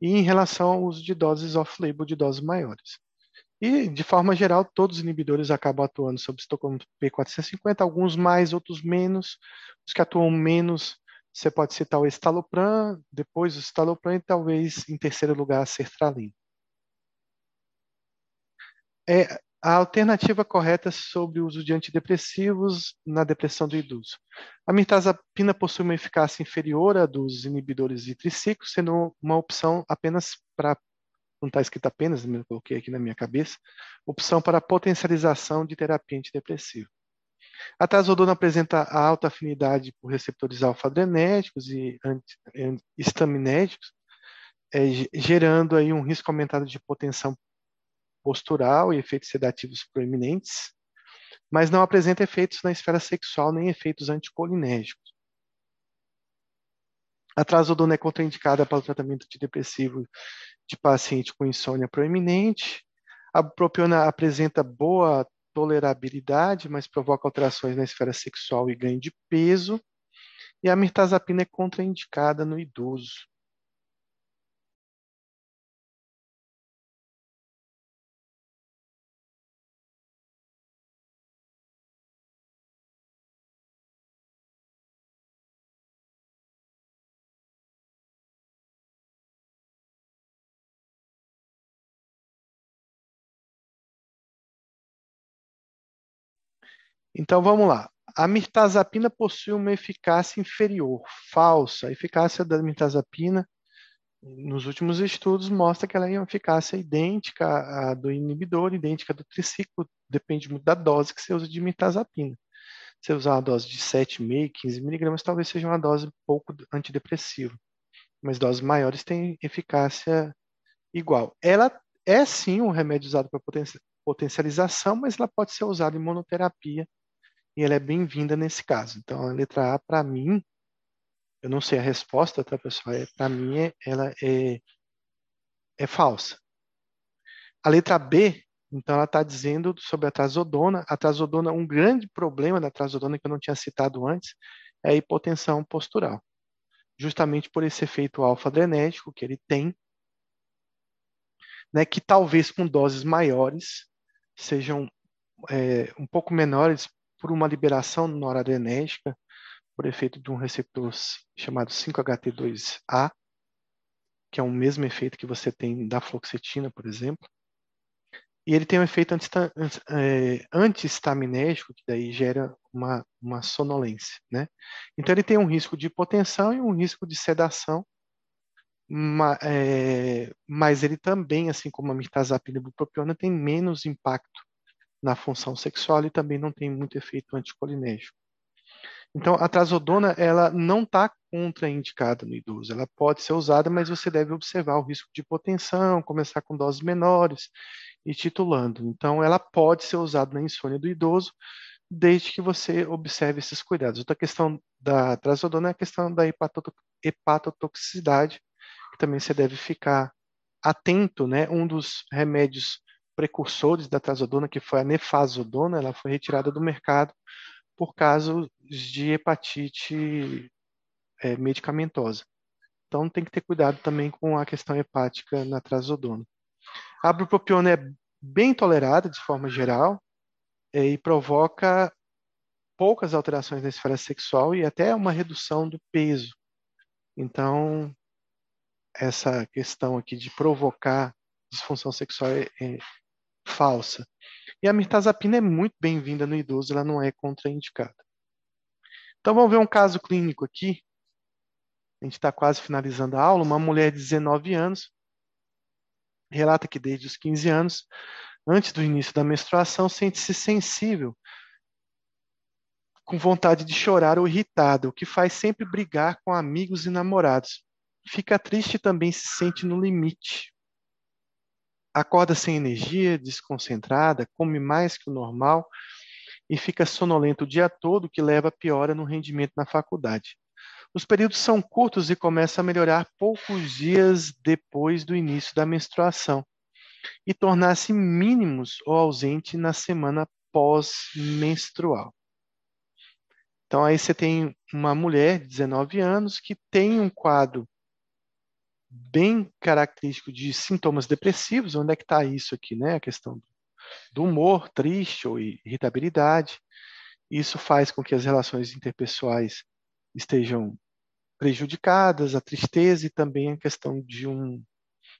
e em relação ao uso de doses off-label de doses maiores. E, de forma geral, todos os inibidores acabam atuando sobre Estocolmo P450, alguns mais, outros menos. Os que atuam menos, você pode citar o estalopram, depois o estalopram e talvez, em terceiro lugar, a sertralina. É, a alternativa correta sobre o uso de antidepressivos na depressão do idoso. A mirtazapina possui uma eficácia inferior à dos inibidores de triciclo, sendo uma opção apenas para não está escrito apenas, eu coloquei aqui na minha cabeça, opção para potencialização de terapia antidepressiva. A trazodona apresenta alta afinidade por receptores alfa-adrenérgicos e estaminérgicos, é, gerando aí um risco aumentado de hipotensão postural e efeitos sedativos proeminentes, mas não apresenta efeitos na esfera sexual nem efeitos anticolinérgicos. A trazodona é contraindicada para o tratamento antidepressivo de paciente com insônia proeminente. A propiona apresenta boa tolerabilidade, mas provoca alterações na esfera sexual e ganho de peso. E a mirtazapina é contraindicada no idoso. Então vamos lá. A mirtazapina possui uma eficácia inferior, falsa. A eficácia da mirtazapina, nos últimos estudos, mostra que ela é uma eficácia idêntica à do inibidor, idêntica do triciclo, depende muito da dose que você usa de mirtazapina. Se você usar uma dose de 7,5, 15 miligramas, talvez seja uma dose pouco antidepressiva. Mas doses maiores têm eficácia igual. Ela é sim um remédio usado para potencialização, mas ela pode ser usada em monoterapia e ela é bem-vinda nesse caso. Então, a letra A, para mim, eu não sei a resposta, tá, pessoal? É, para mim, é, ela é, é falsa. A letra B, então, ela está dizendo sobre a trazodona. A trazodona, um grande problema da trazodona que eu não tinha citado antes, é a hipotensão postural. Justamente por esse efeito alfa-adrenérgico que ele tem. né, que talvez com doses maiores sejam é, um pouco menores por uma liberação noradrenérgica por efeito de um receptor chamado 5-HT2A, que é o mesmo efeito que você tem da fluoxetina, por exemplo. E ele tem um efeito é, antihistaminérgico, que daí gera uma, uma sonolência. Né? Então, ele tem um risco de hipotensão e um risco de sedação, é, mas ele também, assim como a mirtazapina e bupropiona, tem menos impacto na função sexual e também não tem muito efeito anticolinérgico. Então, a trazodona ela não está contraindicada no idoso. Ela pode ser usada, mas você deve observar o risco de hipotensão, começar com doses menores e titulando. Então, ela pode ser usada na insônia do idoso, desde que você observe esses cuidados. Outra questão da trazodona é a questão da hepatotoxicidade, que também você deve ficar atento, né? Um dos remédios precursores da trazodona, que foi a nefazodona, ela foi retirada do mercado por casos de hepatite é, medicamentosa. Então tem que ter cuidado também com a questão hepática na trazodona. A bupropiona é bem tolerada de forma geral é, e provoca poucas alterações na esfera sexual e até uma redução do peso. Então, essa questão aqui de provocar disfunção sexual é, é falsa. E a mirtazapina é muito bem-vinda no idoso, ela não é contraindicada. Então vamos ver um caso clínico aqui. A gente está quase finalizando a aula. Uma mulher de 19 anos relata que desde os 15 anos, antes do início da menstruação, sente-se sensível, com vontade de chorar ou irritada, o que faz sempre brigar com amigos e namorados. Fica triste e também se sente no limite acorda sem energia, desconcentrada, come mais que o normal e fica sonolento o dia todo, o que leva a piora no rendimento na faculdade. Os períodos são curtos e começam a melhorar poucos dias depois do início da menstruação e tornar-se mínimos ou ausente na semana pós-menstrual. Então aí você tem uma mulher de 19 anos que tem um quadro bem característico de sintomas depressivos. Onde é que está isso aqui, né? A questão do humor triste ou irritabilidade. Isso faz com que as relações interpessoais estejam prejudicadas, a tristeza e também a questão de um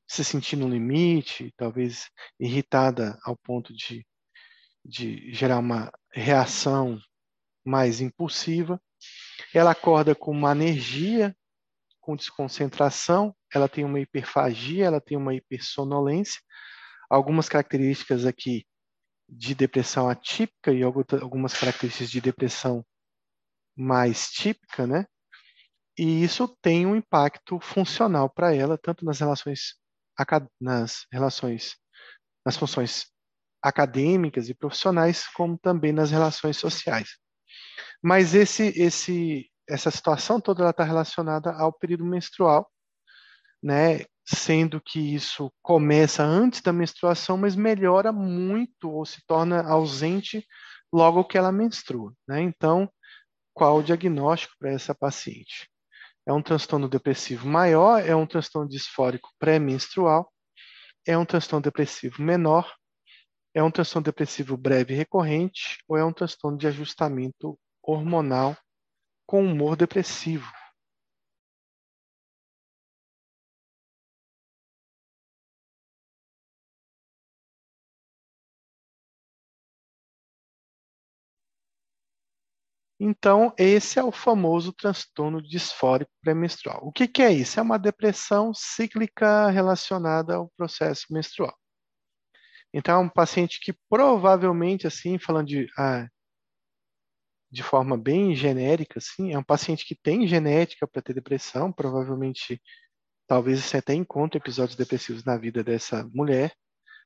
se sentir no limite, talvez irritada ao ponto de, de gerar uma reação mais impulsiva. Ela acorda com uma energia com desconcentração, ela tem uma hiperfagia, ela tem uma hipersonolência, algumas características aqui de depressão atípica e algumas características de depressão mais típica, né? E isso tem um impacto funcional para ela, tanto nas relações nas relações nas funções acadêmicas e profissionais, como também nas relações sociais. Mas esse esse essa situação toda está relacionada ao período menstrual, né? Sendo que isso começa antes da menstruação, mas melhora muito ou se torna ausente logo que ela menstrua, né? Então, qual o diagnóstico para essa paciente? É um transtorno depressivo maior, é um transtorno disfórico pré-menstrual, é um transtorno depressivo menor, é um transtorno depressivo breve e recorrente ou é um transtorno de ajustamento hormonal com humor depressivo. Então, esse é o famoso transtorno disfórico pré-menstrual. O que, que, é isso? É uma depressão cíclica relacionada ao processo menstrual. Então, é um paciente que provavelmente, assim, falando de ah, de forma bem genérica, assim, é um paciente que tem genética para ter depressão, provavelmente, talvez você até encontre episódios depressivos na vida dessa mulher,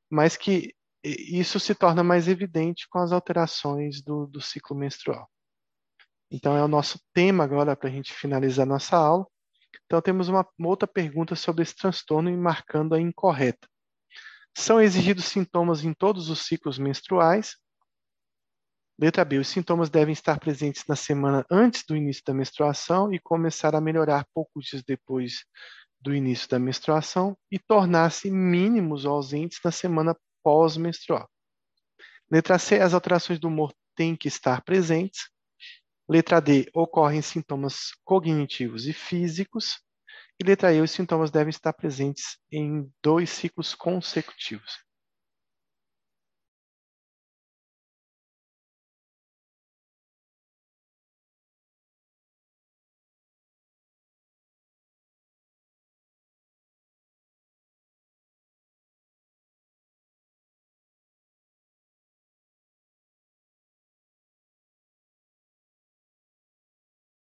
mas que isso se torna mais evidente com as alterações do, do ciclo menstrual. Então, é o nosso tema agora para a gente finalizar nossa aula. Então, temos uma, uma outra pergunta sobre esse transtorno e marcando a incorreta. São exigidos sintomas em todos os ciclos menstruais? Letra B. Os sintomas devem estar presentes na semana antes do início da menstruação e começar a melhorar poucos dias depois do início da menstruação e tornar-se mínimos ou ausentes na semana pós-menstrual. Letra C, as alterações do humor têm que estar presentes. Letra D, ocorrem sintomas cognitivos e físicos. E letra E, os sintomas devem estar presentes em dois ciclos consecutivos.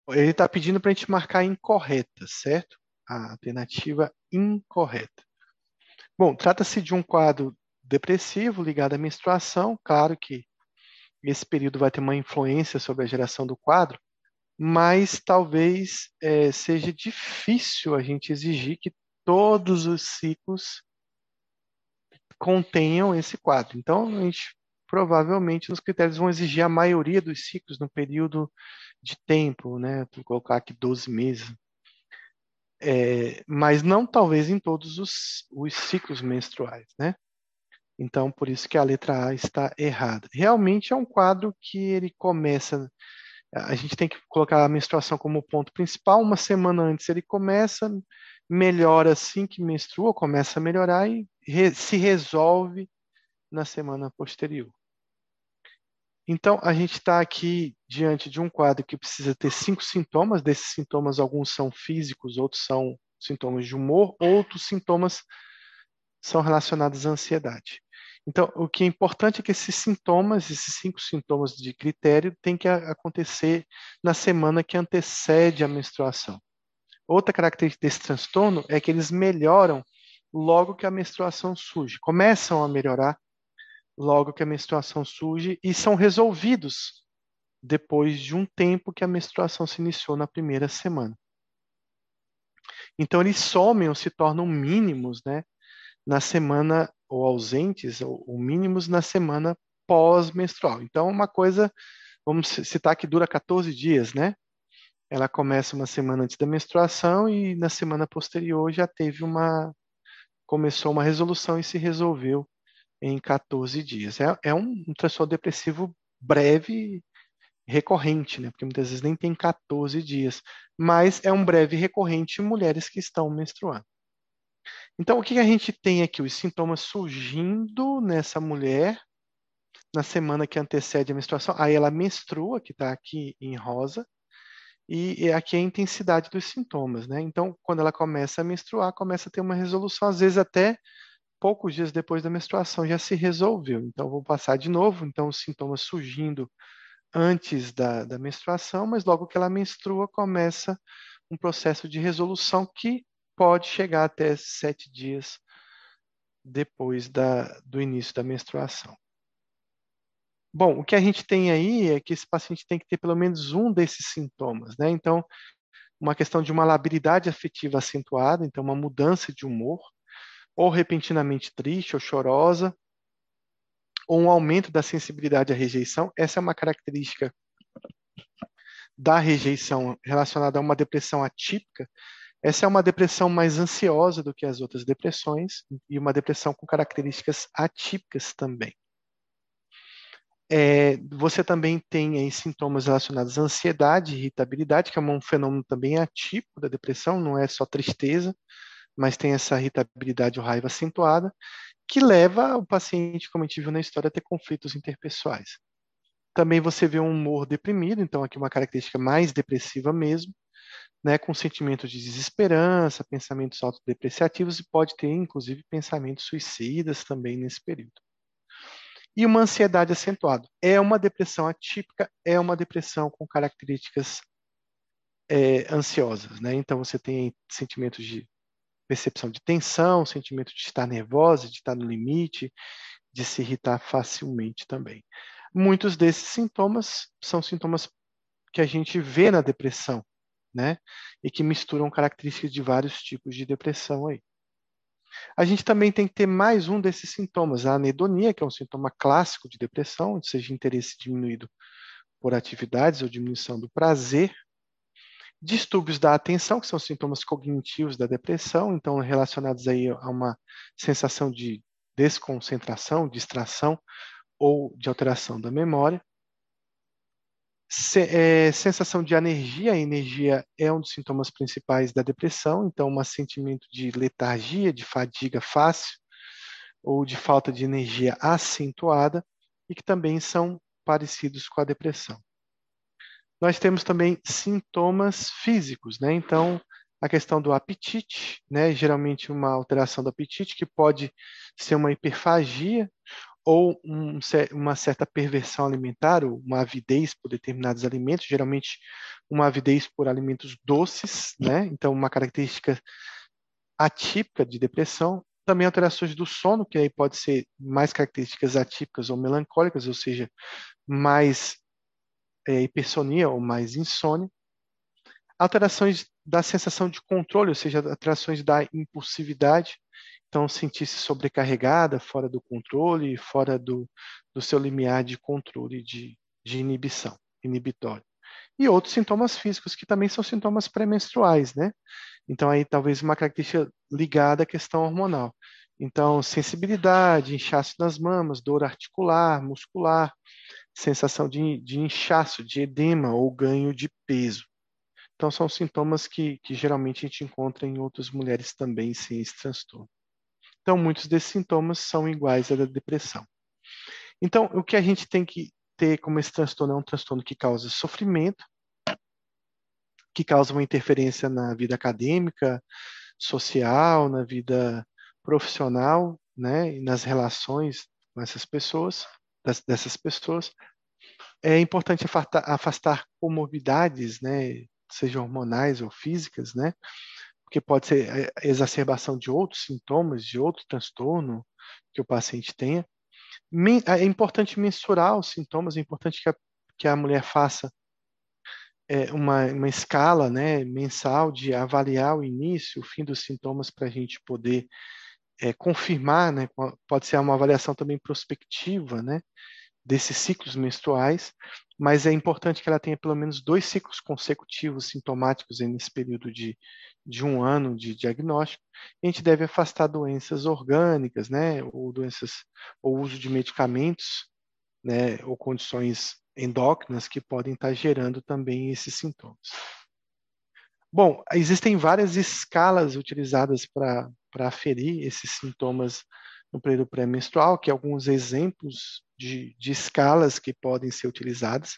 Ele está pedindo para a gente marcar incorreta, certo? A alternativa incorreta. Bom, trata-se de um quadro depressivo ligado à menstruação. Claro que esse período vai ter uma influência sobre a geração do quadro, mas talvez é, seja difícil a gente exigir que todos os ciclos contenham esse quadro. Então, a gente provavelmente nos critérios vão exigir a maioria dos ciclos no período de tempo, né? Vou colocar aqui 12 meses. É, mas não talvez em todos os, os ciclos menstruais, né? Então, por isso que a letra A está errada. Realmente é um quadro que ele começa. A gente tem que colocar a menstruação como ponto principal. Uma semana antes ele começa, melhora assim que menstrua, começa a melhorar e re, se resolve na semana posterior. Então, a gente está aqui diante de um quadro que precisa ter cinco sintomas. Desses sintomas, alguns são físicos, outros são sintomas de humor, outros sintomas são relacionados à ansiedade. Então, o que é importante é que esses sintomas, esses cinco sintomas de critério, tem que acontecer na semana que antecede a menstruação. Outra característica desse transtorno é que eles melhoram logo que a menstruação surge, começam a melhorar logo que a menstruação surge e são resolvidos depois de um tempo que a menstruação se iniciou na primeira semana. Então eles somem ou se tornam mínimos, né, na semana ou ausentes ou, ou mínimos na semana pós-menstrual. Então uma coisa, vamos citar que dura 14 dias, né? Ela começa uma semana antes da menstruação e na semana posterior já teve uma começou uma resolução e se resolveu em 14 dias. É, é um, transtorno depressivo breve, recorrente, né? Porque muitas vezes nem tem 14 dias, mas é um breve recorrente em mulheres que estão menstruando. Então, o que a gente tem aqui? Os sintomas surgindo nessa mulher na semana que antecede a menstruação. Aí ela menstrua, que está aqui em rosa, e aqui é a intensidade dos sintomas, né? Então, quando ela começa a menstruar, começa a ter uma resolução, às vezes até poucos dias depois da menstruação já se resolveu. Então, vou passar de novo. Então, os sintomas surgindo antes da, da menstruação, mas logo que ela menstrua, começa um processo de resolução que pode chegar até sete dias depois da, do início da menstruação. Bom, o que a gente tem aí é que esse paciente tem que ter pelo menos um desses sintomas, né? Então, uma questão de uma labilidade afetiva acentuada, então uma mudança de humor, ou repentinamente triste ou chorosa, ou um aumento da sensibilidade à rejeição. Essa é uma característica da rejeição relacionada a uma depressão atípica. Essa é uma depressão mais ansiosa do que as outras depressões e uma depressão com características atípicas também. É, você também tem aí sintomas relacionados à ansiedade irritabilidade, que é um fenômeno também atípico da depressão, não é só tristeza, mas tem essa irritabilidade ou raiva acentuada, que leva o paciente, como a gente viu na história, a ter conflitos interpessoais. Também você vê um humor deprimido, então aqui uma característica mais depressiva mesmo, né, com sentimentos de desesperança, pensamentos autodepreciativos e pode ter, inclusive, pensamentos suicidas também nesse período. E uma ansiedade acentuada. É uma depressão atípica, é uma depressão com características é, ansiosas, né? Então você tem sentimentos de percepção de tensão, sentimento de estar nervosa, de estar no limite, de se irritar facilmente também. Muitos desses sintomas são sintomas que a gente vê na depressão, né? E que misturam características de vários tipos de depressão aí. A gente também tem que ter mais um desses sintomas, a anedonia, que é um sintoma clássico de depressão, seja, interesse diminuído por atividades ou diminuição do prazer, Distúrbios da atenção, que são sintomas cognitivos da depressão, então relacionados aí a uma sensação de desconcentração, distração ou de alteração da memória. Se, é, sensação de anergia, a energia é um dos sintomas principais da depressão, então um sentimento de letargia, de fadiga fácil ou de falta de energia acentuada e que também são parecidos com a depressão. Nós temos também sintomas físicos, né? Então, a questão do apetite, né? Geralmente uma alteração do apetite que pode ser uma hiperfagia ou um, uma certa perversão alimentar, ou uma avidez por determinados alimentos, geralmente uma avidez por alimentos doces, né? Então, uma característica atípica de depressão. Também alterações do sono, que aí pode ser mais características atípicas ou melancólicas, ou seja, mais é, hipersonia ou mais insônia. Alterações da sensação de controle, ou seja, alterações da impulsividade, então sentir-se sobrecarregada, fora do controle, fora do, do seu limiar de controle de, de inibição, inibitório. E outros sintomas físicos, que também são sintomas pré-menstruais, né? Então, aí talvez uma característica ligada à questão hormonal. Então, sensibilidade, inchaço nas mamas, dor articular, muscular, sensação de, de inchaço, de edema ou ganho de peso. Então, são sintomas que, que geralmente a gente encontra em outras mulheres também sem esse transtorno. Então, muitos desses sintomas são iguais à da depressão. Então, o que a gente tem que ter como esse transtorno é um transtorno que causa sofrimento, que causa uma interferência na vida acadêmica, social, na vida profissional, né, e nas relações com essas pessoas, das, dessas pessoas. É importante afastar, afastar comorbidades, né, sejam hormonais ou físicas, né, porque pode ser exacerbação de outros sintomas, de outro transtorno que o paciente tenha. É importante mensurar os sintomas, é importante que a, que a mulher faça é, uma, uma escala né, mensal de avaliar o início, o fim dos sintomas para a gente poder é, confirmar, né, pode ser uma avaliação também prospectiva, né, desses ciclos menstruais, mas é importante que ela tenha pelo menos dois ciclos consecutivos sintomáticos nesse período de, de um ano de diagnóstico. A gente deve afastar doenças orgânicas, né, ou doenças, ou uso de medicamentos, né, ou condições endócrinas que podem estar gerando também esses sintomas. Bom, existem várias escalas utilizadas para aferir esses sintomas no período pré-menstrual, que alguns exemplos de, de escalas que podem ser utilizadas.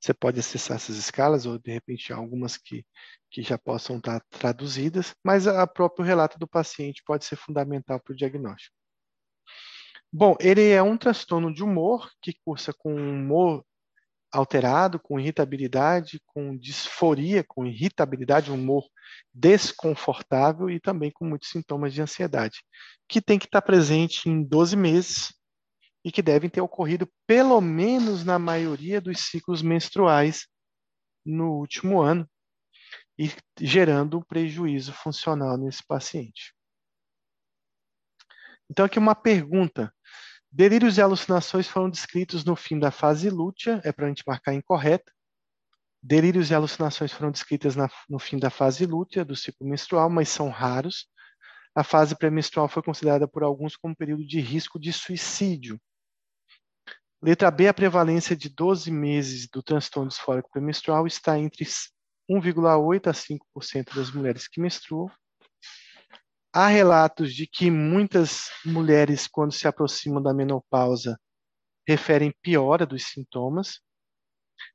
Você pode acessar essas escalas, ou de repente algumas que, que já possam estar traduzidas, mas o próprio relato do paciente pode ser fundamental para o diagnóstico. Bom, ele é um transtorno de humor que cursa com humor alterado, com irritabilidade, com disforia, com irritabilidade, humor desconfortável e também com muitos sintomas de ansiedade, que tem que estar presente em 12 meses e que devem ter ocorrido pelo menos na maioria dos ciclos menstruais no último ano e gerando um prejuízo funcional nesse paciente. Então aqui uma pergunta Delírios e alucinações foram descritos no fim da fase lútea, é para a gente marcar incorreta. Delírios e alucinações foram descritas na, no fim da fase lútea, do ciclo menstrual, mas são raros. A fase pré-menstrual foi considerada por alguns como período de risco de suicídio. Letra B, a prevalência de 12 meses do transtorno disfórico pré-menstrual está entre 1,8% a 5% das mulheres que menstruam Há relatos de que muitas mulheres, quando se aproximam da menopausa, referem piora dos sintomas.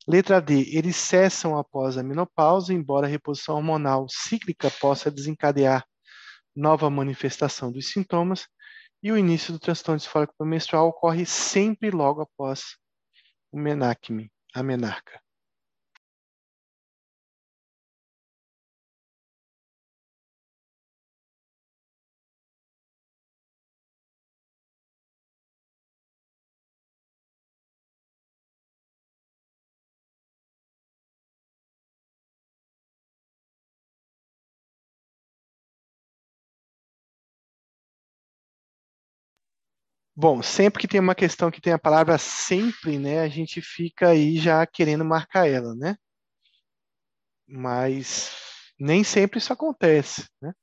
Letra D, eles cessam após a menopausa, embora a reposição hormonal cíclica possa desencadear nova manifestação dos sintomas. E o início do transtorno disfórico menstrual ocorre sempre logo após o menacme, a menarca. Bom, sempre que tem uma questão que tem a palavra sempre, né, a gente fica aí já querendo marcar ela, né? mas nem sempre isso acontece, né?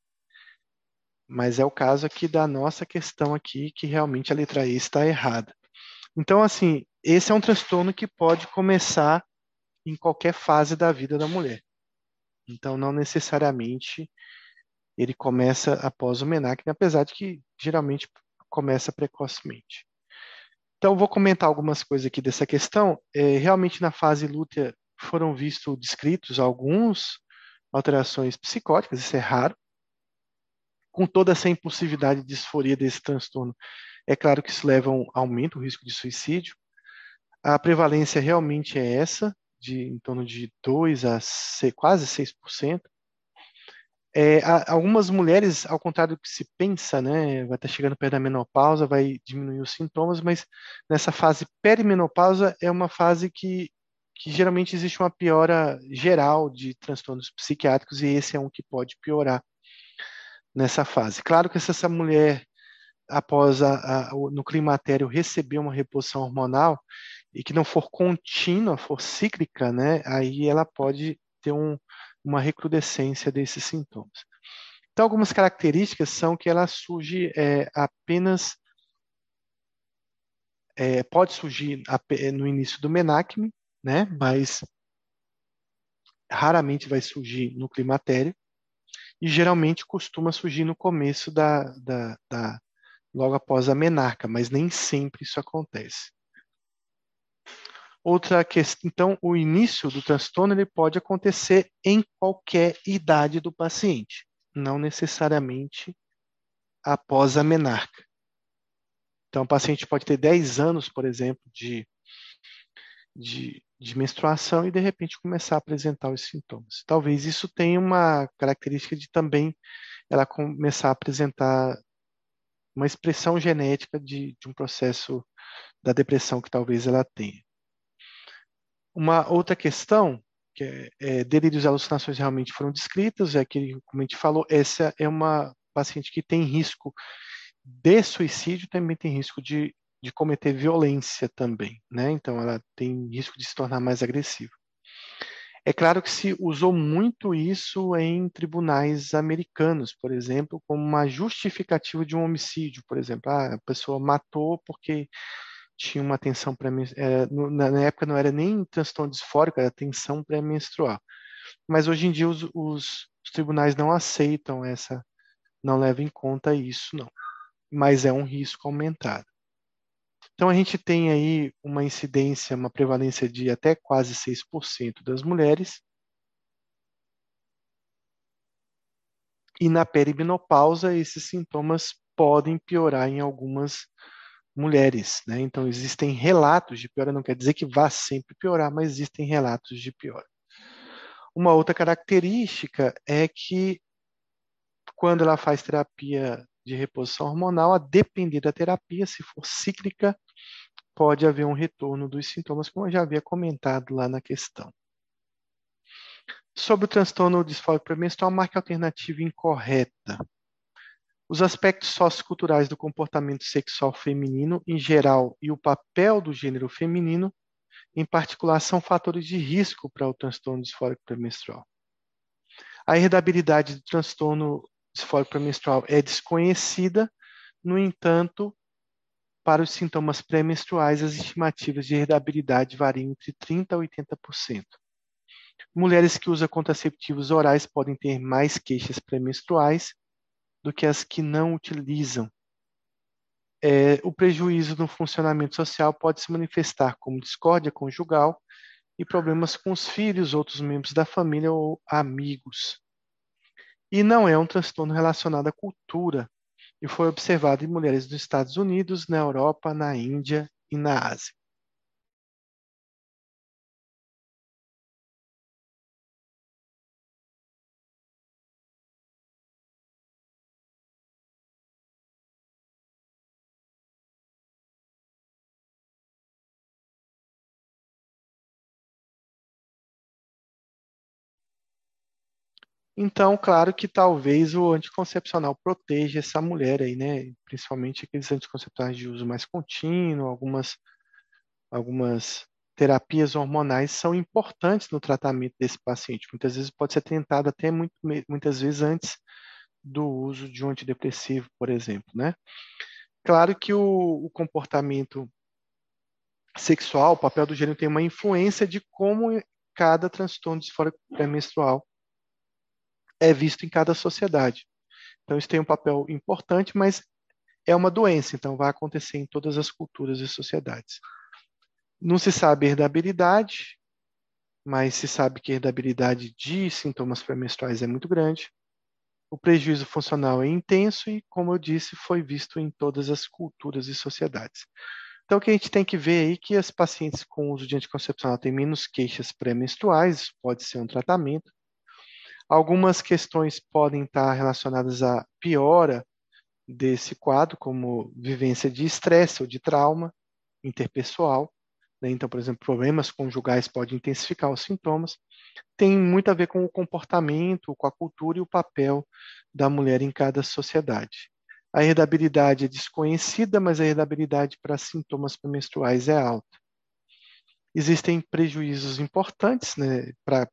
Mas é o caso aqui da nossa questão aqui, que realmente a letra E está errada. Então, assim, esse é um transtorno que pode começar em qualquer fase da vida da mulher. Então, não necessariamente ele começa após o menacne, apesar de que geralmente começa precocemente. Então, vou comentar algumas coisas aqui dessa questão. É, realmente, na fase lútea, foram vistos, descritos alguns alterações psicóticas, isso é raro. Com toda essa impulsividade de disforia desse transtorno, é claro que isso leva a um aumento do risco de suicídio. A prevalência realmente é essa, de em torno de 2 a 6, quase 6%. É, algumas mulheres, ao contrário do que se pensa, né, vai estar chegando perto da menopausa, vai diminuir os sintomas, mas nessa fase perimenopausa é uma fase que, que geralmente existe uma piora geral de transtornos psiquiátricos e esse é um que pode piorar nessa fase. Claro que se essa mulher, após a, a, no climatério, receber uma reposição hormonal e que não for contínua, for cíclica, né, aí ela pode ter um, uma recrudescência desses sintomas. Então, algumas características são que ela surge é, apenas. É, pode surgir no início do menacme, né, mas raramente vai surgir no climatério, e geralmente costuma surgir no começo da, da, da logo após a menarca, mas nem sempre isso acontece. Outra questão, então, o início do transtorno ele pode acontecer em qualquer idade do paciente, não necessariamente após a menarca. Então, o paciente pode ter 10 anos, por exemplo, de, de, de menstruação e, de repente, começar a apresentar os sintomas. Talvez isso tenha uma característica de também ela começar a apresentar uma expressão genética de, de um processo da depressão que talvez ela tenha. Uma outra questão, que é, é, delírios e alucinações realmente foram descritas, é que, como a gente falou, essa é uma paciente que tem risco de suicídio, também tem risco de, de cometer violência também, né? Então, ela tem risco de se tornar mais agressiva. É claro que se usou muito isso em tribunais americanos, por exemplo, como uma justificativa de um homicídio, por exemplo, ah, a pessoa matou porque tinha uma tensão pré é, na época não era nem transtorno disfórico, era tensão pré-menstrual. Mas hoje em dia os, os, os, tribunais não aceitam essa, não levam em conta isso, não. Mas é um risco aumentado. Então a gente tem aí uma incidência, uma prevalência de até quase 6% das mulheres. E na perimenopausa esses sintomas podem piorar em algumas mulheres, né? Então existem relatos de piora, não quer dizer que vá sempre piorar, mas existem relatos de piora. Uma outra característica é que quando ela faz terapia de reposição hormonal, a depender da terapia, se for cíclica, pode haver um retorno dos sintomas, como eu já havia comentado lá na questão. Sobre o transtorno disfórico premenstrual, marca alternativa incorreta. Os aspectos socioculturais do comportamento sexual feminino em geral e o papel do gênero feminino, em particular, são fatores de risco para o transtorno disfórico premenstrual. A herdabilidade do transtorno disfórico premenstrual é desconhecida, no entanto, para os sintomas pré-menstruais, as estimativas de herdabilidade variam entre 30% a 80%. Mulheres que usam contraceptivos orais podem ter mais queixas pré-menstruais do que as que não utilizam. É, o prejuízo no funcionamento social pode se manifestar como discórdia conjugal e problemas com os filhos, outros membros da família ou amigos. E não é um transtorno relacionado à cultura, e foi observado em mulheres dos Estados Unidos, na Europa, na Índia e na Ásia. Então, claro que talvez o anticoncepcional proteja essa mulher aí, né? Principalmente aqueles anticoncepcionais de uso mais contínuo, algumas, algumas terapias hormonais são importantes no tratamento desse paciente. Muitas vezes pode ser tentado até muito, muitas vezes antes do uso de um antidepressivo, por exemplo, né? Claro que o, o comportamento sexual, o papel do gênero tem uma influência de como cada transtorno disfórico pré-menstrual é visto em cada sociedade. Então, isso tem um papel importante, mas é uma doença, então vai acontecer em todas as culturas e sociedades. Não se sabe herdabilidade, mas se sabe que a herdabilidade de sintomas pré-menstruais é muito grande. O prejuízo funcional é intenso e, como eu disse, foi visto em todas as culturas e sociedades. Então, o que a gente tem que ver aí é que as pacientes com uso de anticoncepcional têm menos queixas pré-menstruais, pode ser um tratamento. Algumas questões podem estar relacionadas à piora desse quadro, como vivência de estresse ou de trauma interpessoal. Né? Então, por exemplo, problemas conjugais podem intensificar os sintomas. Tem muito a ver com o comportamento, com a cultura e o papel da mulher em cada sociedade. A herdabilidade é desconhecida, mas a herdabilidade para sintomas menstruais é alta. Existem prejuízos importantes né, para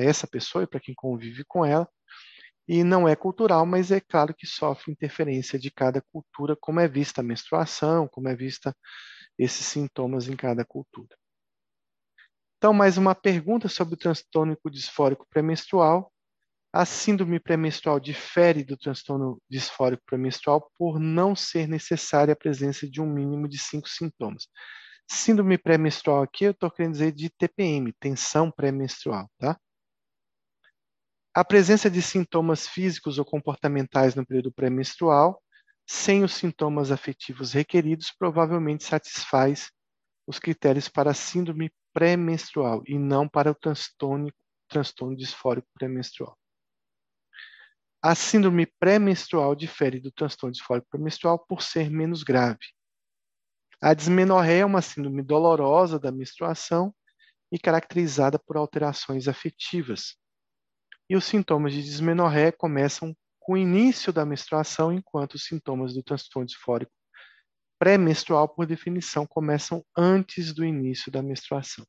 essa pessoa e para quem convive com ela, e não é cultural, mas é claro que sofre interferência de cada cultura, como é vista a menstruação, como é vista esses sintomas em cada cultura. Então, mais uma pergunta sobre o transtorno disfórico pré-menstrual. A síndrome pré-menstrual difere do transtorno disfórico pré-menstrual por não ser necessária a presença de um mínimo de cinco sintomas. Síndrome pré-menstrual aqui eu estou querendo dizer de TPM, tensão pré-menstrual, tá? A presença de sintomas físicos ou comportamentais no período pré-menstrual, sem os sintomas afetivos requeridos, provavelmente satisfaz os critérios para a síndrome pré-menstrual e não para o transtorno, transtorno disfórico pré-menstrual. A síndrome pré-menstrual difere do transtorno disfórico pré-menstrual por ser menos grave. A dismenorreia é uma síndrome dolorosa da menstruação e caracterizada por alterações afetivas. E os sintomas de dismenorreia começam com o início da menstruação, enquanto os sintomas do transtorno disfórico pré-menstrual, por definição, começam antes do início da menstruação.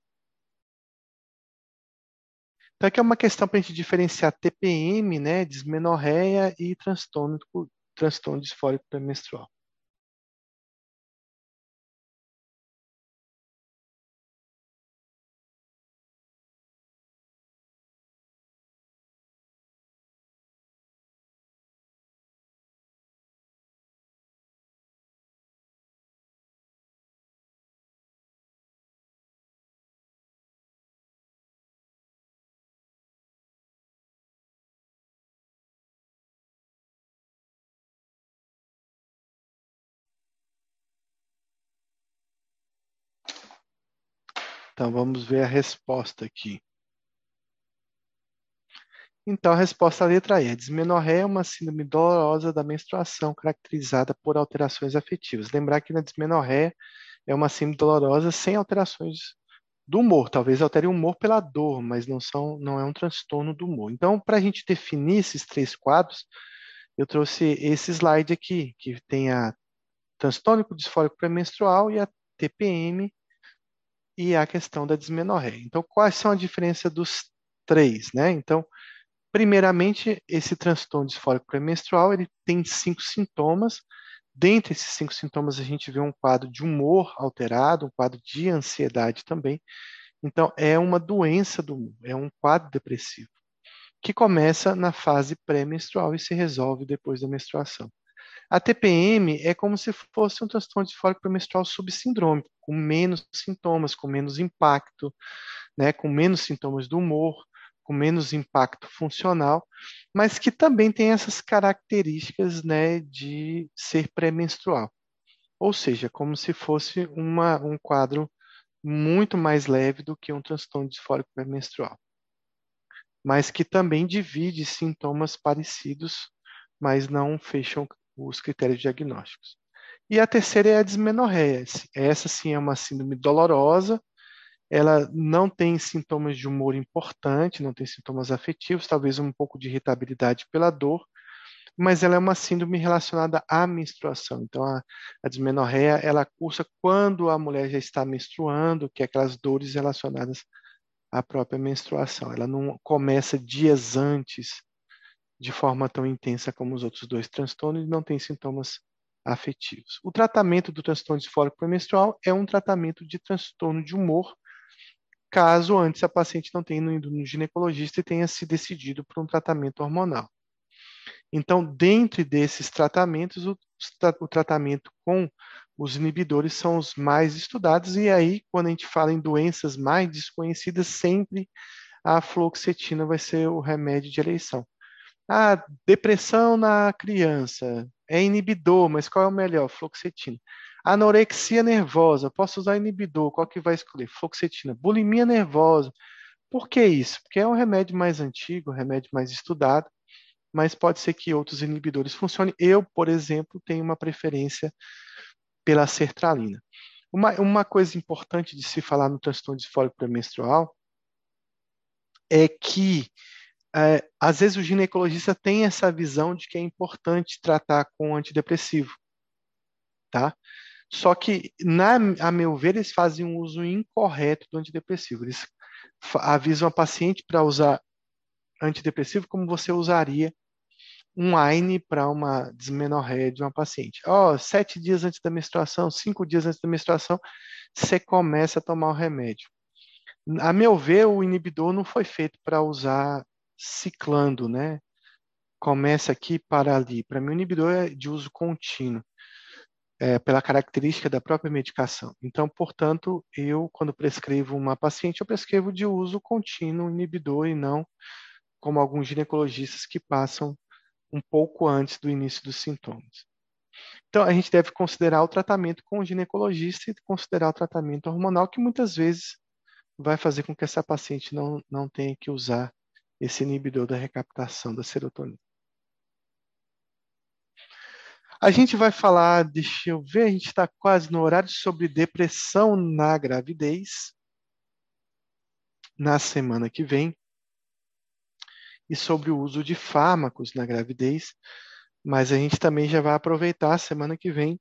Então, aqui é uma questão para a gente diferenciar TPM, né, dismenorreia e transtorno, transtorno disfórico pré-menstrual. Então vamos ver a resposta aqui. Então, a resposta à letra E. A dismenorreia é uma síndrome dolorosa da menstruação caracterizada por alterações afetivas. Lembrar que na dismenorreia é uma síndrome dolorosa sem alterações do humor. Talvez altere o humor pela dor, mas não, são, não é um transtorno do humor. Então, para a gente definir esses três quadros, eu trouxe esse slide aqui, que tem a transtorno disfórico pré-menstrual e a TPM, e a questão da dismenorreia. Então, quais são a diferença dos três, né? Então, primeiramente, esse transtorno disfórico pré-menstrual, ele tem cinco sintomas. Dentre esses cinco sintomas, a gente vê um quadro de humor alterado, um quadro de ansiedade também. Então, é uma doença do humor, é um quadro depressivo, que começa na fase pré-menstrual e se resolve depois da menstruação. A TPM é como se fosse um transtorno disfórico pré-menstrual subsindrômico, com menos sintomas, com menos impacto, né, com menos sintomas do humor, com menos impacto funcional, mas que também tem essas características né, de ser pré-menstrual. Ou seja, como se fosse uma, um quadro muito mais leve do que um transtorno disfórico pré-menstrual, mas que também divide sintomas parecidos, mas não fecham os critérios diagnósticos. E a terceira é a dismenorreia. Essa sim é uma síndrome dolorosa, ela não tem sintomas de humor importante, não tem sintomas afetivos, talvez um pouco de irritabilidade pela dor, mas ela é uma síndrome relacionada à menstruação. Então, a, a dismenorreia, ela cursa quando a mulher já está menstruando, que é aquelas dores relacionadas à própria menstruação. Ela não começa dias antes de forma tão intensa como os outros dois transtornos e não tem sintomas afetivos. O tratamento do transtorno disfórico pré-menstrual é um tratamento de transtorno de humor, caso antes a paciente não tenha ido no ginecologista e tenha se decidido por um tratamento hormonal. Então, dentre desses tratamentos, o, o tratamento com os inibidores são os mais estudados, e aí, quando a gente fala em doenças mais desconhecidas, sempre a fluoxetina vai ser o remédio de eleição. Ah, depressão na criança, é inibidor, mas qual é o melhor? Fluoxetina. Anorexia nervosa, posso usar inibidor, qual que vai escolher? Fluoxetina. Bulimia nervosa, por que isso? Porque é um remédio mais antigo, um remédio mais estudado, mas pode ser que outros inibidores funcionem. Eu, por exemplo, tenho uma preferência pela sertralina. Uma, uma coisa importante de se falar no transtorno disfórico pré-menstrual é que é, às vezes o ginecologista tem essa visão de que é importante tratar com antidepressivo, tá? Só que, na, a meu ver, eles fazem um uso incorreto do antidepressivo. Eles avisam a paciente para usar antidepressivo como você usaria um AINE para uma dismenorreia de uma paciente. Ó, oh, sete dias antes da menstruação, cinco dias antes da menstruação, você começa a tomar o remédio. A meu ver, o inibidor não foi feito para usar ciclando, né? Começa aqui para ali. Para mim, o inibidor é de uso contínuo, é, pela característica da própria medicação. Então, portanto, eu, quando prescrevo uma paciente, eu prescrevo de uso contínuo inibidor e não como alguns ginecologistas que passam um pouco antes do início dos sintomas. Então, a gente deve considerar o tratamento com o ginecologista e considerar o tratamento hormonal, que muitas vezes vai fazer com que essa paciente não, não tenha que usar esse inibidor da recaptação da serotonina. A gente vai falar, deixa eu ver, a gente está quase no horário sobre depressão na gravidez, na semana que vem e sobre o uso de fármacos na gravidez, mas a gente também já vai aproveitar a semana que vem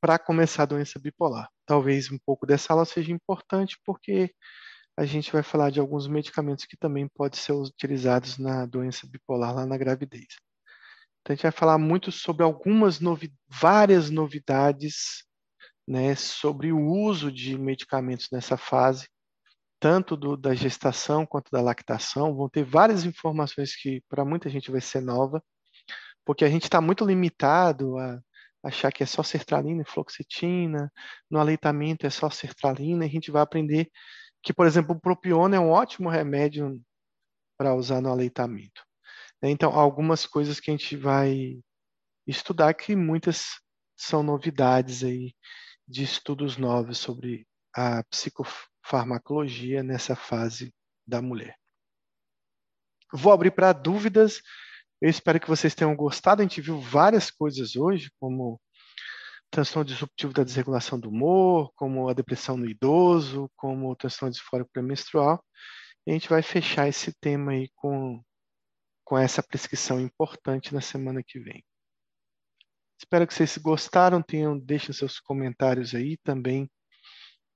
para começar a doença bipolar. Talvez um pouco dessa aula seja importante porque a gente vai falar de alguns medicamentos que também podem ser utilizados na doença bipolar lá na gravidez. Então a gente vai falar muito sobre algumas novi várias novidades né, sobre o uso de medicamentos nessa fase tanto do, da gestação quanto da lactação, vão ter várias informações que para muita gente vai ser nova, porque a gente está muito limitado a achar que é só sertralina e fluoxetina, no aleitamento é só sertralina, e a gente vai aprender que, por exemplo, o propiona é um ótimo remédio para usar no aleitamento. Então, algumas coisas que a gente vai estudar que muitas são novidades aí de estudos novos sobre a psicofarmacologia farmacologia nessa fase da mulher. Vou abrir para dúvidas. Eu espero que vocês tenham gostado. A gente viu várias coisas hoje, como transtorno disruptivo da desregulação do humor, como a depressão no idoso, como o transtorno disfórico pré-menstrual. E a gente vai fechar esse tema aí com, com essa prescrição importante na semana que vem. Espero que vocês gostaram, tenham, deixem seus comentários aí também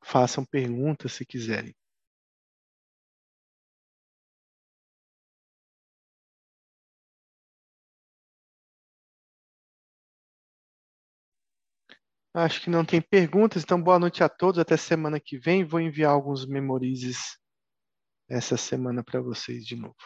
Façam perguntas se quiserem. Acho que não tem perguntas, então boa noite a todos. Até semana que vem. Vou enviar alguns memorizes essa semana para vocês de novo.